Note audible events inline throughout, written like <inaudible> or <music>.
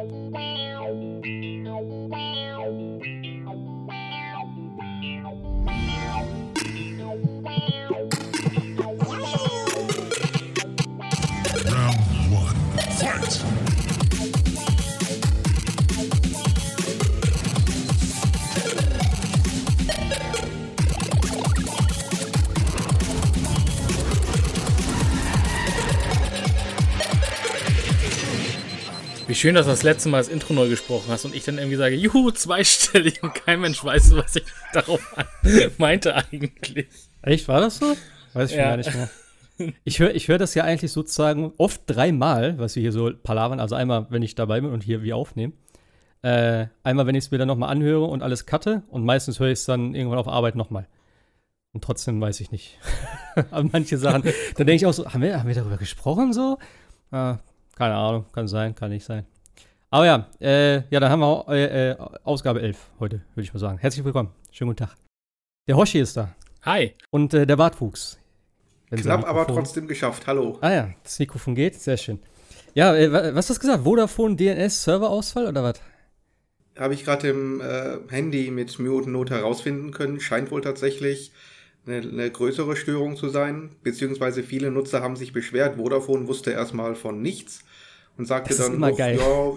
Round one. Fight! Schön, dass du das letzte Mal das Intro neu gesprochen hast und ich dann irgendwie sage, juhu, zweistellig und kein Mensch weiß, was ich darauf meinte eigentlich. Echt, war das so? Weiß ich Ja. gar nicht mehr. Ich höre ich hör das ja eigentlich sozusagen oft dreimal, was wir hier so palavern. Also einmal, wenn ich dabei bin und hier wir aufnehmen. Äh, einmal, wenn ich es mir dann nochmal anhöre und alles cutte. Und meistens höre ich es dann irgendwann auf Arbeit nochmal. Und trotzdem weiß ich nicht. <laughs> Aber manche Sachen, da denke ich auch so, haben wir, haben wir darüber gesprochen so? Äh, keine Ahnung, kann sein, kann nicht sein. Aber ja, äh, ja, dann haben wir äh, äh, Ausgabe 11 heute, würde ich mal sagen. Herzlich willkommen. Schönen guten Tag. Der Hoshi ist da. Hi. Und äh, der Bartwuchs. Wenn Knapp, aber trotzdem geschafft. Hallo. Ah ja, das Mikrofon geht, sehr schön. Ja, äh, wa- was hast du gesagt? Vodafone DNS Serverausfall oder was? Habe ich gerade im äh, Handy mit Mute und Note herausfinden können. Scheint wohl tatsächlich eine, eine größere Störung zu sein. Beziehungsweise viele Nutzer haben sich beschwert. Vodafone wusste erstmal von nichts und sagte Das ist dann, immer "Och, geil." ja,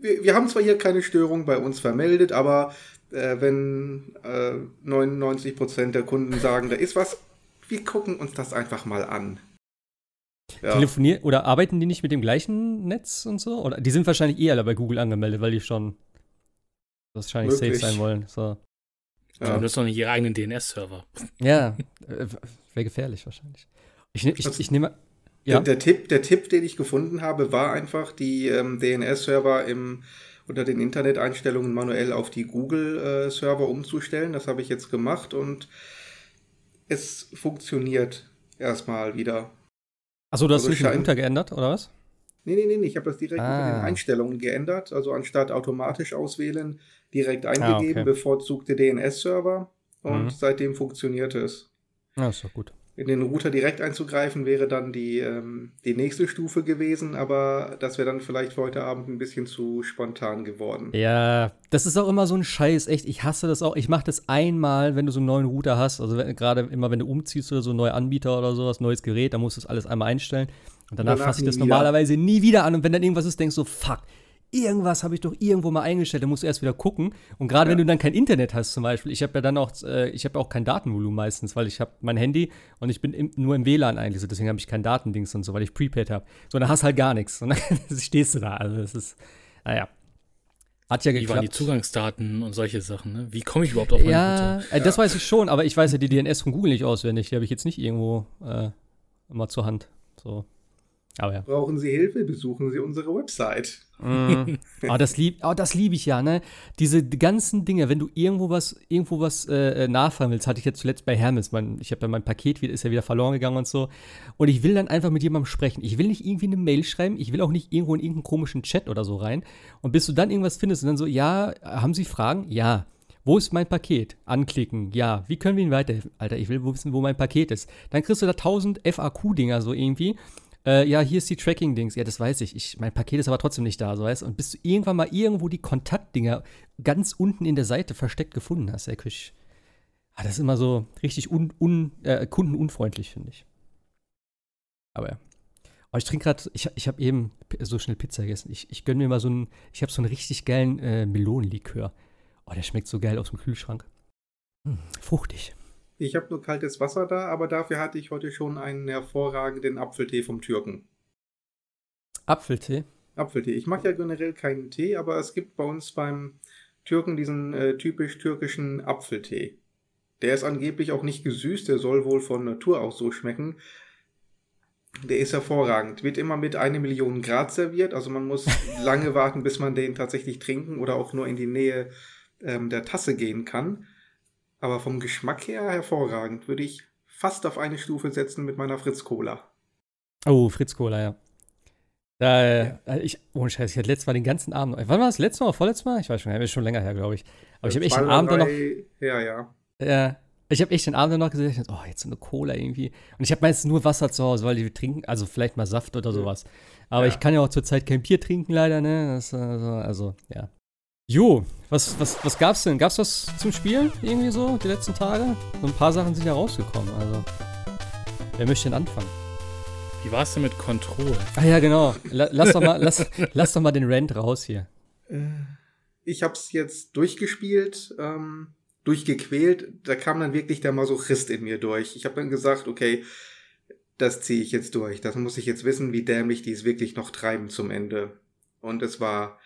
wir, wir haben zwar hier keine Störung bei uns vermeldet, aber äh, wenn äh, 99% der Kunden sagen, da ist was, wir gucken uns das einfach mal an. Ja. Telefonieren oder arbeiten die nicht mit dem gleichen Netz und so? Oder die sind wahrscheinlich eh alle bei Google angemeldet, weil die schon wahrscheinlich Möglich. safe sein wollen. So. Die Ja. benutzen doch nicht ihre eigenen DNS-Server. Ja, äh, wäre gefährlich wahrscheinlich. Ich, ne- ich, Das- ich nehme. Der, Ja. der, Tipp, der Tipp, den ich gefunden habe, war einfach, die ähm, DNS-Server im unter den Interneteinstellungen manuell auf die Google-Server umzustellen. Das habe ich jetzt gemacht und es funktioniert erstmal wieder. Achso, du hast Also nicht den scheint- Router geändert, oder was? Nee, nee, nee, nee, ich habe das direkt unter Ah. den Einstellungen geändert. Also anstatt automatisch auswählen, direkt eingegeben, Ah, okay. bevorzugte DNS-Server und Mhm. seitdem funktioniert es. Ja, ist doch gut. In den Router direkt einzugreifen wäre dann die, ähm, die nächste Stufe gewesen, aber das wäre dann vielleicht für heute Abend ein bisschen zu spontan geworden. Ja, das ist auch immer so ein Scheiß, echt. Ich hasse das auch. Ich mache das einmal, wenn du so einen neuen Router hast. Also gerade immer, wenn du umziehst oder so einen neuen Anbieter oder sowas, neues Gerät, dann musst du das alles einmal einstellen. Und danach, Danach fasse ich das wieder. normalerweise nie wieder an. Und wenn dann irgendwas ist, denkst du, fuck, irgendwas habe ich doch irgendwo mal eingestellt. Dann musst du erst wieder gucken. Und gerade wenn du dann kein Internet hast zum Beispiel, ich habe ja dann auch, äh, ich habe ja auch kein Datenvolumen meistens, weil ich habe mein Handy und ich bin im, nur im WLAN eigentlich. So, deswegen habe ich kein Datendings und so, weil ich Prepaid habe. So, dann hast du halt gar nichts. Und dann <laughs> stehst du da. Also das ist, naja. Hat ja Wie waren die geklappt. Zugangsdaten und solche Sachen, ne? Wie komme ich überhaupt auf meine Ja, äh, das weiß ich schon, aber ich weiß ja die DNS von Google nicht auswendig. Die habe ich jetzt nicht irgendwo äh, mal zur Hand. So. Aber ja. Brauchen Sie Hilfe? Besuchen Sie unsere Website. Mm. Aber das lieb, oh, das liebe ich ja, ne? Diese die ganzen Dinge, wenn du irgendwo was, irgendwo was äh, willst, hatte ich jetzt zuletzt bei Hermes. Mein, ich habe ja mein Paket ist ja wieder verloren gegangen und so. Und ich will dann einfach mit jemandem sprechen. Ich will nicht irgendwie eine Mail schreiben, ich will auch nicht irgendwo in irgendeinen komischen Chat oder so rein. Und bis du dann irgendwas findest und dann so, ja, haben Sie Fragen? Ja. Wo ist mein Paket? Anklicken. Ja. Wie können wir Ihnen weiterhelfen? Alter, ich will wissen, wo mein Paket ist. Dann kriegst du da 1000 FAQ-Dinger so irgendwie. Äh, ja, hier ist die Tracking-Dings. Ja, das weiß ich. ich. Mein Paket ist aber trotzdem nicht da, so weißt. Und bis du irgendwann mal irgendwo die Kontaktdinger ganz unten in der Seite versteckt gefunden hast, ey, Küsch. Ah, das ist immer so richtig un, un, äh, kundenunfreundlich, finde ich. Aber ja. Aber ich trinke gerade, ich, ich habe eben so schnell Pizza gegessen. Ich, ich gönne mir mal so einen, ich habe so einen richtig geilen äh, Melonenlikör. Oh, der schmeckt so geil aus dem Kühlschrank. Hm, fruchtig. Ich habe nur kaltes Wasser da, aber dafür hatte ich heute schon einen hervorragenden Apfeltee vom Türken. Apfeltee. Apfeltee. Ich mag ja generell keinen Tee, aber es gibt bei uns beim Türken diesen äh, typisch türkischen Apfeltee. Der ist angeblich auch nicht gesüßt, der soll wohl von Natur aus so schmecken. Der ist hervorragend. Wird immer mit eine Million Grad serviert, also man muss <laughs> lange warten, bis man den tatsächlich trinken oder auch nur in die Nähe ähm, der Tasse gehen kann. Aber vom Geschmack her hervorragend. Würde ich fast auf eine Stufe setzen mit meiner Fritz Cola. Oh, Fritz Cola, ja. Da, äh, ich, ohne Scheiß, ich hatte letztes Mal den ganzen Abend. Wann war das? Letztes Mal oder vorletztes Mal? Ich weiß schon, ist schon länger her, glaube ich. Aber ich habe echt den Abend dann noch. Ja, ja. Ja, Ich habe echt den Abend noch gesagt, oh, jetzt so eine Cola irgendwie. Und ich habe meistens nur Wasser zu Hause, weil die trinken, also vielleicht mal Saft oder sowas. Aber Ja. ich kann ja auch zurzeit kein Bier trinken, leider, ne? Das, also, also, ja. Jo, was, was, was gab's denn? Gab's was zum Spielen irgendwie so die letzten Tage? So ein paar Sachen sind ja rausgekommen, also. Wer möchte denn anfangen? Wie war es denn mit Control? Ah ja, genau. La, lass, doch mal, lass, <laughs> lass doch mal den Rant raus hier. Ich habe es jetzt durchgespielt, ähm, durchgequält. Da kam dann wirklich der Masochist in mir durch. Ich habe dann gesagt, okay, das ziehe ich jetzt durch. Das muss ich jetzt wissen, wie dämlich die es wirklich noch treiben zum Ende. Und es war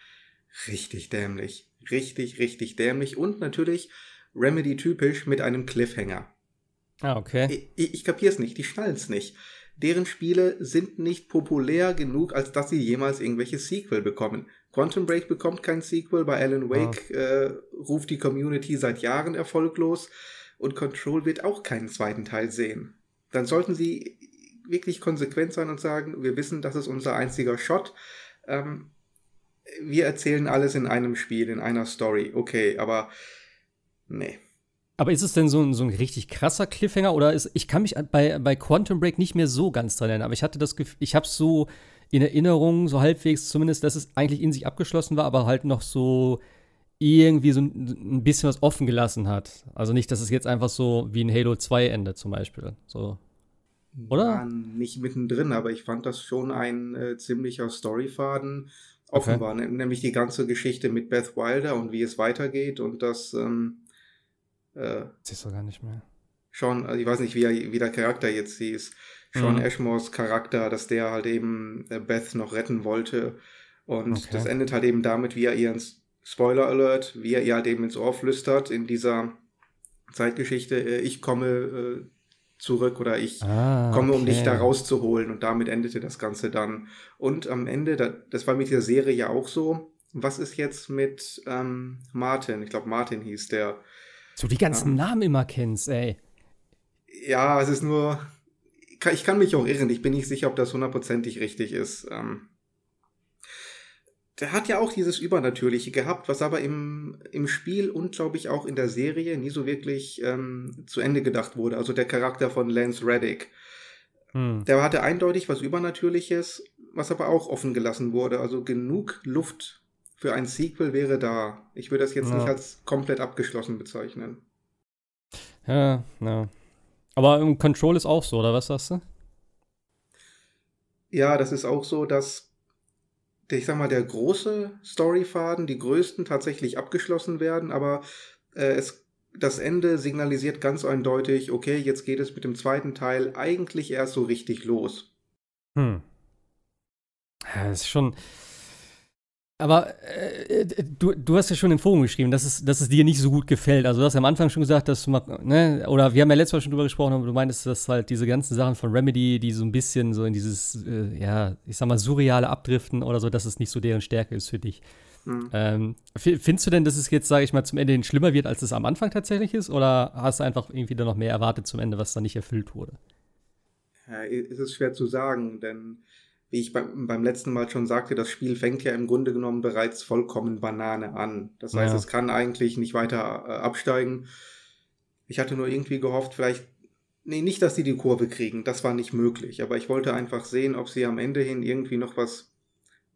richtig dämlich. Richtig, richtig dämlich. Und natürlich Remedy-typisch mit einem Cliffhanger. Ah, okay. Ich, ich, kapier's nicht, die schnallen's nicht. Deren Spiele sind nicht populär genug, als dass sie jemals irgendwelche Sequel bekommen. Quantum Break bekommt kein Sequel, bei Alan Wake äh, ruft die Community seit Jahren erfolglos und Control wird auch keinen zweiten Teil sehen. Dann sollten sie wirklich konsequent sein und sagen, wir wissen, das ist unser einziger Shot. Ähm, wir erzählen alles in einem Spiel, in einer Story. Okay, aber nee. Aber ist es denn so ein, so ein richtig krasser Cliffhanger oder ist, ich kann mich bei, bei Quantum Break nicht mehr so ganz dran erinnern, aber ich hatte das Gefühl, ich habe so in Erinnerung, so halbwegs zumindest, dass es eigentlich in sich abgeschlossen war, aber halt noch so irgendwie so ein, bisschen was offen gelassen hat. Also nicht, dass es jetzt einfach so wie ein Halo 2 Ende zum Beispiel. So. Oder? War nicht mittendrin, aber ich fand das schon ein äh, ziemlicher Storyfaden offen Okay. ne- Nämlich die ganze Geschichte mit Beth Wilder und wie es weitergeht und das ähm, äh, ist doch gar nicht mehr. Sean, also ich weiß nicht, wie, er, wie der Charakter jetzt hieß, Sean Mhm. Ashmores Charakter, dass der halt eben äh, Beth noch retten wollte. Und Okay. das endet halt eben damit, wie er ihr ins Spoiler Alert, wie er ihr halt eben ins Ohr flüstert in dieser Zeitgeschichte, äh, ich komme äh, zurück oder ich Ah, komme, um dich da rauszuholen. Und damit endete das Ganze dann. Und am Ende, da, das war mit der Serie ja auch so. Was ist jetzt mit ähm, Martin? Ich glaube, Martin hieß der. So die ganzen Ja. Namen immer kennst, ey. Ja, es ist nur. ich kann- Ich kann mich auch irren. Ich bin nicht sicher, ob das hundertprozentig richtig ist. Ähm, der hat ja auch dieses Übernatürliche gehabt, was aber im, im Spiel und glaube ich auch in der Serie nie so wirklich ähm, zu Ende gedacht wurde. Also der Charakter von Lance Reddick. Hm. Der hatte eindeutig was Übernatürliches, was aber auch offen gelassen wurde. Also genug Luft für ein Sequel wäre da. Ich würde das jetzt Ja. nicht als komplett abgeschlossen bezeichnen. Ja, ja. Aber im Control ist auch so, oder was sagst du? Ja, das ist auch so, dass, ich sag mal, der große Storyfaden, die größten tatsächlich abgeschlossen werden, aber äh, es, das Ende signalisiert ganz eindeutig, okay, jetzt geht es mit dem zweiten Teil eigentlich erst so richtig los. Hm. Ja, ist schon. Aber äh, du, du hast ja schon im Forum geschrieben, dass es, dass es dir nicht so gut gefällt. Also du hast ja am Anfang schon gesagt, dass du mal, ne, oder wir haben ja letztes Mal schon drüber gesprochen, aber du meintest, dass halt diese ganzen Sachen von Remedy, die so ein bisschen so in dieses, äh, ja, ich sag mal, surreale Abdriften oder so, dass es nicht so deren Stärke ist für dich. Hm. Ähm, fi- findest du denn, dass es jetzt, sage ich mal, zum Ende hin schlimmer wird, als es am Anfang tatsächlich ist? Oder hast du einfach irgendwie dann noch mehr erwartet zum Ende, was dann nicht erfüllt wurde? Ja, es ist schwer zu sagen, denn wie ich beim, beim letzten Mal schon sagte, das Spiel fängt ja im Grunde genommen bereits vollkommen Banane an. Das heißt, Ja. es kann eigentlich nicht weiter äh, absteigen. Ich hatte nur irgendwie gehofft, vielleicht, nee, nicht, dass sie die Kurve kriegen, das war nicht möglich, aber ich wollte einfach sehen, ob sie am Ende hin irgendwie noch was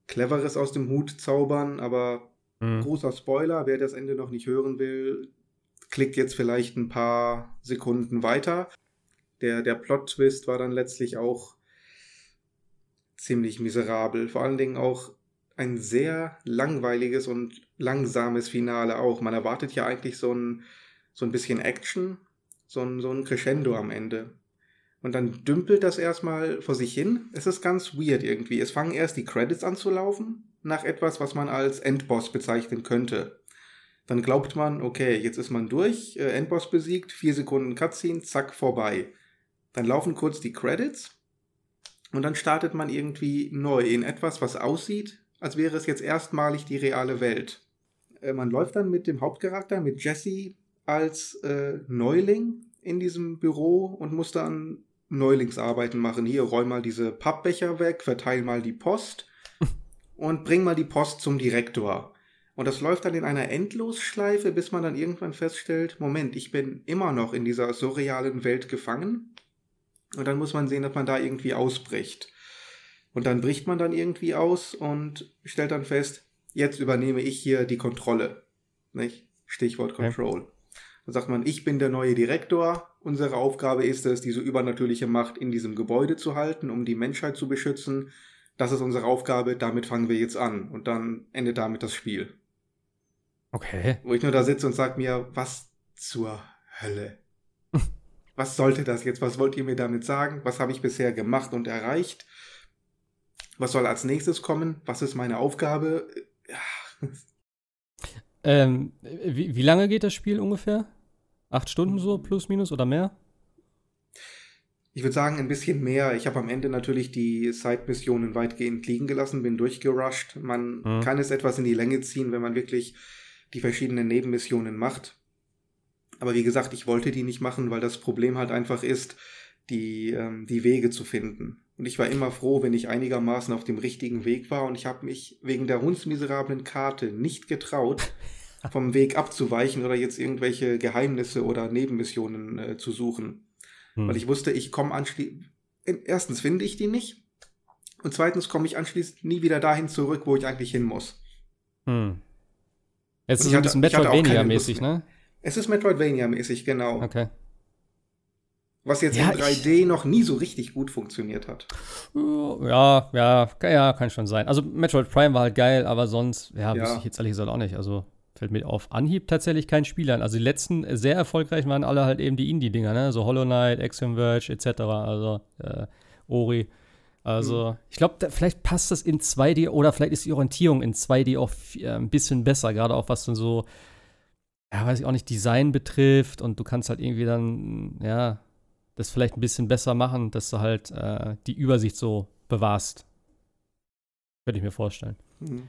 Cleveres aus dem Hut zaubern, aber Hm. großer Spoiler, wer das Ende noch nicht hören will, klickt jetzt vielleicht ein paar Sekunden weiter. Der, der Plot-Twist war dann letztlich auch ziemlich miserabel. Vor allen Dingen auch ein sehr langweiliges und langsames Finale auch. Man erwartet ja eigentlich so ein, so ein bisschen Action, so ein, so ein Crescendo am Ende. Und dann dümpelt das erstmal vor sich hin. Es ist ganz weird irgendwie. Es fangen erst die Credits an zu laufen, nach etwas, was man als Endboss bezeichnen könnte. Dann glaubt man, okay, jetzt ist man durch, äh, Endboss besiegt, vier Sekunden Cutscene, zack, vorbei. Dann laufen kurz die Credits und dann startet man irgendwie neu in etwas, was aussieht, als wäre es jetzt erstmalig die reale Welt. Äh, man läuft dann mit dem Hauptcharakter, mit Jesse, als äh, Neuling in diesem Büro und muss dann Neulingsarbeiten machen. Hier, räum mal diese Pappbecher weg, verteil mal die Post <laughs> und bring mal die Post zum Direktor. Und das läuft dann in einer Endlosschleife, bis man dann irgendwann feststellt, Moment, ich bin immer noch in dieser surrealen Welt gefangen. Und dann muss man sehen, dass man da irgendwie ausbricht. Und dann bricht man dann irgendwie aus und stellt dann fest, jetzt übernehme ich hier die Kontrolle. Nicht? Stichwort Control. Okay. Dann sagt man, ich bin der neue Direktor. Unsere Aufgabe ist es, diese übernatürliche Macht in diesem Gebäude zu halten, um die Menschheit zu beschützen. Das ist unsere Aufgabe, damit fangen wir jetzt an. Und dann endet damit das Spiel. Okay. Wo ich nur da sitze und sage mir, was zur Hölle? Was sollte das jetzt? Was wollt ihr mir damit sagen? Was habe ich bisher gemacht und erreicht? Was soll als nächstes kommen? Was ist meine Aufgabe? Ja. <laughs> Ähm, wie, wie lange geht das Spiel ungefähr? Acht Stunden so, plus, minus oder mehr? Ich würde sagen, ein bisschen mehr. Ich habe am Ende natürlich die Side-Missionen weitgehend liegen gelassen, bin durchgerusht. Man mhm. kann es etwas in die Länge ziehen, wenn man wirklich die verschiedenen Nebenmissionen macht. Aber wie gesagt, ich wollte die nicht machen, weil das Problem halt einfach ist, die, ähm, die Wege zu finden. Und ich war immer froh, wenn ich einigermaßen auf dem richtigen Weg war und ich habe mich wegen der hundsmiserablen Karte nicht getraut, <laughs> vom Weg abzuweichen oder jetzt irgendwelche Geheimnisse oder Nebenmissionen äh, zu suchen. Hm. Weil ich wusste, ich komme anschließend. Erstens finde ich die nicht. Und zweitens komme ich anschließend nie wieder dahin zurück, wo ich eigentlich hin muss. Hm. Es ist ein bisschen Metroidvania-mäßig, ne? Es ist Metroidvania-mäßig, genau. Okay. Was jetzt ja, in 3D noch nie so richtig gut funktioniert hat. Ja, ja, ja, kann schon sein. Also Metroid Prime war halt geil, aber sonst, ja, ja. wüsste ich jetzt ehrlich gesagt auch nicht. Also fällt mir auf Anhieb tatsächlich kein Spiel an. Also die letzten sehr erfolgreich waren alle halt eben die Indie-Dinger, ne? So Hollow Knight, Axiom Verge etc. Also äh, Ori. Also, mhm. ich glaube, vielleicht passt das in 2D oder vielleicht ist die Orientierung in 2D auch äh, ein bisschen besser, gerade auch was dann so, ja, weiß ich auch nicht, Design betrifft und du kannst halt irgendwie dann, ja, das vielleicht ein bisschen besser machen, dass du halt äh, die Übersicht so bewahrst. Könnte ich mir vorstellen. Mhm.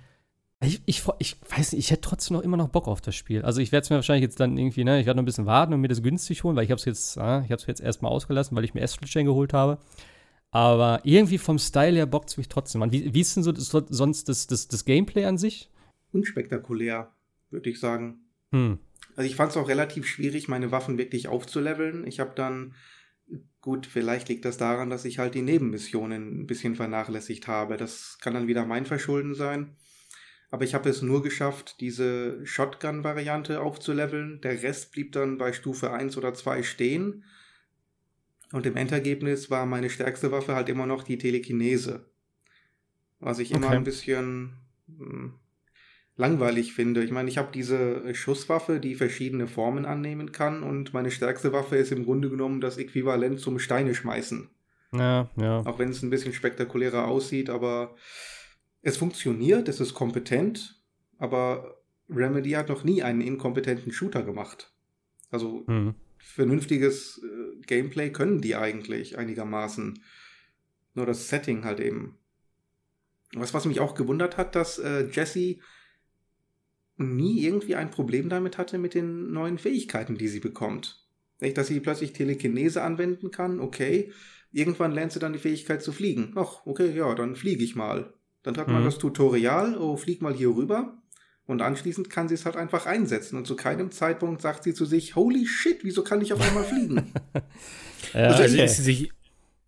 Ich, ich, ich, weiß nicht, ich hätte trotzdem noch immer noch Bock auf das Spiel. Also ich werde es mir wahrscheinlich jetzt dann irgendwie, ne, ich werde noch ein bisschen warten und mir das günstig holen, weil ich habe es jetzt, äh, ich habe es jetzt erstmal ausgelassen, weil ich mir Astral Chain geholt habe. Aber irgendwie vom Style her bockt es mich trotzdem an. Wie, wie ist denn so das, sonst das, das, das Gameplay an sich? Unspektakulär, würde ich sagen. Hm. Also ich fand es auch relativ schwierig, meine Waffen wirklich aufzuleveln. Ich habe dann, gut, vielleicht liegt das daran, dass ich halt die Nebenmissionen ein bisschen vernachlässigt habe. Das kann dann wieder mein Verschulden sein. Aber ich habe es nur geschafft, diese Shotgun-Variante aufzuleveln. Der Rest blieb dann bei Stufe 1 oder 2 stehen. Und im Endergebnis war meine stärkste Waffe halt immer noch die Telekinese. Was ich okay. immer ein bisschen hm, langweilig finde. Ich meine, ich habe diese Schusswaffe, die verschiedene Formen annehmen kann und meine stärkste Waffe ist im Grunde genommen das Äquivalent zum Steine schmeißen. Ja, ja. Auch wenn es ein bisschen spektakulärer aussieht, aber es funktioniert, es ist kompetent, aber Remedy hat noch nie einen inkompetenten Shooter gemacht. Also mhm vernünftiges äh, Gameplay können die eigentlich einigermaßen. Nur das Setting halt eben. Was, was mich auch gewundert hat, dass äh, Jesse nie irgendwie ein Problem damit hatte mit den neuen Fähigkeiten, die sie bekommt. Nicht, dass sie plötzlich Telekinese anwenden kann, okay. Irgendwann lernt sie dann die Fähigkeit zu fliegen. Ach, okay, ja, dann fliege ich mal. Dann hat man mhm. das Tutorial, oh, flieg mal hier rüber. Und anschließend kann sie es halt einfach einsetzen. Und zu keinem Zeitpunkt sagt sie zu sich, holy shit, wieso kann ich auf einmal fliegen? <laughs> ja, also, also, ist sie sich,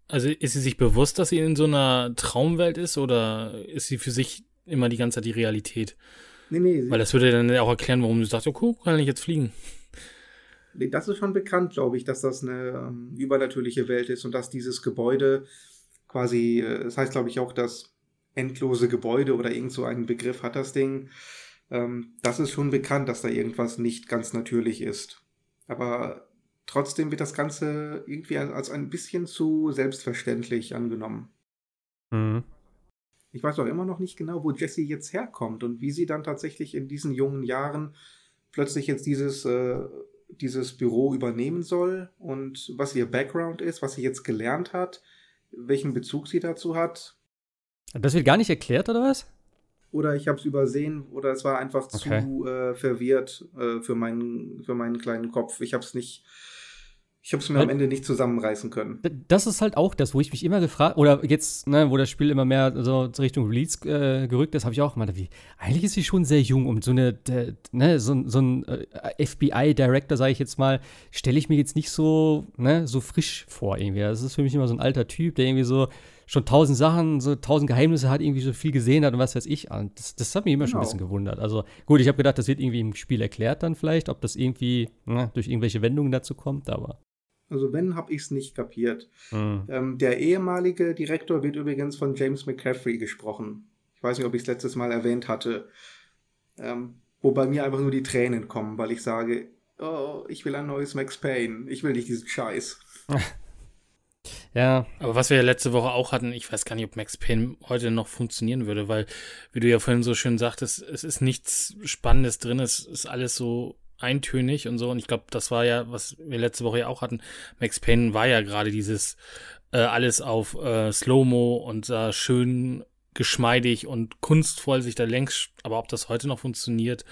also ist sie sich bewusst, dass sie in so einer Traumwelt ist oder ist sie für sich immer die ganze Zeit die Realität? Nee, nee. Weil das würde dann auch erklären, warum du sagst, okay, kann ich jetzt fliegen. Nee, das ist schon bekannt, glaube ich, dass das eine ähm, übernatürliche Welt ist und dass dieses Gebäude quasi, äh, das heißt, glaube ich, auch das endlose Gebäude oder irgend so einen Begriff hat das Ding ähm, das ist schon bekannt, dass da irgendwas nicht ganz natürlich ist. Aber trotzdem wird das Ganze irgendwie als ein bisschen zu selbstverständlich angenommen. Mhm. Ich weiß auch immer noch nicht genau, wo Jessie jetzt herkommt und wie sie dann tatsächlich in diesen jungen Jahren plötzlich jetzt dieses, äh, dieses Büro übernehmen soll und was ihr Background ist, was sie jetzt gelernt hat, welchen Bezug sie dazu hat. Das wird gar nicht erklärt, oder was? oder ich habe es übersehen oder es war einfach okay. zu äh, verwirrt äh, für, meinen, für meinen kleinen Kopf. Ich habe es nicht, Ich habe es mir Weil, am Ende nicht zusammenreißen können. Das ist halt auch das, wo ich mich immer gefragt, oder jetzt, ne, wo das Spiel immer mehr so Richtung Release äh, gerückt ist, habe ich auch mal, wie, eigentlich ist sie schon sehr jung, um so eine, de, ne, so, so ein äh, FBI-Director, sage ich jetzt mal, stelle ich mir jetzt nicht so, ne, so frisch vor irgendwie. Das ist für mich immer so ein alter Typ, der irgendwie so schon tausend Sachen, so tausend Geheimnisse hat, irgendwie so viel gesehen hat und was weiß ich. Und das, das hat mich immer genau. schon ein genau. bisschen gewundert. Also gut, ich habe gedacht, das wird irgendwie im Spiel erklärt dann vielleicht, ob das irgendwie ne, durch irgendwelche Wendungen dazu kommt, aber also wenn, habe ich es nicht kapiert. Mhm. Ähm, der ehemalige Direktor wird übrigens von James McCaffrey gesprochen. Ich weiß nicht, ob ich es letztes Mal erwähnt hatte. Ähm, wo bei mir einfach nur die Tränen kommen, weil ich sage, oh, ich will ein neues Max Payne. Ich will nicht diesen Scheiß. <laughs> Ja. Aber was wir ja letzte Woche auch hatten, ich weiß gar nicht, ob Max Payne heute noch funktionieren würde, weil, wie du ja vorhin so schön sagtest, es ist nichts Spannendes drin, es ist alles so eintönig und so. Und ich glaube, das war ja, was wir letzte Woche ja auch hatten. Max Payne war ja gerade dieses äh, alles auf äh, Slow-Mo und äh, schön geschmeidig und kunstvoll sich da längst, aber ob das heute noch funktioniert,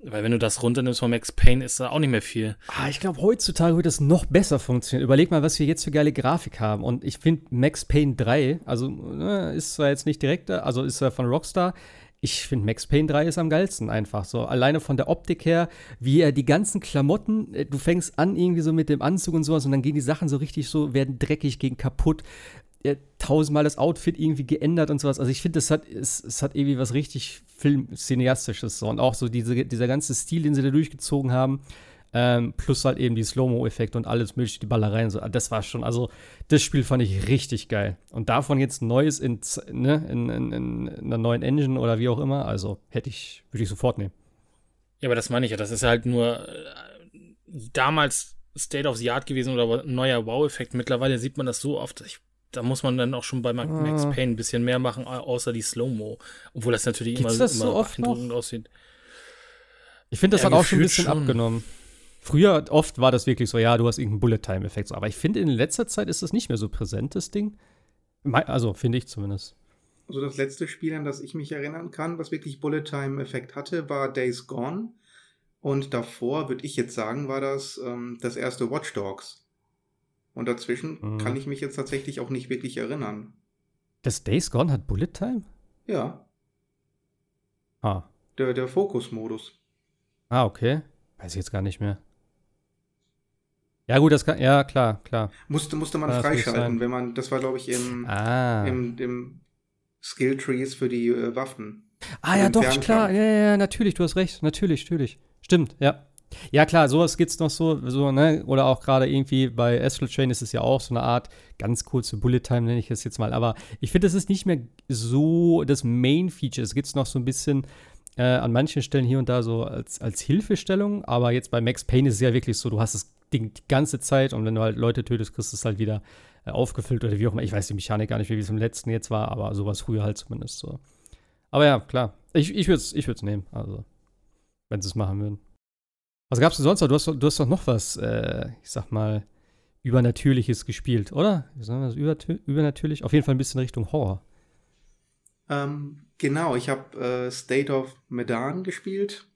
weil wenn du das runternimmst von Max Payne, ist da auch nicht mehr viel. Ah, ich glaube, heutzutage wird das noch besser funktionieren. Überleg mal, was wir jetzt für geile Grafik haben. Und ich finde Max Payne 3, also äh, ist zwar jetzt nicht direkt, also ist zwar von Rockstar, ich finde Max Payne 3 ist am geilsten einfach so. Alleine von der Optik her, wie er die ganzen Klamotten, äh, du fängst an irgendwie so mit dem Anzug und sowas und dann gehen die Sachen so richtig so, werden dreckig, gehen kaputt. Tausendmal das Outfit irgendwie geändert und sowas. Also ich finde, es hat, es, es hat irgendwie was richtig Film-Cineastisches so. Und auch so diese, dieser ganze Stil, den sie da durchgezogen haben. Ähm, plus halt eben die Slow-Mo-Effekte und alles mögliche, die Ballereien. So. Das war schon, also das Spiel fand ich richtig geil. Und davon jetzt ein neues in, ne, in, in, in einer neuen Engine oder wie auch immer, also hätte ich, würde ich sofort nehmen. Ja, aber das meine ich ja. Das ist halt nur äh, damals State of the Art gewesen oder ein neuer Wow-Effekt. Mittlerweile sieht man das so oft. Ich, da muss man dann auch schon bei Max ah. Payne ein bisschen mehr machen, außer die Slow-Mo. Obwohl das natürlich Gibt's immer, das immer so oft beeindruckend aussieht. Ich finde, das ja, hat auch schon ein bisschen schon. abgenommen. Früher oft war das wirklich so, ja, du hast irgendeinen Bullet-Time-Effekt. Aber ich finde, in letzter Zeit ist das nicht mehr so präsent, das Ding. Also, finde ich zumindest. Also, das letzte Spiel, an das ich mich erinnern kann, was wirklich Bullet-Time-Effekt hatte, war Days Gone. Und davor, würde ich jetzt sagen, war das ähm, das erste Watch Dogs. Und dazwischen mhm. kann ich mich jetzt tatsächlich auch nicht wirklich erinnern. Das Days Gone hat Bullet Time? Ja. Ah. Der, der Fokus-Modus. Ah, okay. Weiß ich jetzt gar nicht mehr. Ja, gut, das kann, ja, klar, klar. Musste, musste man ja, freischalten, wenn man, das war, glaube ich, im, ah. im, im Skill Trees für die äh, Waffen. Ah, ja, doch, klar, ja, ja, natürlich, du hast recht, natürlich, natürlich. Stimmt, ja. Ja, klar, sowas gibt's noch so, so, ne, oder auch gerade irgendwie bei Astral Chain ist es ja auch so eine Art ganz kurze Bullet Time, nenne ich es jetzt mal, aber ich finde, das ist nicht mehr so das Main Feature. Es gibt noch so ein bisschen äh, an manchen Stellen hier und da so als, als Hilfestellung, aber jetzt bei Max Payne ist es ja wirklich so, du hast das Ding die ganze Zeit und wenn du halt Leute tötest, kriegst du es halt wieder äh, aufgefüllt oder wie auch immer. Ich weiß die Mechanik gar nicht, wie es im letzten jetzt war, aber sowas früher halt zumindest so. Aber ja, klar. Ich, ich würde es ich nehmen, also, wenn sie es machen würden. Was gab's denn sonst noch? Du hast, du hast doch noch was, äh, ich sag mal, Übernatürliches gespielt, oder? Sagen wir das übernatürlich? Auf jeden Fall ein bisschen Richtung Horror. Ähm, genau, ich habe äh, State of Medan gespielt.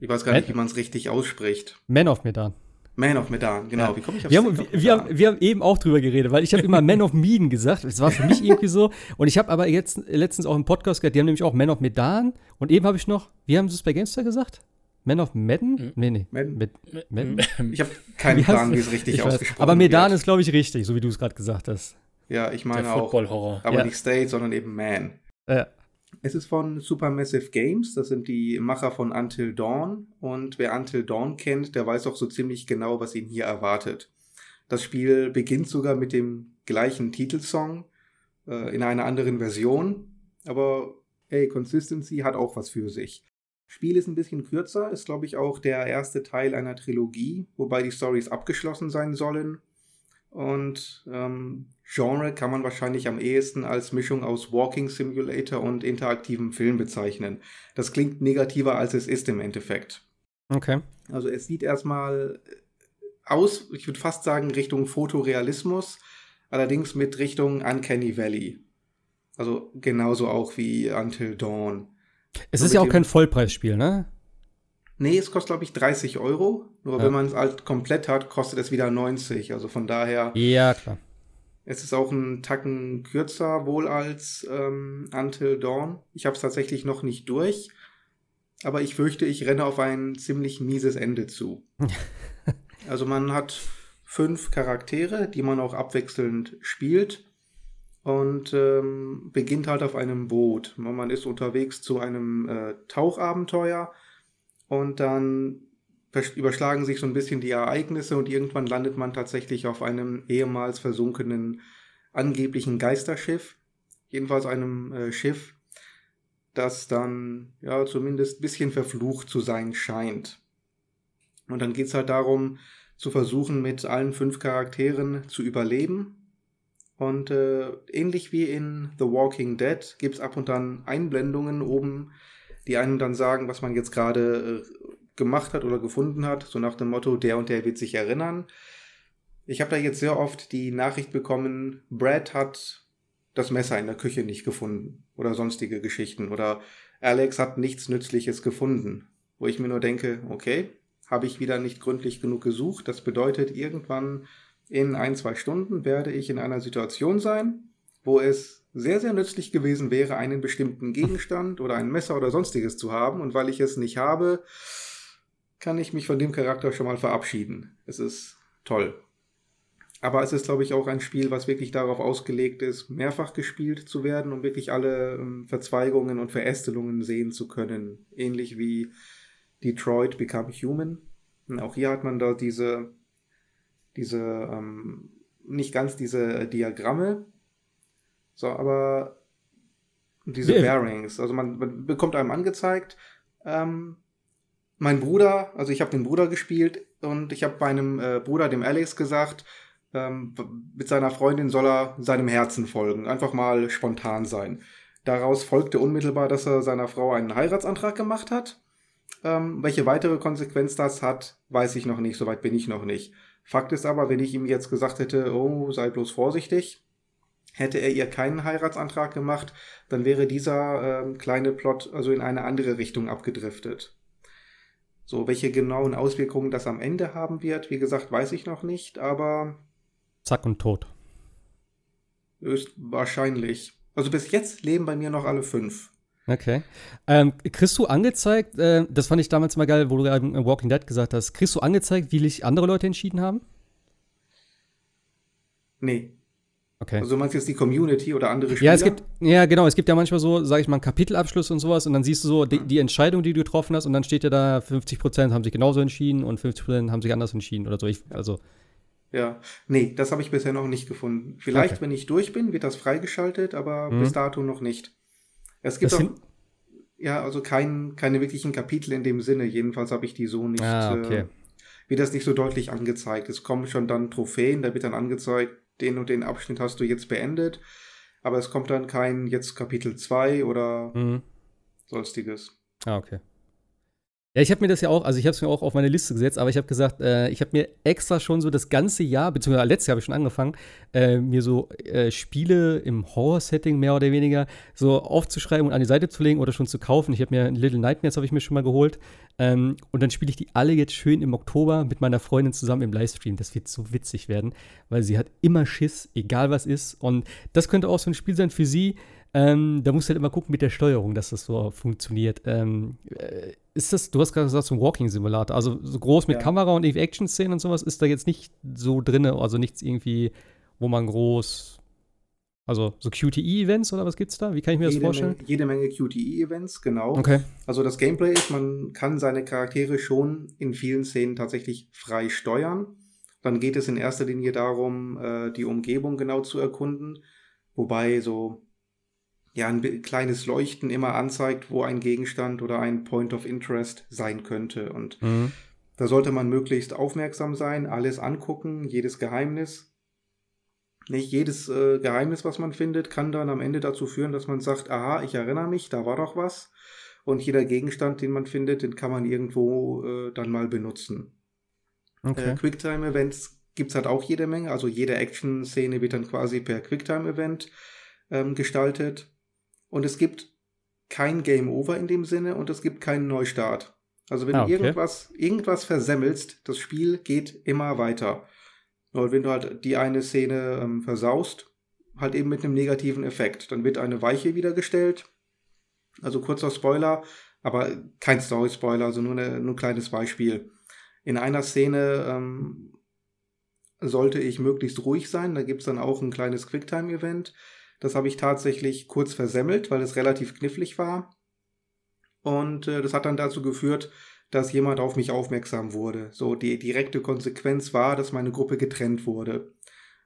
Ich weiß gar Man nicht, wie man es richtig ausspricht. Man of Medan. Man of Medan, genau. Ja. Wie komme ich auf wir haben, wir, wir, haben, wir haben eben auch drüber geredet, weil ich habe immer Man of Medan gesagt. Das war für mich irgendwie so. Und ich habe aber jetzt letztens auch im Podcast gehört, die haben nämlich auch Man of Medan. Und eben habe ich noch, wie haben sie es bei Gamestar gesagt? Man of Madden? Hm. Nee, nee. Madden. Med Madden? Ich habe keinen Plan, wie es richtig ausgesprochen wird. Aber Medan ist, glaube ich, richtig, so wie du es gerade gesagt hast. Ja, ich meine auch. Horror. Aber ja. nicht State, sondern eben Man. Ja. Es ist von Supermassive Games, das sind die Macher von Until Dawn. Und wer Until Dawn kennt, der weiß auch so ziemlich genau, was ihn hier erwartet. Das Spiel beginnt sogar mit dem gleichen Titelsong äh, in einer anderen Version. Aber hey, Consistency hat auch was für sich. Spiel ist ein bisschen kürzer, ist glaube ich auch der erste Teil einer Trilogie, wobei die Stories abgeschlossen sein sollen. Und ähm, Genre kann man wahrscheinlich am ehesten als Mischung aus Walking Simulator und interaktivem Film bezeichnen. Das klingt negativer, als es ist im Endeffekt. Okay. Also es sieht erstmal aus, ich würde fast sagen, Richtung Fotorealismus, allerdings mit Richtung Uncanny Valley. Also genauso auch wie Until Dawn. Es so ist ja auch kein Vollpreisspiel, ne? Nee, es kostet, glaube ich, 30 Euro. Nur ja. wenn man es halt komplett hat, kostet es wieder 90. Also von daher. Ja, klar. Es ist auch ein Tacken kürzer wohl als ähm, Until Dawn. Ich habe es tatsächlich noch nicht durch. Aber ich fürchte, ich renne auf ein ziemlich mieses Ende zu. <laughs> also man hat fünf Charaktere, die man auch abwechselnd spielt und ähm, beginnt halt auf einem Boot. Man ist unterwegs zu einem äh, Tauchabenteuer und dann überschlagen sich so ein bisschen die Ereignisse und irgendwann landet man tatsächlich auf einem ehemals versunkenen angeblichen Geisterschiff. Jedenfalls einem äh, Schiff, das dann ja zumindest ein bisschen verflucht zu sein scheint. Und dann geht es halt darum, zu versuchen, mit allen fünf Charakteren zu überleben. Und äh, ähnlich wie in The Walking Dead gibt es ab und an Einblendungen oben die einen dann sagen, was man jetzt gerade äh, gemacht hat oder gefunden hat, so nach dem Motto, der und der wird sich erinnern. Ich habe da jetzt sehr oft die Nachricht bekommen, Brad hat das Messer in der Küche nicht gefunden oder sonstige Geschichten oder Alex hat nichts Nützliches gefunden, wo ich mir nur denke, okay, habe ich wieder nicht gründlich genug gesucht. Das bedeutet, irgendwann in ein, zwei Stunden werde ich in einer Situation sein, wo es sehr, sehr nützlich gewesen wäre, einen bestimmten Gegenstand oder ein Messer oder sonstiges zu haben. Und weil ich es nicht habe, kann ich mich von dem Charakter schon mal verabschieden. Es ist toll. Aber es ist, glaube ich, auch ein Spiel, was wirklich darauf ausgelegt ist, mehrfach gespielt zu werden, um wirklich alle ähm, Verzweigungen und Verästelungen sehen zu können. Ähnlich wie Detroit Become Human. Und auch hier hat man da diese, diese, ähm, nicht ganz diese Diagramme, so, aber diese nee. Bearings, also man, man, bekommt einem angezeigt, ähm, mein Bruder, also ich habe den Bruder gespielt und ich habe meinem äh, Bruder, dem Alex, gesagt, ähm, mit seiner Freundin soll er seinem Herzen folgen, einfach mal spontan sein. Daraus folgte unmittelbar, dass er seiner Frau einen Heiratsantrag gemacht hat. Ähm, welche weitere Konsequenz das hat, weiß ich noch nicht, soweit bin ich noch nicht. Fakt ist aber, wenn ich ihm jetzt gesagt hätte, oh, sei bloß vorsichtig, Hätte er ihr keinen Heiratsantrag gemacht, dann wäre dieser äh, kleine Plot also in eine andere Richtung abgedriftet. So, welche genauen Auswirkungen das am Ende haben wird, wie gesagt, weiß ich noch nicht, aber. Zack und tot. Ist wahrscheinlich. Also bis jetzt leben bei mir noch alle fünf. Okay. Ähm, kriegst du angezeigt, äh, das fand ich damals mal geil, wo du gerade Walking Dead gesagt hast, kriegst du angezeigt, wie sich andere Leute entschieden haben? Nee. Okay. Also du meinst jetzt die Community oder andere Spieler? Ja, es gibt, ja, genau, es gibt ja manchmal so, sage ich mal, einen Kapitelabschluss und sowas und dann siehst du so die, die, Entscheidung, die du getroffen hast und dann steht ja da, 50% haben sich genauso entschieden und 50% haben sich anders entschieden oder so. Ich, also. Ja, nee, das habe ich bisher noch nicht gefunden. Vielleicht, okay. wenn ich durch bin, wird das freigeschaltet, aber mhm. bis dato noch nicht. Es gibt das auch, ja, also kein, keine wirklichen Kapitel in dem Sinne. Jedenfalls habe ich die so nicht, ah, okay. äh, wird das nicht so deutlich angezeigt. Es kommen schon dann Trophäen, da wird dann angezeigt, den und den Abschnitt hast du jetzt beendet. Aber es kommt dann kein jetzt Kapitel 2 oder mhm. sonstiges. Ah, okay. Ja, ich habe mir das ja auch, also ich habe es mir auch auf meine Liste gesetzt, aber ich habe gesagt, äh, ich habe mir extra schon so das ganze Jahr, beziehungsweise letztes Jahr habe ich schon angefangen, äh, mir so äh, Spiele im Horror-Setting mehr oder weniger so aufzuschreiben und an die Seite zu legen oder schon zu kaufen. Ich habe mir Little Nightmares habe ich mir schon mal geholt ähm, und dann spiele ich die alle jetzt schön im Oktober mit meiner Freundin zusammen im Livestream. Das wird so witzig werden, weil sie hat immer Schiss, egal was ist und das könnte auch so ein Spiel sein für sie, ähm, da musst du halt immer gucken mit der Steuerung, dass das so funktioniert. Ähm, äh, ist das, du hast gerade gesagt, so ein Walking-Simulator, also so groß mit ja. Kamera und Action-Szenen und sowas ist da jetzt nicht so drin, also nichts irgendwie, wo man groß, also so QTE-Events oder was gibt's da? Wie kann ich mir das jede vorstellen? Menge, jede Menge QTE-Events, genau. Okay. Also das Gameplay ist, man kann seine Charaktere schon in vielen Szenen tatsächlich frei steuern. Dann geht es in erster Linie darum, äh, die Umgebung genau zu erkunden. Wobei so ja ein kleines Leuchten immer anzeigt, wo ein Gegenstand oder ein Point of Interest sein könnte. Und mhm. da sollte man möglichst aufmerksam sein, alles angucken, jedes Geheimnis. Nicht jedes äh, Geheimnis, was man findet, kann dann am Ende dazu führen, dass man sagt, aha, ich erinnere mich, da war doch was. Und jeder Gegenstand, den man findet, den kann man irgendwo äh, dann mal benutzen. Okay. Äh, Quicktime-Events gibt es halt auch jede Menge. Also jede Action-Szene wird dann quasi per Quicktime-Event ähm, gestaltet. Und es gibt kein Game Over in dem Sinne und es gibt keinen Neustart. Also wenn ah, okay. du irgendwas, irgendwas versemmelst, das Spiel geht immer weiter. Und wenn du halt die eine Szene ähm, versaust, halt eben mit einem negativen Effekt. Dann wird eine Weiche wiedergestellt. Also kurzer Spoiler, aber kein Story-Spoiler, also nur, eine, nur ein kleines Beispiel. In einer Szene ähm, sollte ich möglichst ruhig sein. Da gibt es dann auch ein kleines Quicktime-Event. Das habe ich tatsächlich kurz versemmelt, weil es relativ knifflig war. Und äh, das hat dann dazu geführt, dass jemand auf mich aufmerksam wurde. So, die direkte Konsequenz war, dass meine Gruppe getrennt wurde.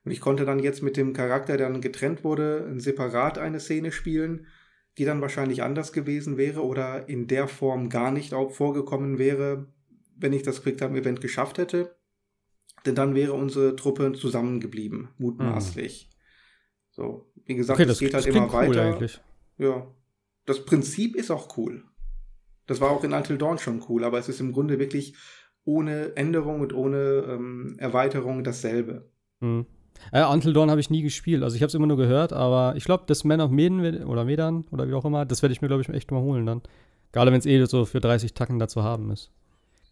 Und ich konnte dann jetzt mit dem Charakter, der dann getrennt wurde, separat eine Szene spielen, die dann wahrscheinlich anders gewesen wäre oder in der Form gar nicht auch vorgekommen wäre, wenn ich das Quicktime-Event geschafft hätte. Denn dann wäre unsere Truppe zusammengeblieben, mutmaßlich. So, wie gesagt, es okay, geht halt immer cool weiter. Eigentlich. Ja. Das Prinzip ist auch cool. Das war auch in Until Dawn schon cool, aber es ist im Grunde wirklich ohne Änderung und ohne ähm, Erweiterung dasselbe. Mhm. Ja, Until Dawn habe ich nie gespielt. Also ich habe es immer nur gehört, aber ich glaube, das Man of Medan oder Medan oder wie auch immer, das werde ich mir, glaube ich, echt mal holen dann. Gerade wenn es eh so für 30 Tacken da zu haben ist.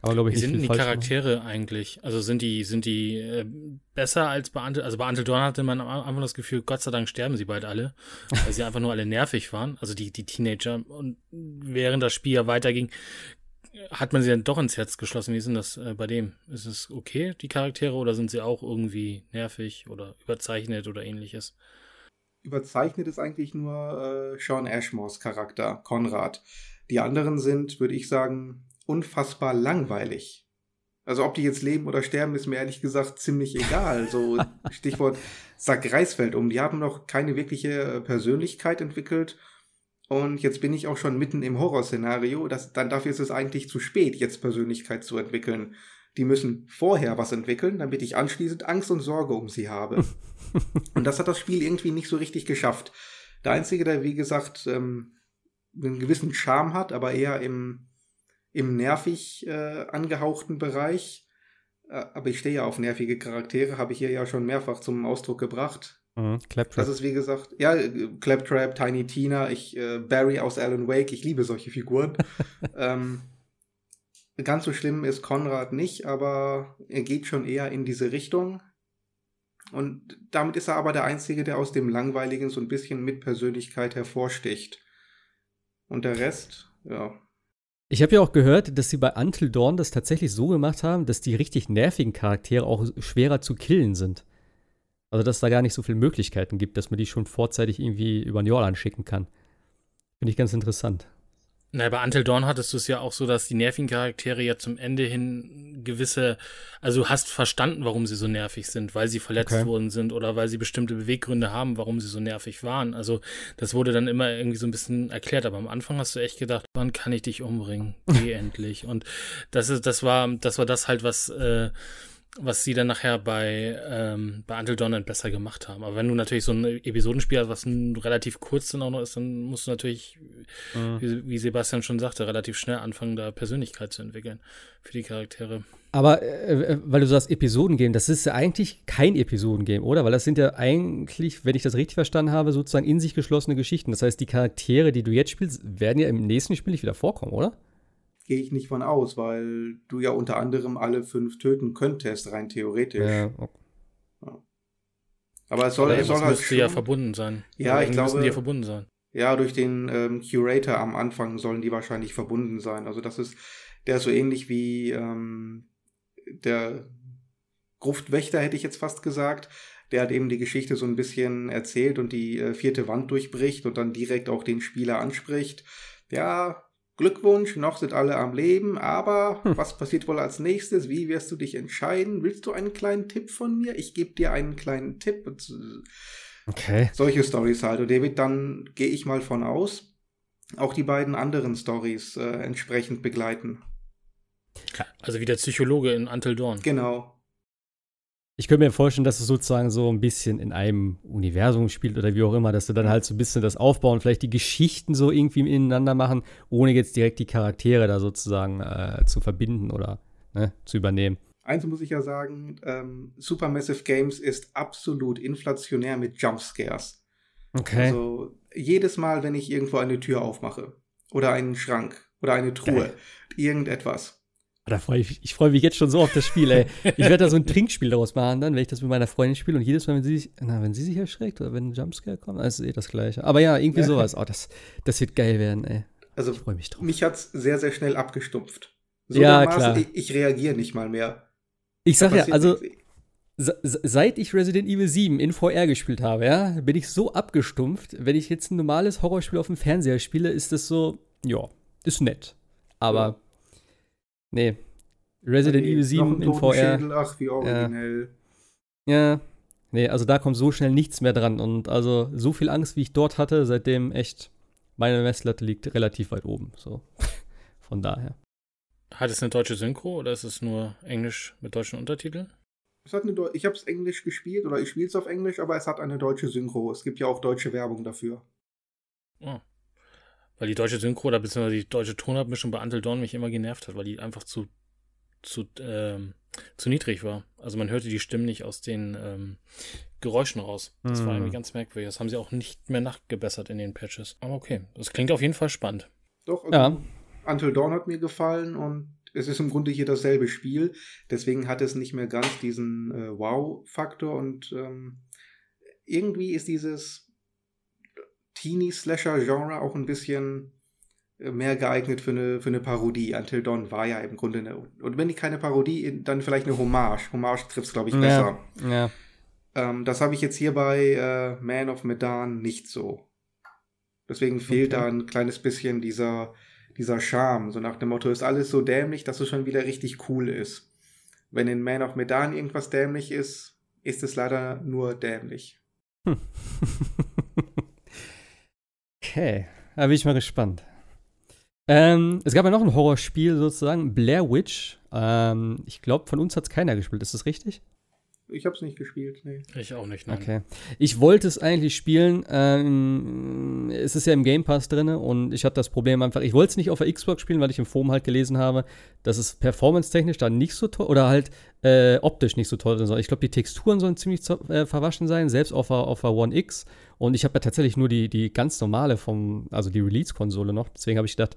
Aber glaube ich, wie sind die Charaktere machen. eigentlich? Also sind die, sind die äh, besser als bei Until, also bei Until Dawn hatte man einfach das Gefühl, Gott sei Dank sterben sie bald alle, weil sie <laughs> einfach nur alle nervig waren, also die, die Teenager. Und während das Spiel ja weiterging, hat man sie dann doch ins Herz geschlossen. Wie ist denn das äh, bei dem? Ist es okay, die Charaktere, oder sind sie auch irgendwie nervig oder überzeichnet oder ähnliches? Überzeichnet ist eigentlich nur äh, Sean Ashmores Charakter, Konrad. Die anderen sind, würde ich sagen, unfassbar langweilig. Also ob die jetzt leben oder sterben, ist mir ehrlich gesagt ziemlich egal. So <laughs> Stichwort Sack Reisfeld um. Die haben noch keine wirkliche äh, Persönlichkeit entwickelt. Und jetzt bin ich auch schon mitten im Horrorszenario. Das, dann dafür ist es eigentlich zu spät, jetzt Persönlichkeit zu entwickeln. Die müssen vorher was entwickeln, damit ich anschließend Angst und Sorge um sie habe. <laughs> und das hat das Spiel irgendwie nicht so richtig geschafft. Der Einzige, der, wie gesagt, ähm, einen gewissen Charme hat, aber eher im im nervig äh, angehauchten Bereich. Äh, aber ich stehe ja auf nervige Charaktere, habe ich hier ja schon mehrfach zum Ausdruck gebracht. Mhm, Claptrap. Das ist wie gesagt, ja, Claptrap, Tiny Tina, ich, äh, Barry aus Alan Wake, ich liebe solche Figuren. <laughs> ähm, ganz so schlimm ist Konrad nicht, aber er geht schon eher in diese Richtung. Und damit ist er aber der Einzige, der aus dem Langweiligen so ein bisschen mit Persönlichkeit hervorsticht. Und der Rest, ja, ich habe ja auch gehört, dass sie bei Until Dawn das tatsächlich so gemacht haben, dass die richtig nervigen Charaktere auch schwerer zu killen sind. Also, dass da gar nicht so viele Möglichkeiten gibt, dass man die schon vorzeitig irgendwie über den Jordan schicken kann. Finde ich ganz interessant. Na, bei Until Dawn hattest du es ja auch so, dass die nervigen Charaktere ja zum Ende hin gewisse, also du hast verstanden, warum sie so nervig sind, weil sie verletzt okay. worden sind oder weil sie bestimmte Beweggründe haben, warum sie so nervig waren. Also das wurde dann immer irgendwie so ein bisschen erklärt, aber am Anfang hast du echt gedacht, wann kann ich dich umbringen? <laughs> Geh endlich. Und das ist, das war, das war das halt, was äh, was sie dann nachher bei, ähm, bei Until Dawn besser gemacht haben. Aber wenn du natürlich so ein Episodenspiel hast, was relativ kurz dann auch noch ist, dann musst du natürlich, mhm. wie, wie, Sebastian schon sagte, relativ schnell anfangen, da Persönlichkeit zu entwickeln für die Charaktere. Aber äh, äh weil du sagst Episodengame, das ist ja eigentlich kein Episodengame, oder? Weil das sind ja eigentlich, wenn ich das richtig verstanden habe, sozusagen in sich geschlossene Geschichten. Das heißt, die Charaktere, die du jetzt spielst, werden ja im nächsten Spiel nicht wieder vorkommen, oder? Gehe ich nicht von aus, weil du ja unter anderem alle fünf töten könntest, rein theoretisch. Ja, okay. ja. Aber es soll, Aber es soll halt müsste ja verbunden sein. Ja, Oder ich glaube. die ja verbunden sein. Ja, durch den ähm, Curator am Anfang sollen die wahrscheinlich verbunden sein. Also das ist, der ist so ähnlich wie ähm, der Gruftwächter, hätte ich jetzt fast gesagt. Der hat eben die Geschichte so ein bisschen erzählt und die äh, vierte Wand durchbricht und dann direkt auch den Spieler anspricht. Ja, Glückwunsch, noch sind alle am Leben, aber hm. was passiert wohl als nächstes? Wie wirst du dich entscheiden? Willst du einen kleinen Tipp von mir? Ich gebe dir einen kleinen Tipp. Okay. Solche Stories halt. Und David, dann gehe ich mal von aus, auch die beiden anderen Stories äh, entsprechend begleiten. Also wie der Psychologe in Until Dawn. Genau. Ich könnte mir vorstellen, dass es sozusagen so ein bisschen in einem Universum spielt oder wie auch immer, dass du dann halt so ein bisschen das aufbauen, vielleicht die Geschichten so irgendwie ineinander machen, ohne jetzt direkt die Charaktere da sozusagen äh, zu verbinden oder ne, zu übernehmen. Eins muss ich ja sagen, ähm, Supermassive Games ist absolut inflationär mit Jumpscares. Okay. Also jedes Mal, wenn ich irgendwo eine Tür aufmache oder einen Schrank oder eine Truhe, Geil. irgendetwas. Da freu ich, ich freue mich jetzt schon so auf das Spiel, ey. Ich werde da so ein Trinkspiel daraus machen, dann, wenn ich das mit meiner Freundin spiele und jedes Mal, wenn sie sich, na, wenn sie sich erschreckt oder wenn ein Jumpscare kommt, dann ist eh das Gleiche. Aber ja, irgendwie sowas. Oh, das, das wird geil werden, ey. Also, ich freue mich drauf. Mich hat's sehr, sehr schnell abgestumpft. So ja, klar. Ich, ich reagiere nicht mal mehr. Ich sag ja, also, seit ich Resident Evil 7 in VR gespielt habe, ja, bin ich so abgestumpft. Wenn ich jetzt ein normales Horrorspiel auf dem Fernseher spiele, ist das so, ja, ist nett. Aber. Nee. Resident Evil 7 in VR. Schädel, ach, wie originell. Ja. ja. Nee, also da kommt so schnell nichts mehr dran. Und also so viel Angst, wie ich dort hatte, seitdem echt, meine Messlatte liegt relativ weit oben. So. <laughs> Von daher. Hat es eine deutsche Synchro oder ist es nur Englisch mit deutschen Untertiteln? Es hat eine Deu ich habe es Englisch gespielt oder ich spiele es auf Englisch, aber es hat eine deutsche Synchro. Es gibt ja auch deutsche Werbung dafür. Oh. Weil die deutsche Synchro oder beziehungsweise die deutsche Tonabmischung bei Until Dawn mich immer genervt hat, weil die einfach zu, zu, ähm, zu niedrig war. Also man hörte die Stimmen nicht aus den ähm, Geräuschen raus. Das hm. war irgendwie ganz merkwürdig. Das haben sie auch nicht mehr nachgebessert in den Patches. Aber okay, das klingt auf jeden Fall spannend. Doch, also ja. Until Dawn hat mir gefallen und es ist im Grunde hier dasselbe Spiel. Deswegen hat es nicht mehr ganz diesen äh, Wow-Faktor und ähm, irgendwie ist dieses Teenie-Slasher-Genre auch ein bisschen äh, mehr geeignet für eine, für eine Parodie. Until Dawn war ja im Grunde eine. Und wenn die keine Parodie, dann vielleicht eine Hommage. Hommage trifft es, glaube ich, besser. Ja. ja. Ähm, das habe ich jetzt hier bei äh, Man of Medan nicht so. Deswegen fehlt okay. da ein kleines bisschen dieser, dieser Charme. So nach dem Motto, ist alles so dämlich, dass es schon wieder richtig cool ist. Wenn in Man of Medan irgendwas dämlich ist, ist es leider nur dämlich. Hm. <laughs> Okay, da bin ich mal gespannt. Ähm, es gab ja noch ein Horrorspiel sozusagen, Blair Witch. Ähm, ich glaube, von uns hat es keiner gespielt. Ist das richtig? Ich habe es nicht gespielt, nee. Ich auch nicht, nein. Okay. Ich wollte es eigentlich spielen. Ähm, es ist ja im Game Pass drin und ich hatte das Problem einfach, ich wollte es nicht auf der Xbox spielen, weil ich im Forum halt gelesen habe, dass es performance-technisch da nicht so toll oder halt äh, optisch nicht so toll sein soll. Ich glaube, die Texturen sollen ziemlich äh, verwaschen sein, selbst auf der, auf der One X. Und ich habe ja tatsächlich nur die, die ganz normale vom, also die Release-Konsole noch. Deswegen habe ich gedacht,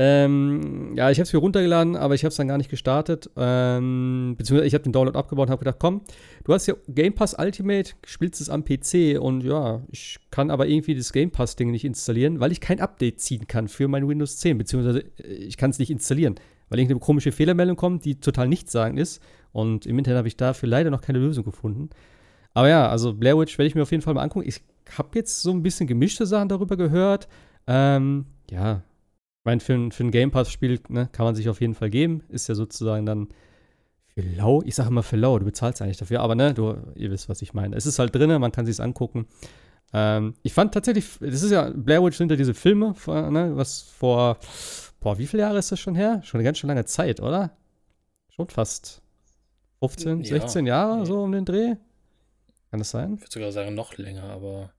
ähm, ja, ich habe es mir runtergeladen, aber ich habe es dann gar nicht gestartet. Ähm, beziehungsweise ich habe den Download abgebaut und habe gedacht, komm, du hast ja Game Pass Ultimate, spielst es am PC und ja, ich kann aber irgendwie das Game Pass-Ding nicht installieren, weil ich kein Update ziehen kann für mein Windows 10, beziehungsweise äh, ich kann es nicht installieren, weil irgendeine komische Fehlermeldung kommt, die total nichtssagend ist. Und im Internet habe ich dafür leider noch keine Lösung gefunden. Aber ja, also Blair Witch werde ich mir auf jeden Fall mal angucken. Ich habe jetzt so ein bisschen gemischte Sachen darüber gehört. Ähm, ja, meine, für, für ein Game Pass-Spiel ne, kann man sich auf jeden Fall geben. Ist ja sozusagen dann für lau. Ich sage immer für lau, du bezahlst eigentlich dafür. Aber ne, du, ihr wisst, was ich meine. Es ist halt drin, man kann sich angucken. Ähm, ich fand tatsächlich, das ist ja, Blair Witch sind ja diese Filme, ne, was vor, boah, wie viele Jahre ist das schon her? Schon eine ganz schön lange Zeit, oder? Schon fast 15, ja. 16 Jahre, so um den Dreh. Kann das sein? Ich würde sogar sagen, noch länger, aber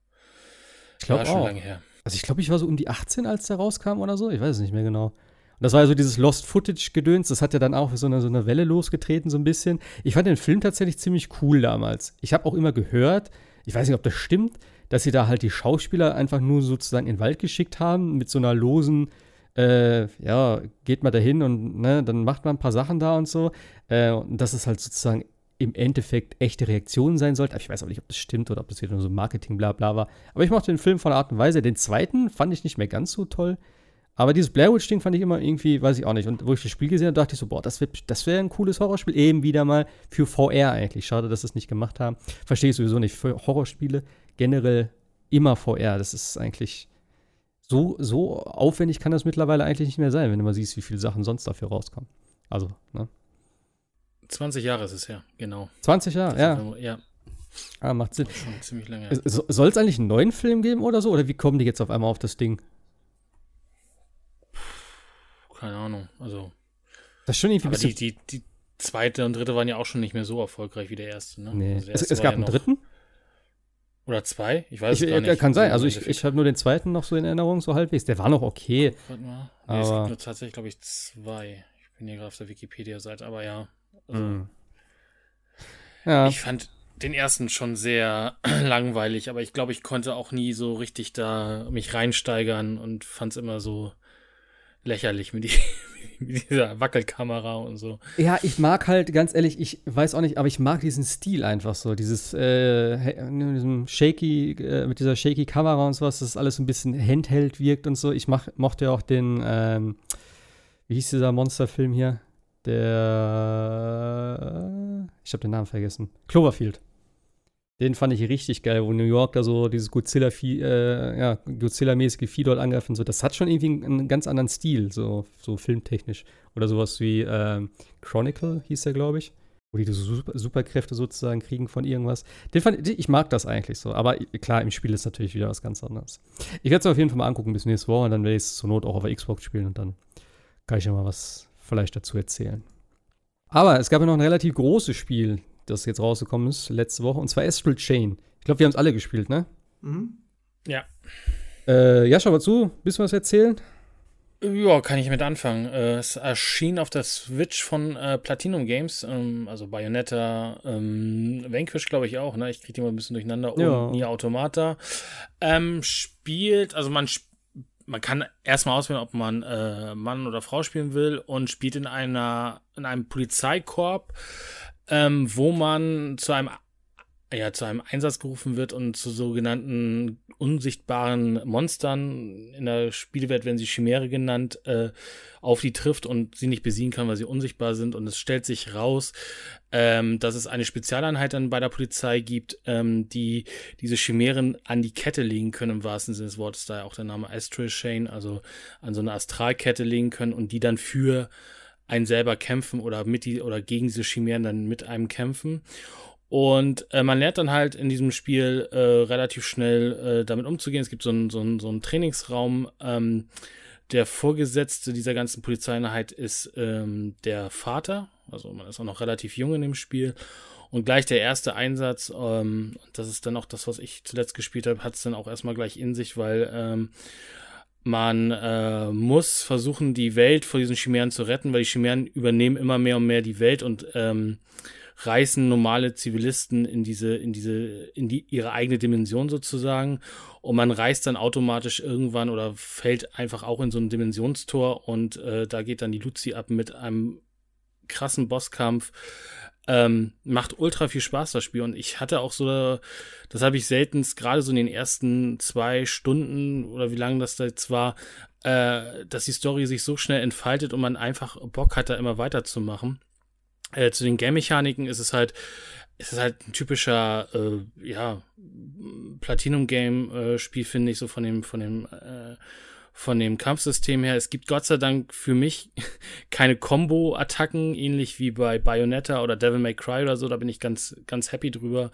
ich glaube schon lange her. Also ich glaube, ich war so um die 18, als der rauskam oder so. Ich weiß es nicht mehr genau. Und das war ja so dieses Lost Footage-Gedöns. Das hat ja dann auch so eine, so eine Welle losgetreten, so ein bisschen. Ich fand den Film tatsächlich ziemlich cool damals. Ich habe auch immer gehört, ich weiß nicht, ob das stimmt, dass sie da halt die Schauspieler einfach nur sozusagen in den Wald geschickt haben mit so einer losen, äh, ja, geht mal dahin und ne, dann macht man ein paar Sachen da und so. Äh, und dass es halt sozusagen im Endeffekt echte Reaktionen sein sollte. Aber ich weiß auch nicht, ob das stimmt oder ob das wieder nur so Marketing bla bla war. Aber ich mochte den Film von Art und Weise. Den zweiten fand ich nicht mehr ganz so toll. Aber dieses Blair Witch-Ding fand ich immer irgendwie, weiß ich auch nicht. Und wo ich das Spiel gesehen habe, dachte ich so, boah, das wäre das wär ein cooles Horrorspiel. Eben wieder mal für VR eigentlich. Schade, dass sie es nicht gemacht haben. Verstehe ich sowieso nicht. Für Horrorspiele generell immer VR. Das ist eigentlich so, so aufwendig kann das mittlerweile eigentlich nicht mehr sein, wenn du mal siehst, wie viele Sachen sonst dafür rauskommen. Also, ne? 20 Jahre ist es her, genau. 20 Jahre, ja. Ja. Ah, macht Sinn. Schon ziemlich lange. Soll es eigentlich einen neuen Film geben oder so? Oder wie kommen die jetzt auf einmal auf das Ding? Keine Ahnung. Also. Das ist schon irgendwie aber die, die, die zweite und dritte waren ja auch schon nicht mehr so erfolgreich wie der erste, ne? Nee. Also es, es gab ja einen dritten? Oder zwei? Ich weiß ich, es gar nicht. Kann sein. Also ich, ich habe nur den zweiten noch so in Erinnerung, so halbwegs. Der war noch okay. Warte mal. Nee, aber es gibt nur tatsächlich, glaube ich, zwei. Ich bin hier gerade auf der Wikipedia-Seite, aber ja. Also, mm. ja. Ich fand den ersten schon sehr <clears throat> langweilig, aber ich glaube, ich konnte auch nie so richtig da mich reinsteigern und fand es immer so, lächerlich mit, die, <laughs> mit dieser Wackelkamera und so. Ja, ich mag halt, ganz ehrlich, ich weiß auch nicht, aber ich mag diesen Stil einfach so. Dieses, äh, diesem shaky, äh, mit dieser shaky Kamera und sowas, dass alles ein bisschen handheld wirkt und so. Ich mach, mochte auch den, ähm, wie hieß dieser Monsterfilm hier? Der, ich habe den Namen vergessen. Cloverfield. Den fand ich richtig geil, wo New York da so dieses Godzilla, äh, ja, Godzilla-mäßige Vieh dort angreifen so. Das hat schon irgendwie einen, ganz anderen Stil, so, so filmtechnisch. Oder sowas wie äh, Chronicle hieß der, glaube ich. Wo die so Super Superkräfte sozusagen kriegen von irgendwas. Den fand, ich mag das eigentlich so. Aber klar, im Spiel ist natürlich wieder was ganz anderes. Ich werde es auf jeden Fall mal angucken bis nächste Woche und dann werde ich es zur Not auch auf der Xbox spielen und dann kann ich ja mal was vielleicht dazu erzählen. Aber es gab ja noch ein relativ großes Spiel das jetzt rausgekommen ist, letzte Woche, und zwar Astral Chain. Ich glaube, wir haben es alle gespielt, ne? Mhm. Ja. Äh, ja, schau mal zu, bisschen was erzählen? Ja, kann ich mit anfangen. Äh, es erschien auf der Switch von äh, Platinum Games, ähm, also Bayonetta, ähm, Vanquish glaube ich auch, ne? Ich kriege die mal ein bisschen durcheinander. Ja. Und Nier Automata. Ähm, spielt, also man man kann erstmal auswählen, ob man äh, Mann oder Frau spielen will und spielt in einer in einem Polizeikorb ähm, wo man zu einem ja, zu einem Einsatz gerufen wird und zu sogenannten unsichtbaren Monstern in der Spielwelt werden sie Chimäre genannt, äh, auf die trifft und sie nicht besiegen kann, weil sie unsichtbar sind. Und es stellt sich raus, ähm, dass es eine Spezialeinheit dann bei der Polizei gibt, ähm, die diese Chimären an die Kette legen können, im wahrsten Sinne des Wortes, daher auch der Name Astral Chain, also an so eine Astralkette legen können und die dann für einen selber kämpfen oder mit die oder gegen diese Chimären dann mit einem kämpfen. Und äh, man lernt dann halt in diesem Spiel äh, relativ schnell äh, damit umzugehen. Es gibt so einen so so einen Trainingsraum. Ähm, der Vorgesetzte dieser ganzen Polizeieinheit ist ähm, der Vater. Also man ist auch noch relativ jung in dem Spiel. Und gleich der erste Einsatz, ähm, das ist dann auch das, was ich zuletzt gespielt habe, hat es dann auch erstmal gleich in sich, weil ähm, man äh, muss versuchen, die Welt vor diesen Chimären zu retten, weil die Chimären übernehmen immer mehr und mehr die Welt und ähm, reißen normale Zivilisten in diese, in diese, in die, ihre eigene Dimension sozusagen. Und man reist dann automatisch irgendwann oder fällt einfach auch in so ein Dimensionstor und äh, da geht dann die Luzi ab mit einem krassen Bosskampf. Ähm, macht ultra viel Spaß, das Spiel. Und ich hatte auch so, das habe ich selten, gerade so in den ersten zwei Stunden oder wie lange das da jetzt war, äh, dass die Story sich so schnell entfaltet und man einfach Bock hat, da immer weiterzumachen. Äh, zu den Game-Mechaniken ist es halt, ist es halt ein typischer, äh, ja, Platinum-Game-Spiel, finde ich, so von dem, von dem, äh, von dem Kampfsystem her. Es gibt Gott sei Dank für mich <laughs> keine Combo-Attacken, ähnlich wie bei Bayonetta oder Devil May Cry oder so. Da bin ich ganz, ganz happy drüber.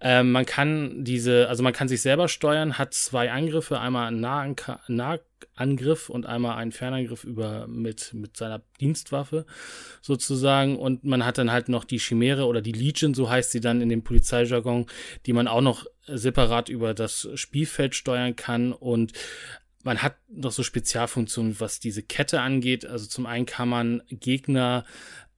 Ähm, man kann diese, also man kann sich selber steuern, hat zwei Angriffe, einmal einen Nahangriff und einmal einen Fernangriff über mit, mit seiner Dienstwaffe sozusagen. Und man hat dann halt noch die Chimäre oder die Legion, so heißt sie dann in dem Polizeijargon, die man auch noch separat über das Spielfeld steuern kann und man hat noch so Spezialfunktionen, was diese Kette angeht. Also zum einen kann man Gegner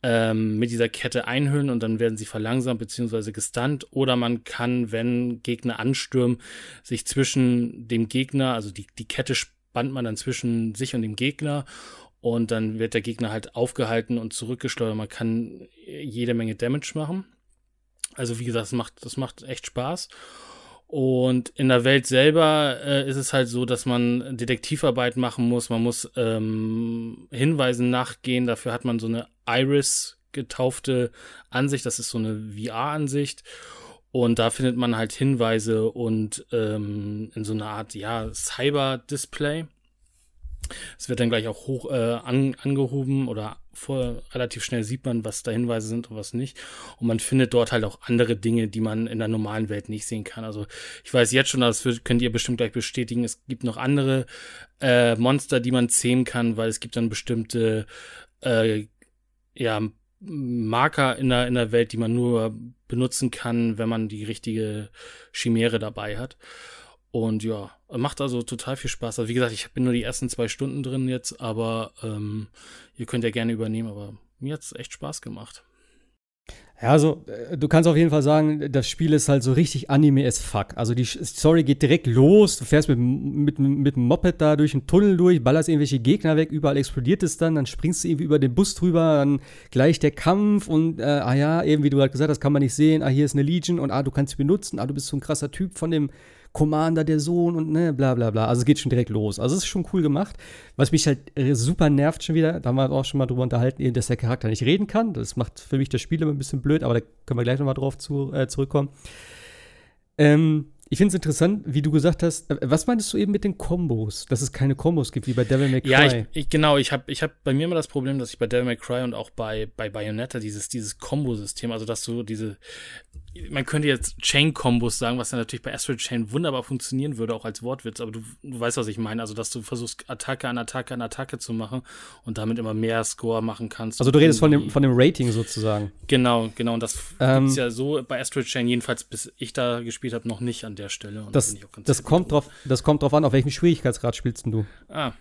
ähm, mit dieser Kette einhüllen und dann werden sie verlangsamt bzw. gestunt. Oder man kann, wenn Gegner anstürmen, sich zwischen dem Gegner, also die, die Kette spannt man dann zwischen sich und dem Gegner und dann wird der Gegner halt aufgehalten und zurückgesteuert. Man kann jede Menge Damage machen. Also wie gesagt, das macht, das macht echt Spaß. Und in der Welt selber äh, ist es halt so, dass man Detektivarbeit machen muss. Man muss ähm, Hinweisen nachgehen. Dafür hat man so eine Iris getaufte Ansicht. Das ist so eine VR-Ansicht. Und da findet man halt Hinweise und ähm, in so einer Art, ja, Cyber-Display. Es wird dann gleich auch hoch äh, an, angehoben oder vor, relativ schnell sieht man, was da Hinweise sind und was nicht. Und man findet dort halt auch andere Dinge, die man in der normalen Welt nicht sehen kann. Also ich weiß jetzt schon, das könnt ihr bestimmt gleich bestätigen, es gibt noch andere äh, Monster, die man zähmen kann, weil es gibt dann bestimmte äh, ja, Marker in der, in der Welt, die man nur benutzen kann, wenn man die richtige Chimäre dabei hat. Und ja, macht also total viel Spaß. Also wie gesagt, ich bin nur die ersten zwei Stunden drin jetzt, aber ähm, ihr könnt ja gerne übernehmen, aber mir hat es echt Spaß gemacht. Ja, also äh, du kannst auf jeden Fall sagen, das Spiel ist halt so richtig Anime as fuck. Also die Story geht direkt los, du fährst mit, mit, mit dem Moped da durch einen Tunnel durch, ballerst irgendwelche Gegner weg, überall explodiert es dann, dann springst du irgendwie über den Bus drüber, dann gleich der Kampf und äh, ah ja, eben wie du halt gesagt hast, kann man nicht sehen, ah hier ist eine Legion und ah, du kannst sie benutzen, ah, du bist so ein krasser Typ von dem Commander, der Sohn und ne, bla bla bla. Also es geht schon direkt los. Also es ist schon cool gemacht. Was mich halt äh, super nervt schon wieder, da haben wir auch schon mal drüber unterhalten, dass der Charakter nicht reden kann. Das macht für mich das Spiel immer ein bisschen blöd, aber da können wir gleich nochmal drauf zu, äh, zurückkommen. Ähm, ich finde es interessant, wie du gesagt hast, äh, was meintest du eben mit den Kombos? Dass es keine Kombos gibt, wie bei Devil May Cry? Ja, ich, ich, genau, ich habe ich hab bei mir immer das Problem, dass ich bei Devil May Cry und auch bei, bei Bayonetta dieses, dieses Kombo-System, also dass du diese, man könnte jetzt Chain-Kombos sagen, was dann natürlich bei Astral Chain wunderbar funktionieren würde, auch als Wortwitz, aber du, du weißt, was ich meine. Also, dass du versuchst, Attacke an Attacke an Attacke zu machen und damit immer mehr Score machen kannst. Also, du redest von dem, von dem Rating sozusagen. Genau, genau. Und das ähm, gibt ja so bei Astral Chain, jedenfalls bis ich da gespielt habe, noch nicht an der Stelle. Und das, das, kommt drauf, das kommt drauf an, auf welchem Schwierigkeitsgrad spielst du? Ah,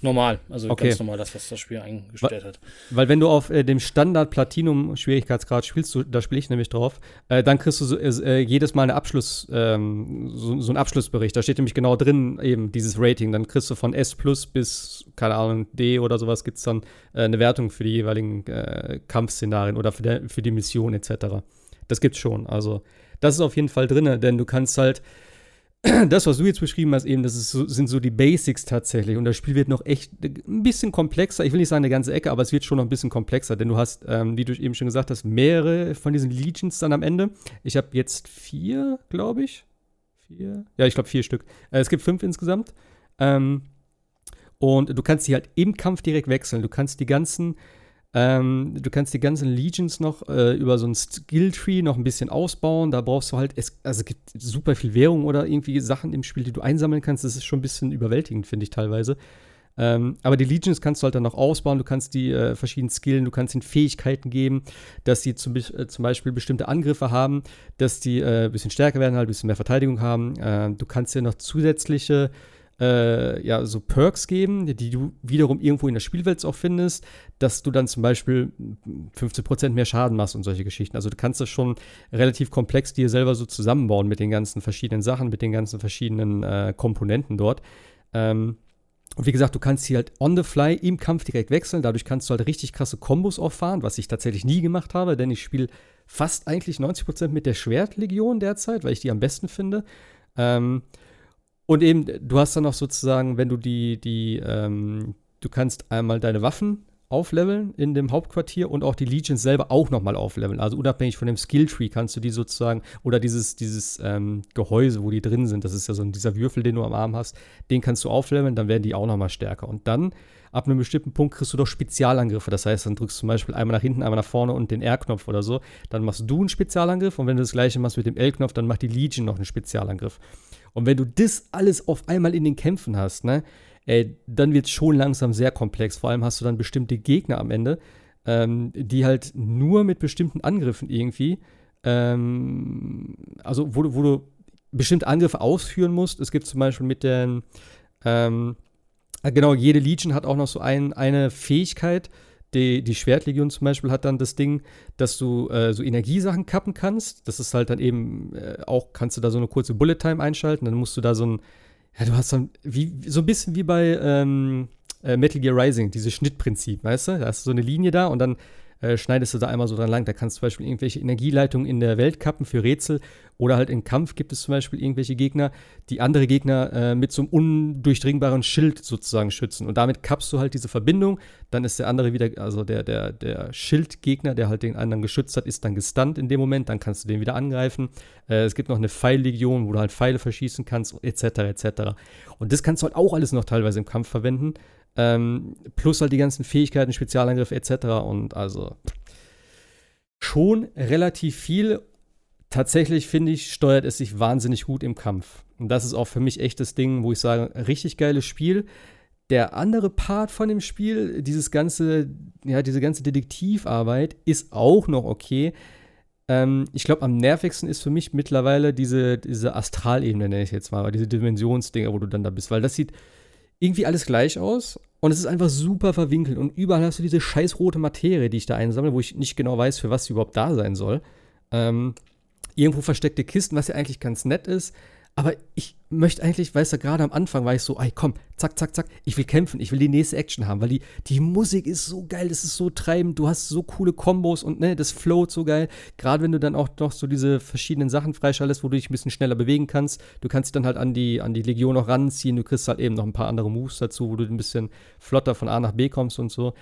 Normal, also okay. ganz normal, das, was das Spiel eingestellt hat. Weil wenn du auf äh, dem Standard Platinum Schwierigkeitsgrad spielst, du, da spiele ich nämlich drauf, äh, dann kriegst du so, äh, jedes Mal eine Abschluss, ähm, so, so einen Abschlussbericht. Da steht nämlich genau drin eben dieses Rating. Dann kriegst du von S plus bis, keine Ahnung, D oder sowas gibt es dann äh, eine Wertung für die jeweiligen äh, Kampfszenarien oder für, der, für die Mission etc. Das gibt's schon. Also das ist auf jeden Fall drin, denn du kannst halt das, was du jetzt beschrieben hast, eben, das so, sind so die Basics tatsächlich. Und das Spiel wird noch echt ein bisschen komplexer. Ich will nicht sagen eine ganze Ecke, aber es wird schon noch ein bisschen komplexer, denn du hast, ähm, wie du eben schon gesagt hast, mehrere von diesen Legions dann am Ende. Ich habe jetzt vier, glaube ich. Vier? Ja, ich glaube vier Stück. Äh, es gibt fünf insgesamt. Ähm, und du kannst die halt im Kampf direkt wechseln. Du kannst die ganzen ähm, du kannst die ganzen Legions noch äh, über so ein Skill-Tree noch ein bisschen ausbauen. Da brauchst du halt, es, also es gibt super viel Währung oder irgendwie Sachen im Spiel, die du einsammeln kannst. Das ist schon ein bisschen überwältigend, finde ich teilweise. Ähm, aber die Legions kannst du halt dann noch ausbauen. Du kannst die äh, verschiedenen Skillen, du kannst ihnen Fähigkeiten geben, dass sie zum, äh, zum Beispiel bestimmte Angriffe haben, dass die äh, ein bisschen stärker werden, halt ein bisschen mehr Verteidigung haben. Ähm, du kannst dir noch zusätzliche äh, ja, so Perks geben, die du wiederum irgendwo in der Spielwelt auch findest, dass du dann zum Beispiel 15% mehr Schaden machst und solche Geschichten. Also du kannst das schon relativ komplex dir selber so zusammenbauen mit den ganzen verschiedenen Sachen, mit den ganzen verschiedenen äh, Komponenten dort. Ähm, und wie gesagt, du kannst hier halt on the fly im Kampf direkt wechseln. Dadurch kannst du halt richtig krasse Kombos auffahren, was ich tatsächlich nie gemacht habe, denn ich spiele fast eigentlich 90% mit der Schwertlegion derzeit, weil ich die am besten finde. Ähm, und eben, du hast dann noch sozusagen, wenn du die, die, ähm, du kannst einmal deine Waffen aufleveln in dem Hauptquartier und auch die Legions selber auch nochmal aufleveln. Also unabhängig von dem Skilltree kannst du die sozusagen, oder dieses, dieses ähm, Gehäuse, wo die drin sind, das ist ja so dieser Würfel, den du am Arm hast, den kannst du aufleveln, dann werden die auch nochmal stärker. Und dann, ab einem bestimmten Punkt, kriegst du doch Spezialangriffe. Das heißt, dann drückst du zum Beispiel einmal nach hinten, einmal nach vorne und den R-Knopf oder so. Dann machst du einen Spezialangriff und wenn du das gleiche machst mit dem L-Knopf, dann macht die Legion noch einen Spezialangriff. Und wenn du das alles auf einmal in den Kämpfen hast, ne, ey, dann wird es schon langsam sehr komplex. Vor allem hast du dann bestimmte Gegner am Ende, ähm, die halt nur mit bestimmten Angriffen irgendwie, ähm, also wo, wo du bestimmte Angriffe ausführen musst. Es gibt zum Beispiel mit den, ähm, genau, jede Legion hat auch noch so ein, eine Fähigkeit, die, die Schwertlegion zum Beispiel hat dann das Ding, dass du äh, so Energiesachen kappen kannst. Das ist halt dann eben äh, auch, kannst du da so eine kurze Bullet Time einschalten. Dann musst du da so ein, ja, du hast dann, wie, so ein bisschen wie bei ähm, äh, Metal Gear Rising, dieses Schnittprinzip, weißt du? Da hast du so eine Linie da und dann äh, schneidest du da einmal so dran lang. Da kannst du zum Beispiel irgendwelche Energieleitungen in der Welt kappen für Rätsel oder halt im Kampf gibt es zum Beispiel irgendwelche Gegner, die andere Gegner äh, mit so einem undurchdringbaren Schild sozusagen schützen. Und damit kappst du halt diese Verbindung. Dann ist der andere wieder, also der, der, der Schildgegner, der halt den anderen geschützt hat, ist dann gestunt in dem Moment. Dann kannst du den wieder angreifen. Äh, es gibt noch eine Pfeillegion, wo du halt Pfeile verschießen kannst, etc. etc. Und das kannst du halt auch alles noch teilweise im Kampf verwenden. Ähm, plus halt die ganzen Fähigkeiten, Spezialangriffe etc. Und also schon relativ viel. Tatsächlich finde ich, steuert es sich wahnsinnig gut im Kampf. Und das ist auch für mich echt das Ding, wo ich sage, richtig geiles Spiel. Der andere Part von dem Spiel, dieses ganze, ja, diese ganze Detektivarbeit, ist auch noch okay. Ähm, ich glaube, am nervigsten ist für mich mittlerweile diese, diese Astralebene, nenne ich jetzt mal, diese Dimensionsdinger, wo du dann da bist, weil das sieht irgendwie alles gleich aus. Und es ist einfach super verwinkelt. Und überall hast du diese scheiß rote Materie, die ich da einsammle, wo ich nicht genau weiß, für was sie überhaupt da sein soll. Ähm, irgendwo versteckte Kisten, was ja eigentlich ganz nett ist. Aber ich möchte eigentlich, weißt du, gerade am Anfang war ich so, ey, komm, zack, zack, zack, ich will kämpfen, ich will die nächste Action haben, weil die, die Musik ist so geil, das ist so treibend, du hast so coole Kombos und ne, das float so geil. Gerade wenn du dann auch noch so diese verschiedenen Sachen freischaltest, wo du dich ein bisschen schneller bewegen kannst. Du kannst dich dann halt an die, an die Legion noch ranziehen, du kriegst halt eben noch ein paar andere Moves dazu, wo du ein bisschen flotter von A nach B kommst und so.